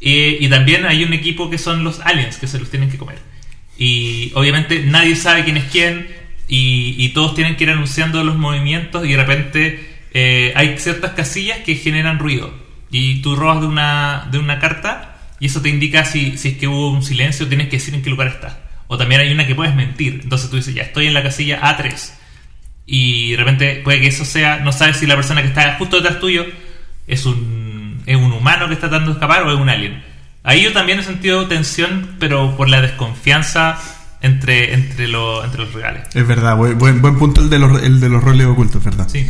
S4: y también hay un equipo que son los aliens que se los tienen que comer. Y obviamente nadie sabe quién es quién y, todos tienen que ir anunciando los movimientos y de repente eh, hay ciertas casillas que generan ruido y tú robas de una, de una carta y eso te indica si, si es que hubo un silencio, tienes que decir en qué lugar estás. O también hay una que puedes mentir. Entonces tú dices, ya estoy en la casilla A3. Y de repente puede que eso sea, no sabes si la persona que está justo detrás tuyo es un, es un humano que está tratando de escapar o es un alien. Ahí yo también he sentido tensión, pero por la desconfianza entre, entre, lo- entre los reales.
S2: Es verdad, buen, buen, buen punto el de, los, el de los roles ocultos, es verdad.
S4: Sí.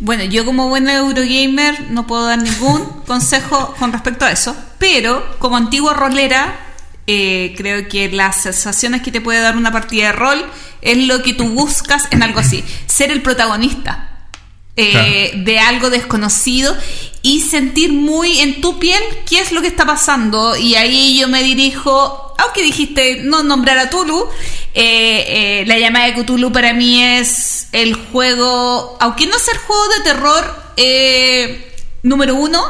S3: Bueno, yo como buena Eurogamer no puedo dar ningún consejo con respecto a eso, pero como antigua rolera, eh, creo que las sensaciones que te puede dar una partida de rol es lo que tú buscas en algo así, ser el protagonista. eh, de algo desconocido y sentir muy en tu piel qué es lo que está pasando y ahí yo me dirijo aunque dijiste no nombrar a Tulu eh, eh, la llamada de Cthulhu para mí es el juego aunque no sea el juego de terror eh, número uno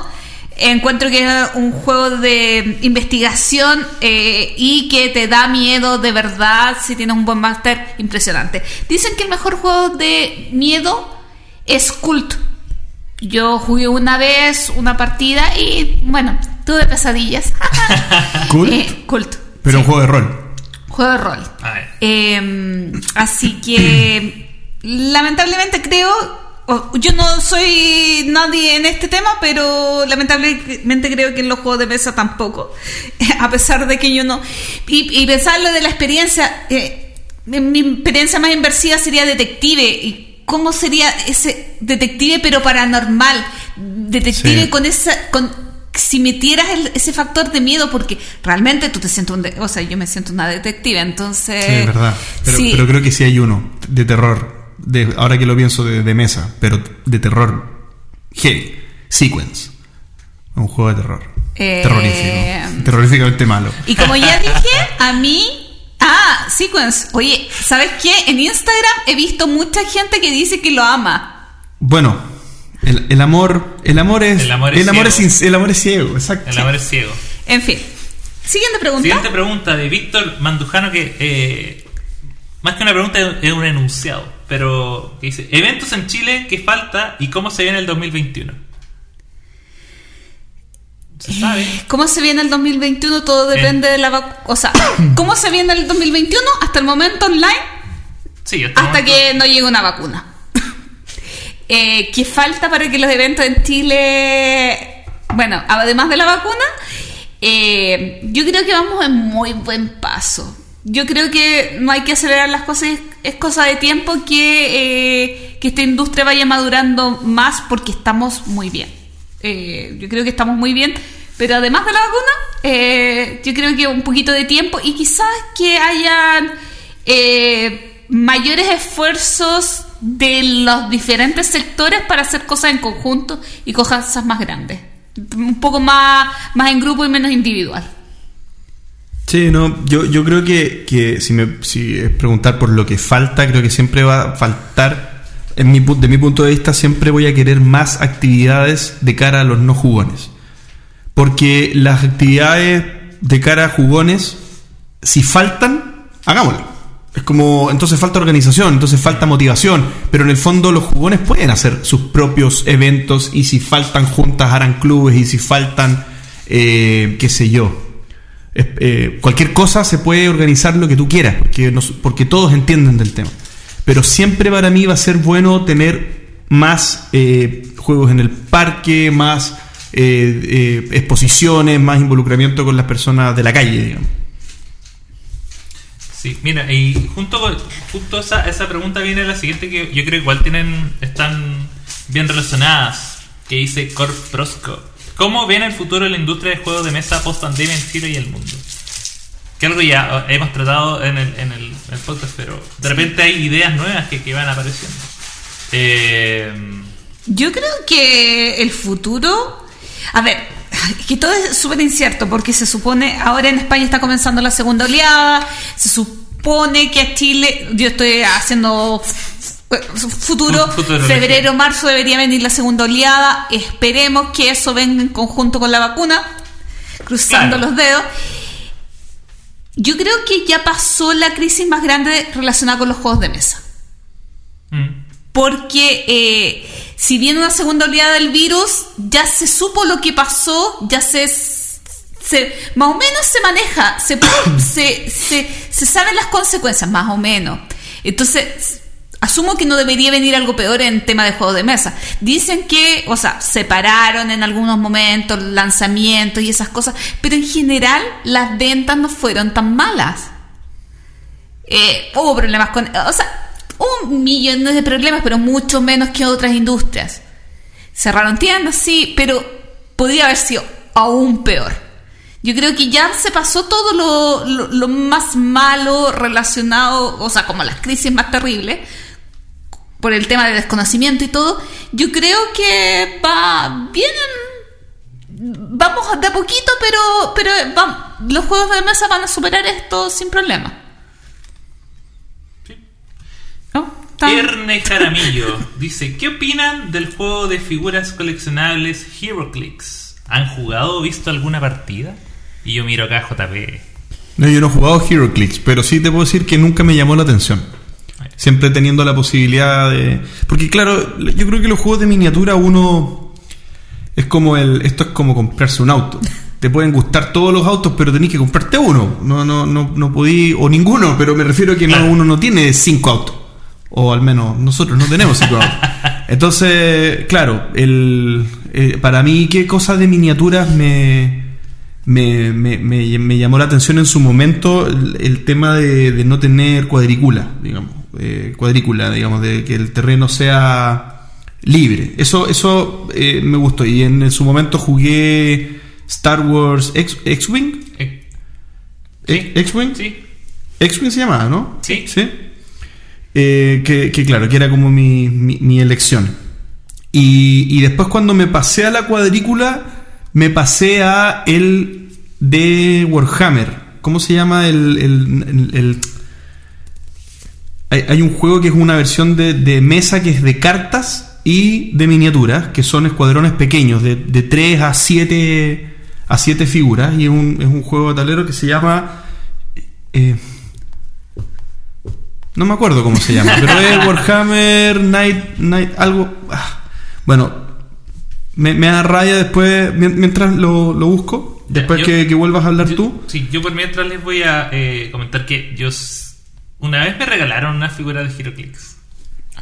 S3: encuentro que es un juego de investigación y que te da miedo de verdad si tienes un buen máster impresionante dicen que el mejor juego de miedo es Cult. Yo jugué una vez una partida y bueno, tuve pesadillas.
S2: Cult,
S3: Eh, Cult.
S2: pero un juego de rol.
S3: juego de rol. Eh, así que lamentablemente creo, yo no soy nadie en este tema, pero lamentablemente creo que en los juegos de mesa tampoco, a pesar de que yo no... Y, y pensar lo de la experiencia, eh, mi mi experiencia más inversiva sería detective. ¿Y cómo sería ese detective pero paranormal? Detective
S2: Sí.
S3: con esa... Con, si metieras el- ese factor de miedo, porque realmente tú te sientes un... de- o sea, yo me siento una detective, entonces...
S2: Sí, es verdad. Pero,
S3: sí.
S2: pero creo que sí hay uno de terror. De, ahora que lo pienso de, de mesa, pero de terror. Heavy. Sequence. Un juego de terror.
S3: Eh,
S2: Terrorífico. Terroríficamente malo.
S3: Y como ya dije, a mí. Ah, Sequence. Oye, ¿sabes qué? En Instagram he visto mucha gente que dice que lo ama.
S2: Bueno, el, el amor. El amor es.
S4: El amor es ciego.
S2: sin- el amor es ciego, exacto.
S4: El amor es ciego.
S3: En fin. Siguiente pregunta.
S4: Siguiente pregunta de Víctor Mandujano que eh, más que una pregunta es un enunciado, pero que dice, eventos en Chile, ¿qué falta y cómo se viene el 2021? ¿Se sabe?
S3: ¿Cómo se viene el 2021? Todo depende de la vacuna. O sea, ¿cómo se viene el 2021? Hasta el momento online,
S4: Sí, hasta, momento-
S3: que no llegue una vacuna. eh, ¿Qué falta para que los eventos en Chile, bueno, además de la vacuna, eh, yo creo que vamos en muy buen paso. Yo creo que no hay que acelerar las cosas, es, es cosa de tiempo que, eh, que esta industria vaya madurando más porque estamos muy bien. Eh, yo creo que estamos muy bien, pero además de la vacuna, eh, yo creo que un poquito de tiempo y quizás que hayan eh, mayores esfuerzos de los diferentes sectores para hacer cosas en conjunto y cosas más grandes. Un poco más, más en grupo y menos individual.
S2: Sí, no, yo, yo creo que, que si, me, si es preguntar por lo que falta, creo que siempre va a faltar en mi, de mi punto de vista, siempre voy a querer más actividades de cara a los no jugones. Porque las actividades de cara a jugones, si faltan, hagámoslo. Es como, entonces falta organización, entonces falta motivación, pero en el fondo los jugones pueden hacer sus propios eventos y si faltan juntas harán clubes y si faltan, eh, qué sé yo, eh, cualquier cosa se puede organizar lo que tú quieras, porque, porque todos entienden del tema. Pero siempre para mí va a ser bueno tener más eh, juegos en el parque, más eh, eh, exposiciones, más involucramiento con las personas de la calle, digamos.
S4: Sí, mira, y junto con justo esa, esa pregunta viene la siguiente que yo creo igual tienen están bien relacionadas, que dice Corp Prosco. ¿Cómo viene el futuro de la industria de juegos de mesa post pandemia en Chile y el mundo? Que algo ya hemos tratado en el, en el, en el podcast, pero de repente hay ideas nuevas que, que van apareciendo. Eh,
S3: Yo creo que el futuro. A ver, es que todo es súper incierto porque se supone. Ahora en España está comenzando la segunda oleada. Se supone que a Chile. Yo estoy haciendo. Futuro,
S4: Fu- futuro,
S3: febrero, marzo debería venir la segunda oleada. Esperemos que eso venga en conjunto con la vacuna, cruzando
S4: Claro.
S3: los dedos. Yo creo que ya pasó la crisis más grande relacionada con los juegos de mesa
S4: mm,
S3: porque eh, si viene una segunda oleada del virus, ya se supo lo que pasó, ya se, se más o menos se maneja, se, se, se, se saben las consecuencias, más o menos. Entonces, asumo que no debería venir algo peor en tema de juegos de mesa. Dicen que, o sea, separaron en algunos momentos lanzamientos y esas cosas, pero en general las ventas no fueron tan malas. Eh, hubo problemas con. O sea, hubo millones de problemas, pero mucho menos que otras industrias. Cerraron tiendas, sí, pero podría haber sido aún peor. Yo creo que ya se pasó todo lo, lo- lo más malo relacionado, o sea, como las crisis más terribles, por el tema de desconocimiento y todo. Yo creo que va bien. Vamos de a poquito, pero, pero va- los juegos de mesa van a superar esto sin problema.
S4: sí.
S3: ¿No? Está-
S4: Erne Jaramillo dice: ¿Qué opinan del juego de figuras coleccionables HeroClix? ¿Han jugado o visto alguna partida? Y yo miro acá a JP.
S2: No, yo no he jugado HeroClix, pero sí te puedo decir que nunca me llamó la atención. Siempre teniendo la posibilidad de... Porque claro, yo creo que los juegos de miniatura uno... Es como el... Esto es como comprarse un auto. Te pueden gustar todos los autos, pero tenés que comprarte uno. No, no, no, no podí... O ninguno, pero me refiero a que no, uno no tiene cinco autos. O al menos nosotros no tenemos cinco autos. Entonces, claro, el, eh, para mí, ¿qué cosas de miniaturas me, me, me, me- me llamó la atención en su momento? El, el tema de, de no tener cuadrícula, digamos. Eh, cuadrícula, digamos, de que el terreno sea libre. Eso, eso eh, me gustó. Y en, su momento jugué Star Wars X-Wing.
S4: Eh.
S2: ¿X-Wing?
S4: Sí.
S2: X-Wing se llamaba, ¿no?
S4: Sí.
S2: Sí. Eh, que, que claro, que era como mi, mi, mi elección. Y, y después cuando me pasé a la cuadrícula, me pasé a el de Warhammer. ¿Cómo se llama el... el- el- el- Hay, hay un juego que es una versión de, de mesa que es de cartas y de miniaturas, que son escuadrones pequeños, de, de 3 a 7 a 7 figuras. Y es un, es un juego de tablero que se llama... eh, no me acuerdo cómo se llama, pero es Warhammer Night, Night algo. ah. Bueno, me, me da rabia después, mien- mientras lo, lo busco,
S4: Ya,
S2: después
S4: yo-
S2: que, que vuelvas a hablar
S4: Yo-
S2: tú.
S4: Sí, yo por mientras les voy a eh, comentar que yo una vez me regalaron una figura de HeroClix,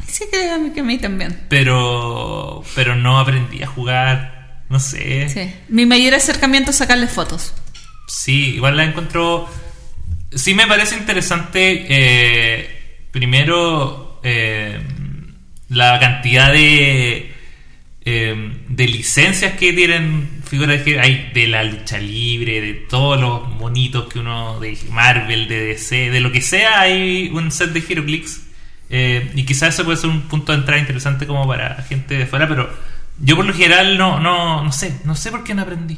S3: Sí, mí, que a mí también.
S4: pero pero no aprendí a jugar, no sé.
S3: Sí. Mi mayor acercamiento es sacarle fotos.
S4: Sí, igual la encuentro. Sí, me parece interesante. eh, primero, eh, la cantidad de. eh, de licencias que tienen figuras que hay de la lucha libre, de todos los monitos que uno. de Marvel, de DC, de lo que sea, hay un set de HeroClix. Eh, y quizás eso puede ser un punto de entrada interesante como para gente de fuera, pero yo por lo general no, no, no sé, no sé por qué no aprendí.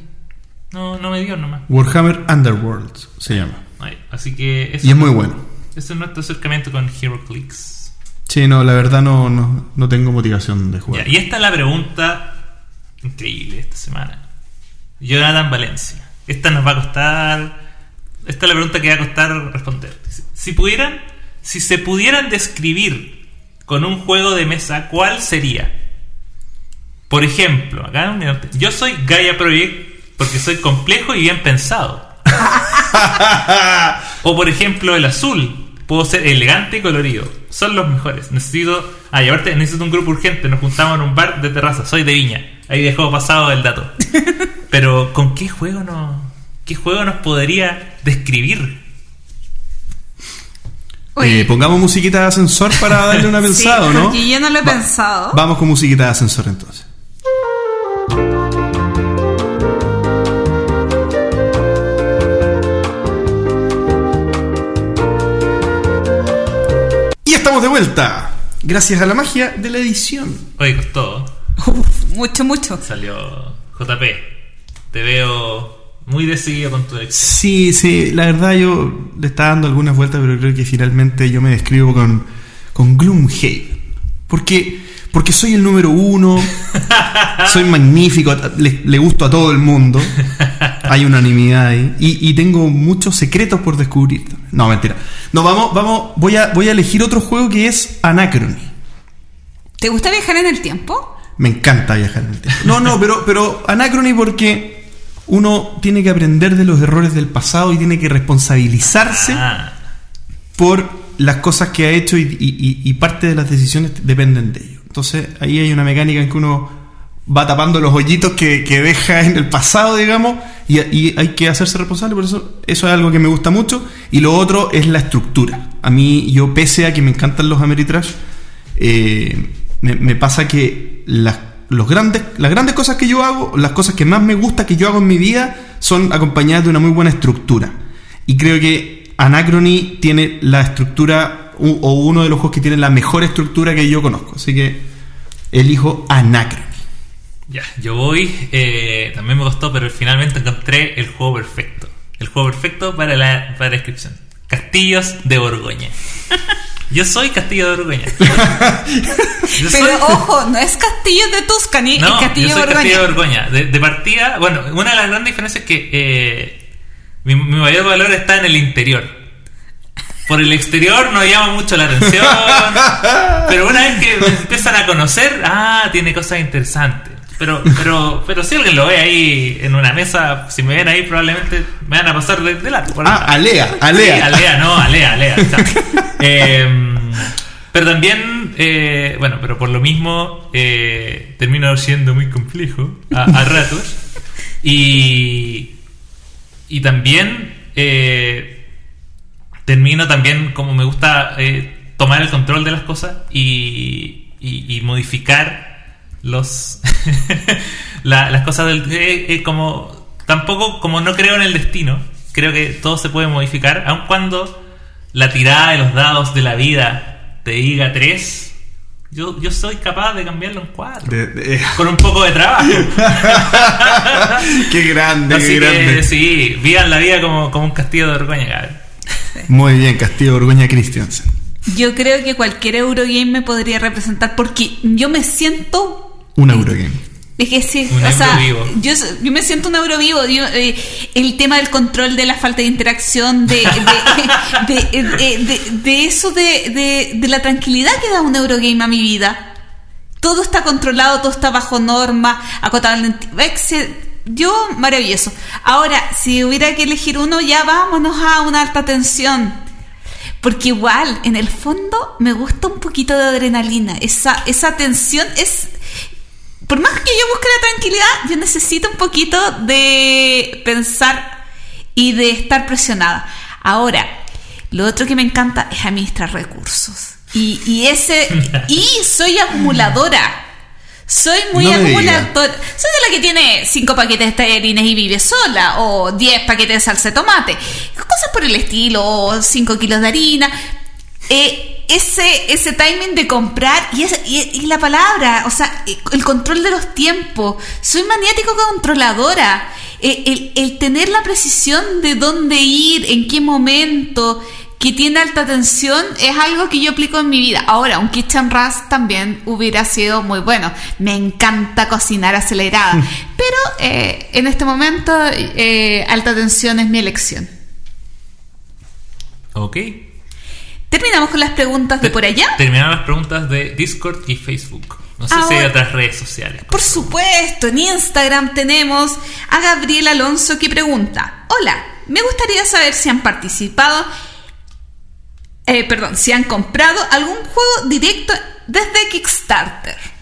S4: No, no me dio nomás.
S2: Warhammer Underworld se llama.
S4: Ay, así que eso
S2: Y es muy bueno.
S4: Ese es nuestro acercamiento con HeroClix.
S2: Sí, no, la verdad no, no, no tengo motivación de
S4: Ya,
S2: jugar.
S4: y esta es la pregunta increíble esta semana. Jonathan Valencia. Esta nos va a costar. Esta es la pregunta que va a costar responder. Si- pudieran. Si se pudieran describir con un juego de mesa, ¿cuál sería? Por ejemplo, acá yo soy Gaia Project porque soy complejo y bien pensado. o por ejemplo, el azul. Puedo ser elegante y colorido. Son los mejores. Necesito. Ah, y aparte necesito un grupo urgente. Nos juntamos en un bar de terraza. Soy de Viña. Ahí dejó pasado el dato. Pero, ¿con qué juego no, qué juego nos podría describir?
S2: Eh, pongamos musiquita de ascensor para darle una pensada, ¿o ¿no?
S3: porque yo no lo he
S2: Va-
S3: pensado.
S2: Vamos con musiquita de ascensor entonces. Y estamos de vuelta. Gracias a la magia de la edición.
S4: Oye, costó.
S3: Uf, mucho, mucho.
S4: Salió JP. Te veo muy decidido con tu elección.
S2: Sí, sí, la verdad yo le estaba dando algunas vueltas, pero creo que finalmente yo me describo con, con Gloomhaven. Porque, porque soy el número uno, soy magnífico, le, le gusto a todo el mundo, hay unanimidad ahí, y, y tengo muchos secretos por descubrir. No, mentira. No, vamos, vamos, voy a, voy a elegir otro juego que es Anachrony.
S3: ¿Te gusta viajar en el tiempo?
S2: Me encanta viajar en el tiempo. No, no, pero, pero Anachrony porque uno tiene que aprender de los errores del pasado y tiene que responsabilizarse
S4: Ah,
S2: por las cosas que ha hecho y, y- y- y parte de las decisiones dependen de ello. Entonces ahí hay una mecánica en que uno va tapando los hoyitos que, que deja en el pasado, digamos, y, y hay que hacerse responsable, por eso eso es algo que me gusta mucho. Y lo otro es la estructura. A mí, yo pese a que me encantan los Ameritrash, eh, me, me pasa que las, los grandes, las grandes cosas que yo hago, las cosas que más me gusta que yo hago en mi vida, son acompañadas de una muy buena estructura. Y creo que Anachrony tiene la estructura, o uno de los juegos que tiene la mejor estructura que yo conozco. Así que elijo Anachrony.
S4: ya, yo voy. eh, también me costó, pero finalmente encontré el juego perfecto. El juego perfecto para la, para la descripción. Castillos de Borgoña. Yo soy Castillo de Borgoña. Soy-
S3: Pero ojo, no es Castillo de Tuscany,
S4: No,
S3: es Castillo
S4: yo soy
S3: de
S4: Castillo de
S3: Borgoña.
S4: Borgoña. De, de partida, bueno, una de las grandes diferencias es que eh, mi, mi mayor valor está en el interior. Por el exterior no llama mucho la atención, pero una vez que me empiezan a conocer, ah, tiene cosas interesantes. Pero, pero, pero si alguien lo ve ahí en una mesa, si me ven ahí probablemente me van a pasar de, de largo.
S2: Ah. Alea, Alea.
S4: Sí, Alea, no, Alea, Alea. eh, pero también, eh, bueno, pero por lo mismo eh, termino siendo muy complejo a, a ratos. Y, y también eh, termino también como me gusta tomar el control de las cosas y, y- y modificar los la- las cosas del eh, eh, como tampoco como no creo en el destino creo que todo se puede modificar aun cuando la tirada de los dados de la vida te diga tres yo, yo soy capaz de cambiarlo en cuatro
S2: De- de-
S4: con un poco de trabajo
S2: qué grande,
S4: así
S2: qué grande.
S4: que sí vivan la vida como, como un castillo de cabrón.
S2: Muy bien, Castillo Borgoña Christiansen.
S3: Yo creo que cualquier Eurogame me podría representar porque yo me siento
S2: Un Eurogame.
S3: Es que sí,
S4: Un
S3: o sea. Yo, yo me siento un euro vivo. yo, eh, el tema del control de la falta de interacción, de, de, de, de- de- de eso, de, de- de la tranquilidad que da un Eurogame a mi vida. Todo está controlado, todo está bajo norma, acotado Yo, maravilloso. Ahora, si hubiera que elegir uno, ya vámonos a una alta tensión. Porque igual, en el fondo, me gusta un poquito de adrenalina. Esa, esa tensión es por más que yo busque la tranquilidad, yo necesito un poquito de pensar y de estar presionada. Ahora, lo otro que me encanta es administrar recursos. Y, y ese y soy acumuladora. Soy muy
S2: No
S3: acumuladora. Soy de la que tiene cinco paquetes de tallarines y vive sola, o 10 paquetes de salsa de tomate, cosas por el estilo, o 5 kilos de harina. Eh, ese, ese timing de comprar y, ese- y, y la palabra, o sea, el control de los tiempos. Soy maniático controladora. Eh, el, el tener la precisión de dónde ir, en qué momento, que tiene alta tensión es algo que yo aplico en mi vida. Ahora, un kitchen rush también hubiera sido muy bueno. Me encanta cocinar acelerada, pero eh, en este momento eh, alta tensión es mi elección.
S4: Ok.
S3: Terminamos con las preguntas de por allá.
S4: Terminaron las preguntas de Discord y Facebook. No sé si hay otras redes sociales.
S3: Por supuesto, en Instagram tenemos a Gabriel Alonso que pregunta, hola, me gustaría saber si han participado, eh, perdón, si han comprado algún juego directo desde Kickstarter.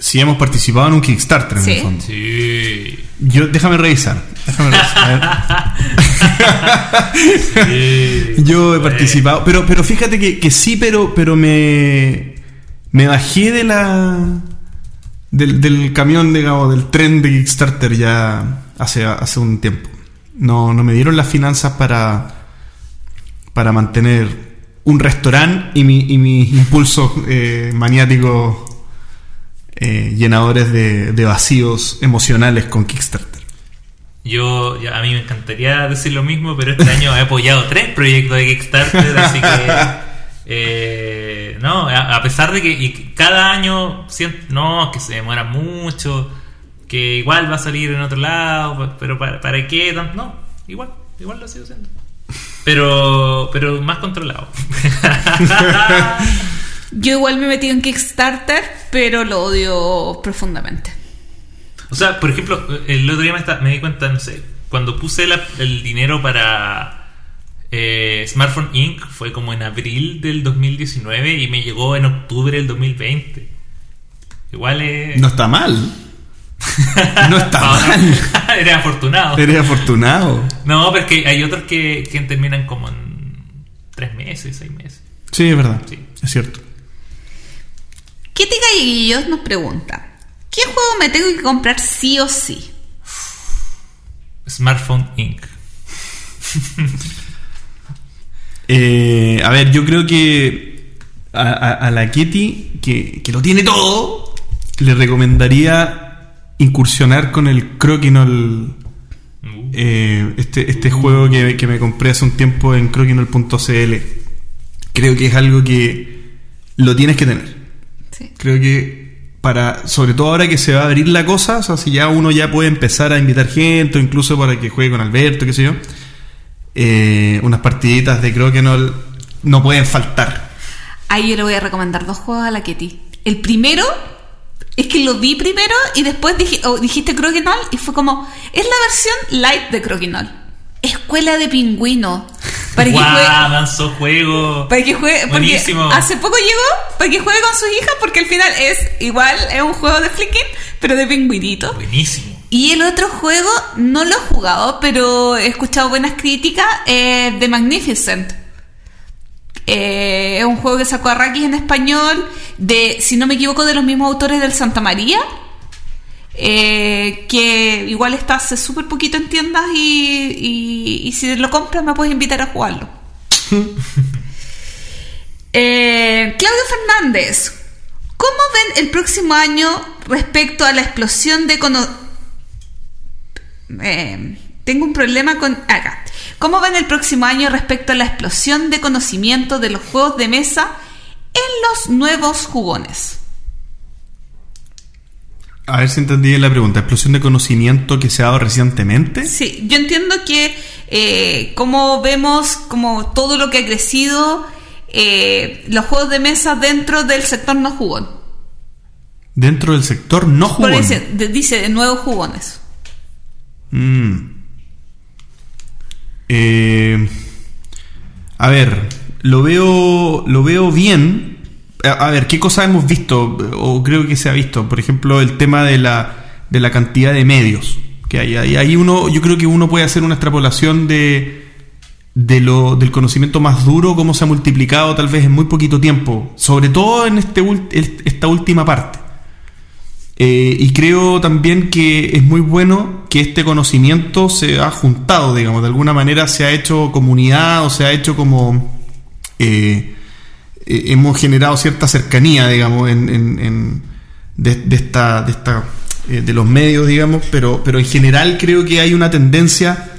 S2: Si hemos participado en un Kickstarter en
S3: Sí.
S2: el fondo.
S4: Sí.
S2: Yo, déjame revisar. Déjame revisar.
S4: Sí.
S2: Yo he
S4: Bueno.
S2: participado, pero, pero fíjate que, que sí, pero, pero me, me bajé de la del, del camión, digamos, del tren de Kickstarter ya hace, hace un tiempo. No, no me dieron las finanzas para, para mantener un restaurante y, mi, y mis impulsos eh, maniáticos eh, llenadores de, de vacíos emocionales con Kickstarter.
S4: Yo, a mí me encantaría decir lo mismo, pero este año he apoyado tres proyectos de Kickstarter, así que. eh, no, a, pesar de que y cada año siento, no, que se demora mucho, que igual va a salir en otro lado, pero ¿para, para qué? No, igual, igual lo sigo haciendo. Pero, pero más controlado.
S3: Yo igual me metí en Kickstarter, pero lo odio profundamente.
S4: O sea, por ejemplo, el otro día me, di cuenta, no sé, cuando puse la- el dinero para eh, Smartphone Inc. fue como en abril del 2019 y me llegó en octubre del 2020. Igual es...
S2: No está mal. No está mal.
S4: Eres afortunado.
S2: Eres afortunado.
S4: No, pero es que hay otros que, que terminan como en tres meses, seis meses.
S2: Sí, es verdad.
S4: Sí.
S2: Es cierto.
S3: Kitty Galleguillos nos pregunta, ¿qué juego me tengo que comprar sí o sí?
S4: Smartphone Inc.
S2: Eh, a ver, yo creo que a, a- a la Kitty, que, que lo tiene todo, le recomendaría incursionar con el Crokinole.
S4: Uh,
S2: eh, este, este juego que, que me compré hace un tiempo en crokinole.cl. Creo que es algo que lo tienes que tener.
S3: Sí.
S2: Creo que para, sobre todo ahora que se va a abrir la cosa, o sea, si ya uno ya puede empezar a invitar gente, o incluso para que juegue con Alberto, qué sé yo, eh, unas partiditas de Crokinole no pueden faltar.
S3: Ahí yo le voy a recomendar dos juegos a la Kitty. El primero es que lo vi primero y después dije, oh, dijiste Crokinole y fue como, es la versión light de Crokinole. Escuela de pingüino. Para juegue,
S4: Lanzó juego.
S3: para que juegue,
S4: Buenísimo.
S3: hace poco llegó para que juegue con sus hijas porque al final es igual, es un juego de flicking, pero de pingüinito.
S4: Buenísimo.
S3: Y el otro juego no lo he jugado, pero he escuchado buenas críticas eh, de Magnificent. Eh, es un juego que sacó Arrakis en español, de, si no me equivoco, de los mismos autores del Santa María. Eh, que igual está hace súper poquito en tiendas y, y- y si lo compras me puedes invitar a jugarlo. Eh, Claudio Fernández, ¿cómo ven el próximo año respecto a la explosión de cono eh, tengo un problema con acá. ¿Cómo ven el próximo año respecto a la explosión de conocimiento de los juegos de mesa en los nuevos jugones?
S2: A ver si entendí bien la pregunta. ¿Explosión de conocimiento que se ha dado recientemente?
S3: Sí, yo entiendo que eh, como vemos como todo lo que ha crecido eh, los juegos de mesa dentro del sector no jugón.
S2: Dentro del sector no jugón.
S3: dice, de, dice nuevos jugones.
S2: Mm. Eh, a ver, lo veo, lo veo bien. A, ver, ¿qué cosas hemos visto? O creo que se ha visto. Por ejemplo, el tema de la, de la cantidad de medios que hay. Ahí, ahí uno, yo creo que uno puede hacer una extrapolación de, de lo, del conocimiento más duro, cómo se ha multiplicado tal vez en muy poquito tiempo. Sobre todo en este, esta última parte. Eh, y creo también que es muy bueno que este conocimiento se ha juntado, digamos, de alguna manera se ha hecho comunidad o se ha hecho como... eh, eh, hemos generado cierta cercanía, digamos, en, en- de, esta, de, esta eh, de los medios, digamos, pero, pero en general creo que hay una tendencia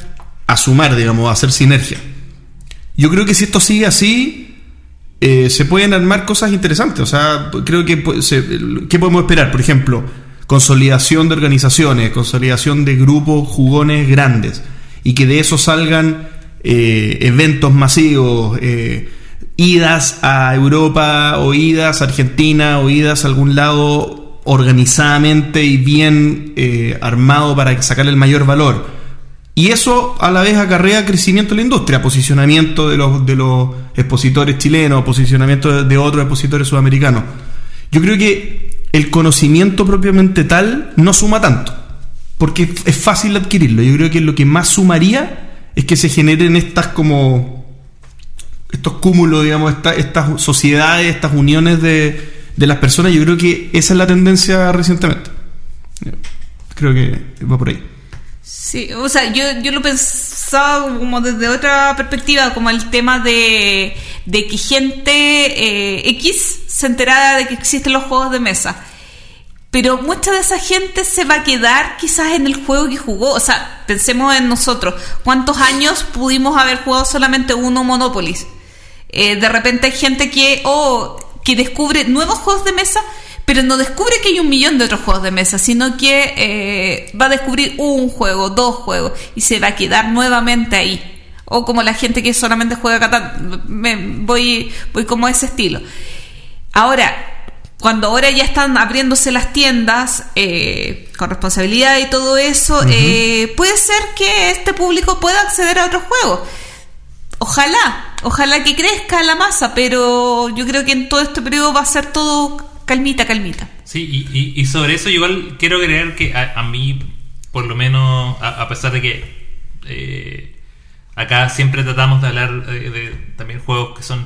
S2: a sumar, digamos, a hacer sinergia. yo creo que si esto sigue así, eh, se pueden armar cosas interesantes. O sea, creo que ¿qué podemos esperar? Por ejemplo, consolidación de organizaciones, consolidación de grupos jugones grandes y que de eso salgan eventos masivos, idas a Europa o idas a Argentina o idas a algún lado organizadamente y bien eh, armado para sacar el mayor valor. Y eso a la vez acarrea crecimiento de la industria, posicionamiento de los, de los expositores chilenos, posicionamiento de, de otros expositores sudamericanos. Yo creo que el conocimiento propiamente tal no suma tanto, porque es fácil adquirirlo. Yo creo que lo que más sumaría es que se generen estas como estos cúmulos, digamos, esta- estas sociedades, estas uniones de, de las personas. Yo creo que esa es la tendencia recientemente. Creo que va por ahí.
S3: Sí, o sea, yo, yo lo pensaba como desde otra perspectiva, como el tema de, de que gente eh, X se enterara de que existen los juegos de mesa. Pero mucha de esa gente se va a quedar quizás en el juego que jugó. O sea, pensemos en nosotros. ¿Cuántos años pudimos haber jugado solamente uno Monopolis? Eh, de repente hay gente que, oh, que descubre nuevos juegos de mesa, pero no descubre que hay un millón de otros juegos de mesa, sino que eh, va a descubrir un juego, dos juegos, y se va a quedar nuevamente ahí. O como la gente que solamente juega Catán, me, voy, voy como a ese estilo. Ahora, cuando ahora ya están abriéndose las tiendas eh, con responsabilidad y todo eso, eh, puede ser que este público pueda acceder a otros juegos. Ojalá, ojalá que crezca la masa, pero yo creo que en todo este periodo va a ser todo calmita, calmita.
S4: Sí, y, sobre eso igual quiero creer que a, mí, por lo menos, a, pesar de que eh, acá siempre tratamos de hablar eh, de, también juegos que son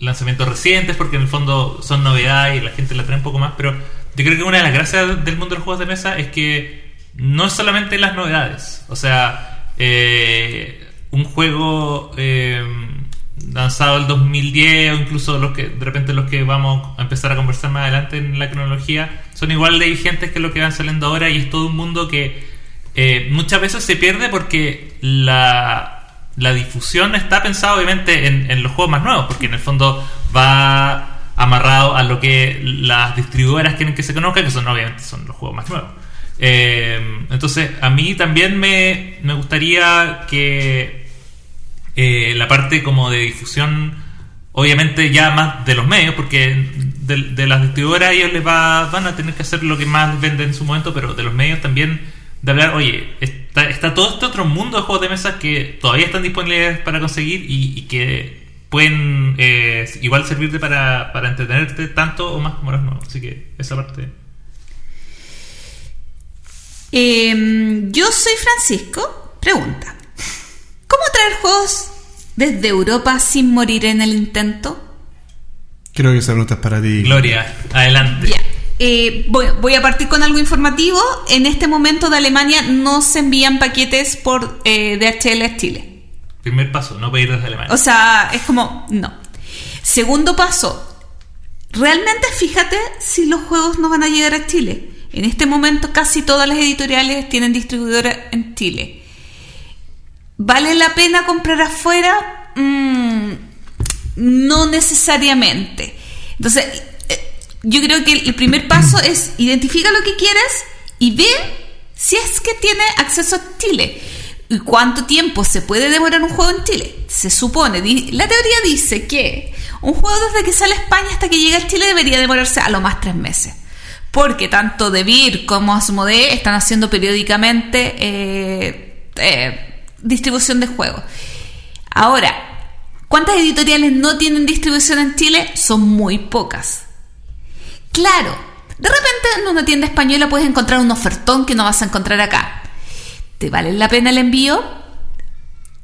S4: lanzamientos recientes, porque en el fondo son novedades y la gente la trae un poco más, pero yo creo que una de las gracias del mundo de los juegos de mesa es que no es solamente las novedades, o sea, eh, un juego... eh, lanzado el 2010 o incluso los que de repente los que vamos a empezar a conversar más adelante en la cronología son igual de vigentes que lo que van saliendo ahora y es todo un mundo que eh, muchas veces se pierde porque la, la difusión está pensada obviamente en, en los juegos más nuevos porque en el fondo va amarrado a lo que las distribuidoras quieren que se conozca que son obviamente son los juegos más nuevos. Eh, entonces a mí también me, me gustaría que eh, la parte como de difusión, obviamente ya más de los medios, porque de, las distribuidoras ellos les va, van a tener que hacer lo que más les vende en su momento, pero de los medios también de hablar, oye, está, está todo este otro mundo de juegos de mesa que todavía están disponibles para conseguir y, y que pueden eh, igual servirte para, para entretenerte tanto o más como los nuevos. Así que esa parte...
S3: Eh, yo soy Francisco. Pregunta. ¿Cómo traer juegos desde Europa sin morir en el intento?
S2: Creo que esa pregunta es para ti.
S4: Gloria, adelante.
S3: Eh, voy, voy a partir con algo informativo. En este momento de Alemania no se envían paquetes por eh, DHL a Chile.
S4: Primer paso, no pedir desde Alemania.
S3: O sea, es como, no. Segundo paso, realmente fíjate si los juegos no van a llegar a Chile. En este momento casi todas las editoriales tienen distribuidora en Chile. ¿Vale la pena comprar afuera? Mm, no necesariamente. Entonces, eh, yo creo que el primer paso es identifica lo que quieres y ve si es que tiene acceso a Chile. ¿Y cuánto tiempo se puede demorar un juego en Chile? Se supone, la teoría dice que un juego desde que sale a España hasta que llega a Chile debería demorarse a lo más tres meses. Porque tanto De Beer como Asmodee están haciendo periódicamente eh, eh, distribución de juegos. Ahora, ¿cuántas editoriales no tienen distribución en Chile? Son muy pocas. Claro, de repente en una tienda española puedes encontrar un ofertón que no vas a encontrar acá. ¿Te vale la pena el envío?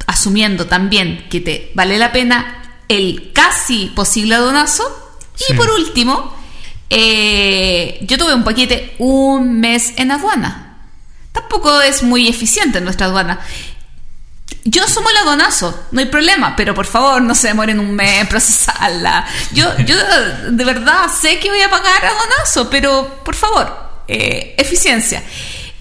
S3: Asumiendo también que te vale la pena el casi posible donazo. Y por último, eh, yo tuve un paquete un mes en aduana. Tampoco es muy eficiente nuestra aduana. Yo asumo el aduanazo, no hay problema, pero por favor no se demoren un mes en procesarla. Yo, yo de verdad sé que voy a pagar aduanazo, pero por favor, eh, eficiencia.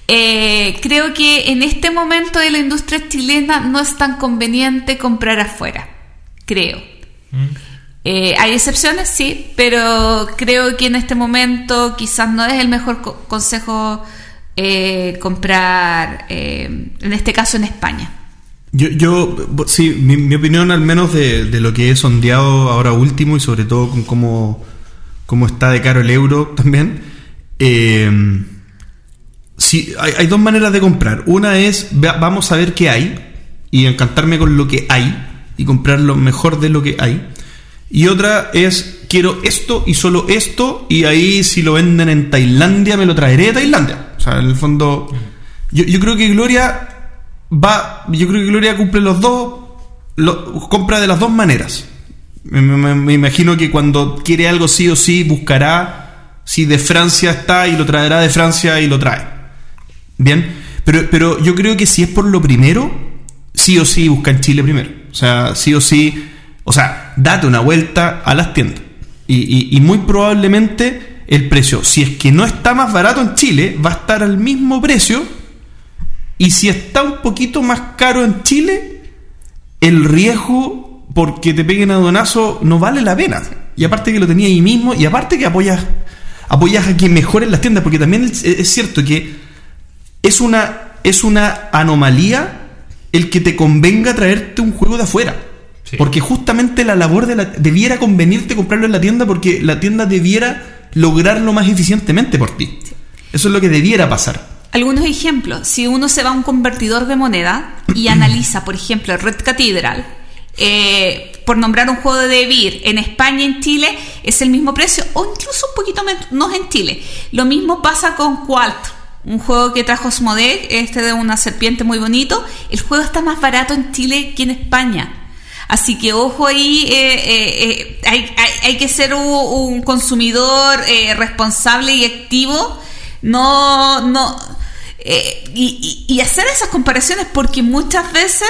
S3: Eh, creo que en este momento de la industria chilena no es tan conveniente comprar afuera. Creo.
S4: Mm.
S3: Eh, hay excepciones, sí, pero creo que en este momento quizás no es el mejor co- consejo eh, comprar, en este caso en España.
S2: Yo, yo sí, mi, mi opinión al menos de, de lo que he sondeado ahora último y sobre todo con cómo, cómo está de caro el euro también. eh, sí, hay, hay dos maneras de comprar. Una es, vamos a ver qué hay y encantarme con lo que hay y comprar lo mejor de lo que hay. Y otra es, quiero esto y solo esto y ahí si lo venden en Tailandia me lo traeré de Tailandia. O sea, en el fondo, yo, yo creo que Gloria va, yo creo que Gloria cumple los dos, lo, compra de las dos maneras. Me, imagino que cuando quiere algo sí o sí buscará si de Francia está y lo traerá de Francia y lo trae. Bien, pero, pero yo creo que si es por lo primero, sí o sí busca en Chile primero. O sea, sí o sí, o sea, date una vuelta a las tiendas. Y, y- y muy probablemente el precio, si es que no está más barato en Chile, va a estar al mismo precio. Y si está un poquito más caro en Chile, el riesgo porque te peguen aduanazo no vale la pena. Y aparte que lo tenía ahí mismo, y aparte que apoyas, apoyas a que mejoren las tiendas, porque también es, es cierto que es una, es una anomalía el que te convenga traerte un juego de afuera.
S4: Sí.
S2: Porque justamente la labor de la, debiera convenirte comprarlo en la tienda porque la tienda debiera lograrlo más eficientemente por ti. Eso es lo que debiera pasar.
S3: Algunos ejemplos, si uno se va a un convertidor de moneda y analiza, por ejemplo, Red Cathedral, eh, por nombrar un juego de DeVir, en España y en Chile es el mismo precio o incluso un poquito menos en Chile. Lo mismo pasa con Qualt, un juego que trajo Smodec, este de una serpiente muy bonito. El juego está más barato en Chile que en España. Así que ojo ahí, eh, eh, eh, hay, hay- hay que ser un, un consumidor eh, responsable y activo, no, no, eh, y, y- hacer esas comparaciones porque muchas veces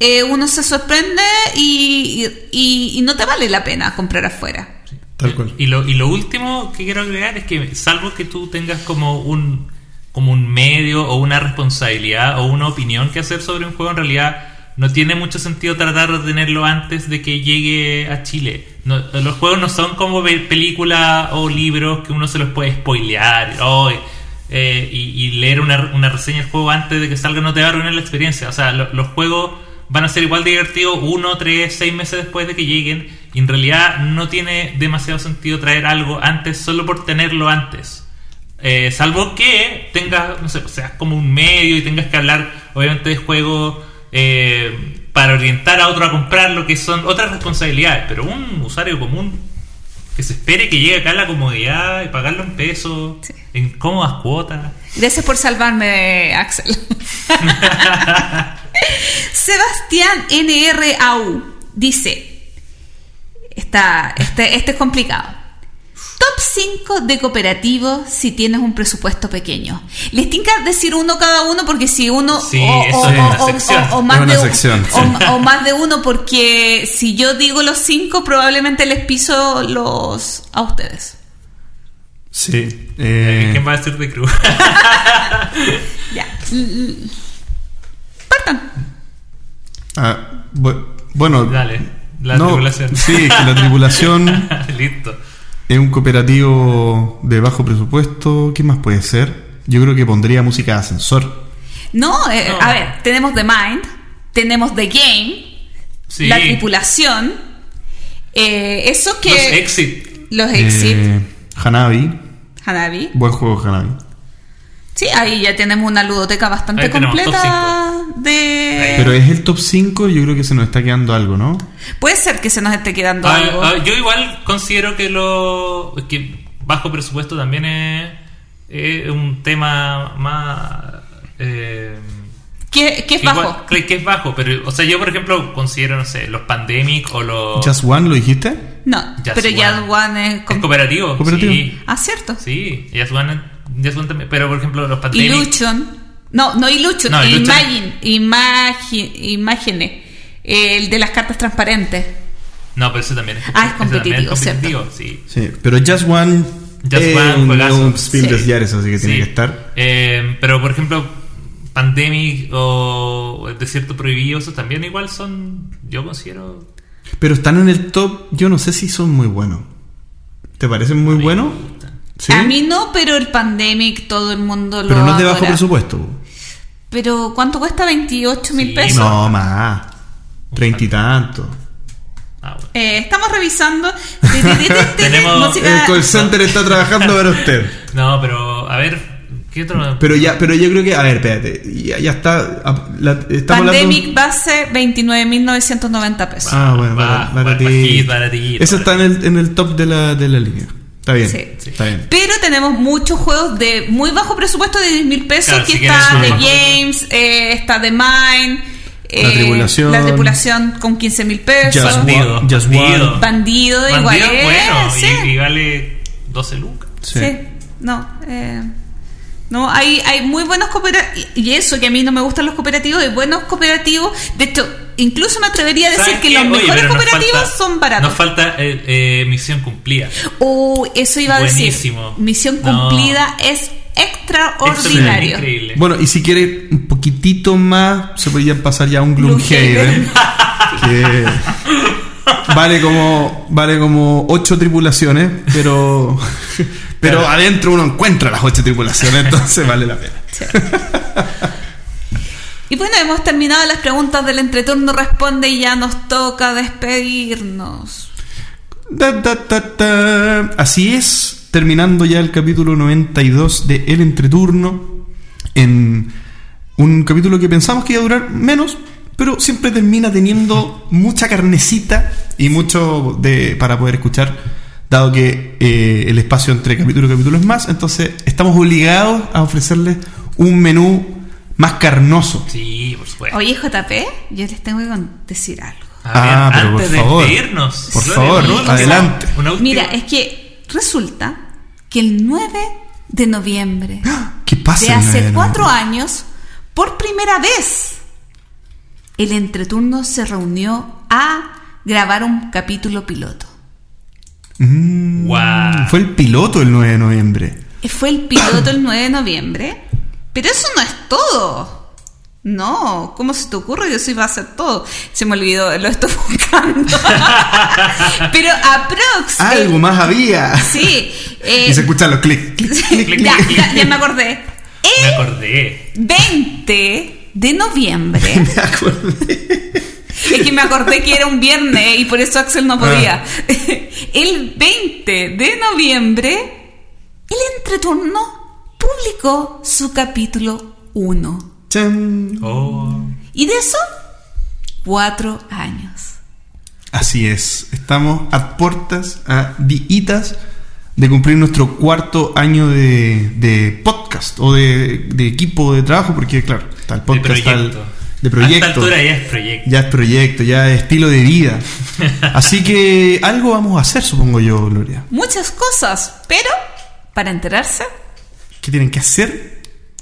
S3: eh, uno se sorprende y, y- y no te vale la pena comprar afuera.
S2: Tal cual.
S4: Y lo, y lo último que quiero agregar es que salvo que tú tengas como un como un medio o una responsabilidad o una opinión que hacer sobre un juego, en realidad no tiene mucho sentido tratar de tenerlo antes de que llegue a Chile. Los juegos no son como películas o libros que uno se los puede spoilear oh, eh, y, leer una, una reseña del juego antes de que salga no te va a arruinar la experiencia. O sea, lo- los juegos van a ser igual de divertidos uno, tres, seis meses después de que lleguen y en realidad no tiene demasiado sentido traer algo antes solo por tenerlo antes. Eh, salvo que tengas, no sé, seas como un medio y tengas que hablar, obviamente, de juegos eh, para orientar a otro a comprarlo, que son otras responsabilidades. Pero un usuario común que se espere que llegue acá la comodidad y pagarlo en pesos,
S3: Sí.
S4: en cómodas cuotas.
S3: Gracias por salvarme, Axel. Sebastián NRAU dice, está, este, este es complicado. Top 5 de cooperativo si tienes un presupuesto pequeño. Les tinca decir uno cada uno porque si uno
S4: Sí,
S3: o más de,
S2: sección,
S3: o-
S2: sí.
S3: o más de uno porque si yo digo los cinco probablemente les piso los a ustedes.
S2: Sí. eh,
S4: ¿Quién va a decir de Cruz?
S3: Ya. Partan.
S2: ah, bu- bueno.
S4: Dale, la
S2: no,
S4: tripulación.
S2: Sí, que la tripulación
S4: Listo.
S2: Es un cooperativo de bajo presupuesto. ¿Qué más puede ser? Yo creo que pondría música de ascensor.
S3: No, eh,
S4: No.
S3: a ver, tenemos The Mind, tenemos The Game,
S4: Sí.
S3: la tripulación, eh, eso que...
S4: Los exit.
S3: Los Exit,
S2: Eh, Hanabi.
S3: Hanabi.
S2: Buen juego Hanabi.
S3: Sí, ahí ya tenemos una ludoteca bastante
S4: Ahí tenemos top
S3: completa de...
S2: Pero es el top 5, yo creo que se nos está quedando algo, ¿no?
S3: Puede ser que se nos esté quedando
S4: Ah,
S3: algo.
S4: ah, yo igual considero que lo que bajo presupuesto también es, es un tema más eh,
S3: ¿Qué, qué es
S4: igual-
S3: bajo?
S4: que es bajo pero o sea yo por ejemplo considero no sé los pandemic o los
S2: Just One, ¿lo dijiste?
S3: No,
S4: Just
S3: pero ya
S4: One.
S3: One es...
S4: es cooperativo,
S2: Cooperativo.
S4: sí
S3: Ah, cierto.
S4: sí Just One, Just One también pero por ejemplo los pandemic
S3: Illusion. No, no Illusion,
S4: No,
S3: Imagine, Imagine, Imagine, el de las cartas transparentes.
S4: no pero ese también es,
S3: Ah, es competitivo,
S4: competitivo, sí
S2: Sí, pero Just One
S4: Just
S2: Eh,
S4: One,
S2: un, Spiel
S3: Sí.
S2: así que tiene que estar.
S4: Eh, pero por ejemplo, Pandemic o El Desierto Prohibido, esos también igual son, yo considero...
S2: Pero están en el top, yo no sé si son muy buenos. ¿Te parecen muy buenos? Sí.
S3: A mí no, pero el Pandemic todo el mundo lo
S2: Pero no es de bajo
S3: adora.
S2: presupuesto.
S3: Pero ¿cuánto cuesta? 28 mil
S4: Sí,
S3: pesos.
S2: No, más. Treinta y tanto.
S4: Ah, bueno.
S3: Eh, estamos revisando.
S4: Tenemos-
S3: Música-
S2: El call center está trabajando para usted.
S4: No, pero a ver, ¿qué otro?
S2: Pero ya, pero yo creo que, a ver, espérate, ya, ya está, ah, la- estamos
S3: Pandemic
S2: hablando...
S3: base 29.990 pesos.
S2: Ah, bueno, baratito. Ese está en el, en el top de la, de la línea. Está bien,
S3: Sí.
S2: está bien.
S3: Pero tenemos muchos juegos de muy bajo presupuesto de 10 mil pesos.
S4: Claro,
S3: que
S4: si
S3: está The Games, eh, está The Mine.
S2: La Tripulación.
S3: La tripulación con 15 mil pesos.
S2: Just
S4: Bandido. Bandido.
S3: Bandido,
S4: Bandido
S3: igual
S4: es
S3: es,
S4: bueno
S3: sí.
S4: y, y vale 12 lucas.
S2: Sí.
S3: Sí. No, eh, no, hay, hay muy buenos cooperativos. Y eso que a mí no me gustan los cooperativos, hay buenos cooperativos. De hecho, incluso me atrevería a decir
S4: ¿Sabes
S3: que
S4: qué?
S3: los
S4: Oye,
S3: mejores cooperativos
S4: falta-
S3: son baratos.
S4: Nos falta eh, eh, misión cumplida.
S3: Oh, eso iba a
S4: Buenísimo.
S3: decir. Misión
S4: No.
S3: cumplida es extraordinario.
S4: Increíble.
S2: Bueno, y si quiere un poquitito más, se podrían pasar ya a un Gloomhaven. que vale como vale como ocho tripulaciones, pero pero
S4: Claro.
S2: adentro uno encuentra las ocho tripulaciones, entonces vale la pena.
S3: Sí. Y bueno, hemos terminado las preguntas del entreturno responde y ya nos toca despedirnos.
S2: Da, da, da, da. Así es, terminando ya el capítulo 92 de El Entreturno, en un capítulo que pensamos que iba a durar menos, pero siempre termina teniendo mucha carnecita y mucho de, para poder escuchar, dado que eh, el espacio entre capítulo y capítulo es más, entonces estamos obligados a ofrecerles un menú más carnoso.
S4: Sí, por supuesto.
S3: Oye, JP, yo les tengo que decir algo.
S4: A
S2: Ah,
S4: ver,
S2: pero por
S4: antes de
S2: favor,
S4: despedirnos,
S2: por favor, adelante.
S3: Mira, es que resulta que el 9 de noviembre
S2: ¿Qué pasa?
S3: de hace
S2: de
S3: cuatro años, por primera vez, el entreturno se reunió a grabar un capítulo piloto.
S2: Mm,
S4: Guau.
S2: Fue el piloto el 9 de noviembre.
S3: Fue el piloto el 9 de noviembre, pero eso no es todo. No, ¿cómo se te ocurre que eso iba a ser todo? Se me olvidó, lo estoy buscando. pero aprox.
S2: Algo
S3: eh,
S2: más había.
S3: Sí. eh,
S2: Y se escuchan los clics. clic, clic, clic.
S3: ya, ya, ya me acordé.
S4: Me acordé.
S3: 20 de noviembre.
S2: Me acordé.
S3: Es que me acordé que era un viernes y por eso Axel no podía. El 20 de noviembre, el entreturno publicó su capítulo 1.
S2: Chan.
S4: Oh.
S3: Y de eso, cuatro años.
S2: Así es. Estamos a puertas, a diitas de cumplir nuestro cuarto año de, de podcast o de, de equipo de trabajo, porque claro, está el podcast, está el-
S4: proyecto.
S2: de
S4: A
S2: proyecto.
S4: esta altura ya es proyecto.
S2: Ya es proyecto, ya es estilo de vida. Así que algo vamos a hacer, supongo yo, Gloria.
S3: Muchas cosas, pero para enterarse,
S2: ¿Qué tienen que hacer?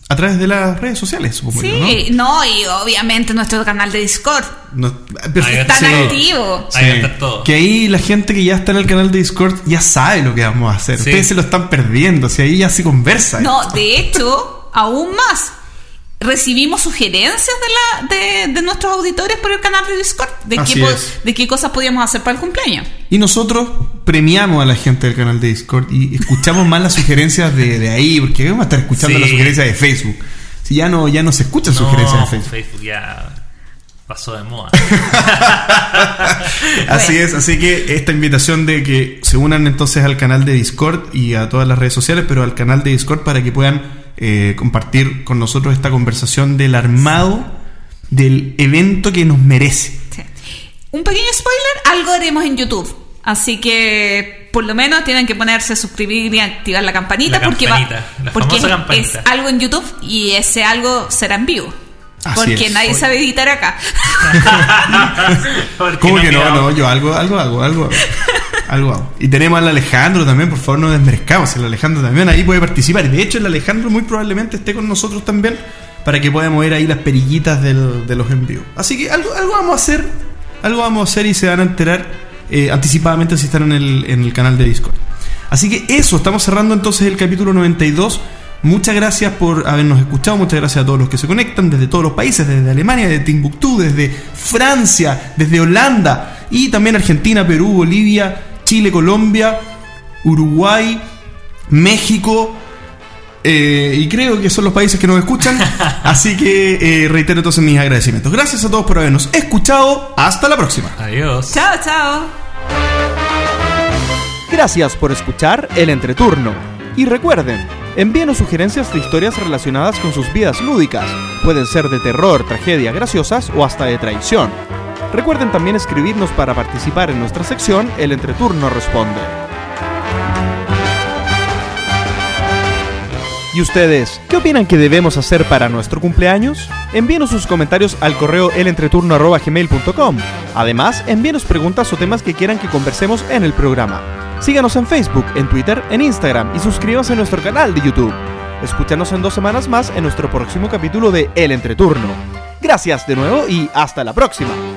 S2: A través de las redes sociales, supongo yo, ¿no?
S3: sí, no, y obviamente nuestro canal de Discord.
S2: No,
S4: Ahí.
S3: Tan
S4: Sí.
S3: activo.
S4: Ahí va a estar todo.
S2: Que ahí la gente que ya está en el canal de Discord ya sabe lo que vamos a hacer.
S4: Sí.
S2: Ustedes se lo están perdiendo. Si ahí ya se conversa.
S3: No, de hecho, aún más. Recibimos sugerencias de, la, de, de nuestros auditores por el canal de Discord de qué, de qué cosas podíamos hacer para el cumpleaños.
S2: Y nosotros premiamos a la gente del canal de Discord y escuchamos más las sugerencias de, de ahí, porque vamos a estar escuchando
S4: Sí.
S2: las sugerencias de Facebook. Si ya no, ya no se escuchan
S4: No,
S2: sugerencias de Facebook.
S4: Facebook ya pasó de moda.
S2: Así
S3: Bueno.
S2: es, así que esta invitación de que se unan entonces al canal de Discord y a todas las redes sociales, pero al canal de Discord para que puedan eh, compartir con nosotros esta conversación del armado del evento que nos merece.
S3: Sí. Un pequeño spoiler, algo haremos en YouTube. Así que por lo menos tienen que ponerse a suscribir y activar la campanita,
S4: La
S3: porque,
S4: campanita, la
S3: porque
S4: famosa
S3: es
S4: campanita.
S3: algo en YouTube y ese algo será en vivo.
S2: Así
S3: porque
S2: es.
S3: nadie
S2: Oye.
S3: sabe editar acá.
S2: ¿Cómo que no? No, yo algo, algo hago, algo hago. Algo. Y tenemos al Alejandro también, por favor no desmerezcamos. El Alejandro también ahí puede participar. De hecho el Alejandro muy probablemente esté con nosotros también para que podamos ver ahí las perillitas del- de los envíos. Así que algo, algo vamos a hacer. Algo vamos a hacer y se van a enterar eh, anticipadamente si están en el, en el canal de Discord.
S5: Así que eso, estamos cerrando entonces el capítulo 92. Muchas gracias por habernos escuchado, muchas gracias a todos los que se conectan desde todos los países, desde Alemania, desde Timbuktu, desde Francia, desde Holanda y también Argentina, Perú, Bolivia, Chile, Colombia, Uruguay, México, eh, y creo que son los países que nos escuchan. Así que eh, reitero entonces mis agradecimientos. Gracias a todos por habernos escuchado. Hasta la próxima.
S4: Adiós.
S3: Chao, chao.
S2: Gracias por escuchar el entreturno. Y recuerden, envíenos sugerencias de historias relacionadas con sus vidas lúdicas. Pueden ser de terror, tragedia, graciosas o hasta de traición. Recuerden también escribirnos para participar en nuestra sección El Entreturno Responde. ¿Y ustedes qué opinan que debemos hacer para nuestro cumpleaños? Envíenos sus comentarios al correo elentreturno.gmail.com. Además, envíenos preguntas o temas que quieran que conversemos en el programa. Síganos en Facebook, en Twitter, en Instagram y suscríbanse a nuestro canal de YouTube. Escúchanos en dos semanas más en nuestro próximo capítulo de El Entreturno. Gracias de nuevo y hasta la próxima.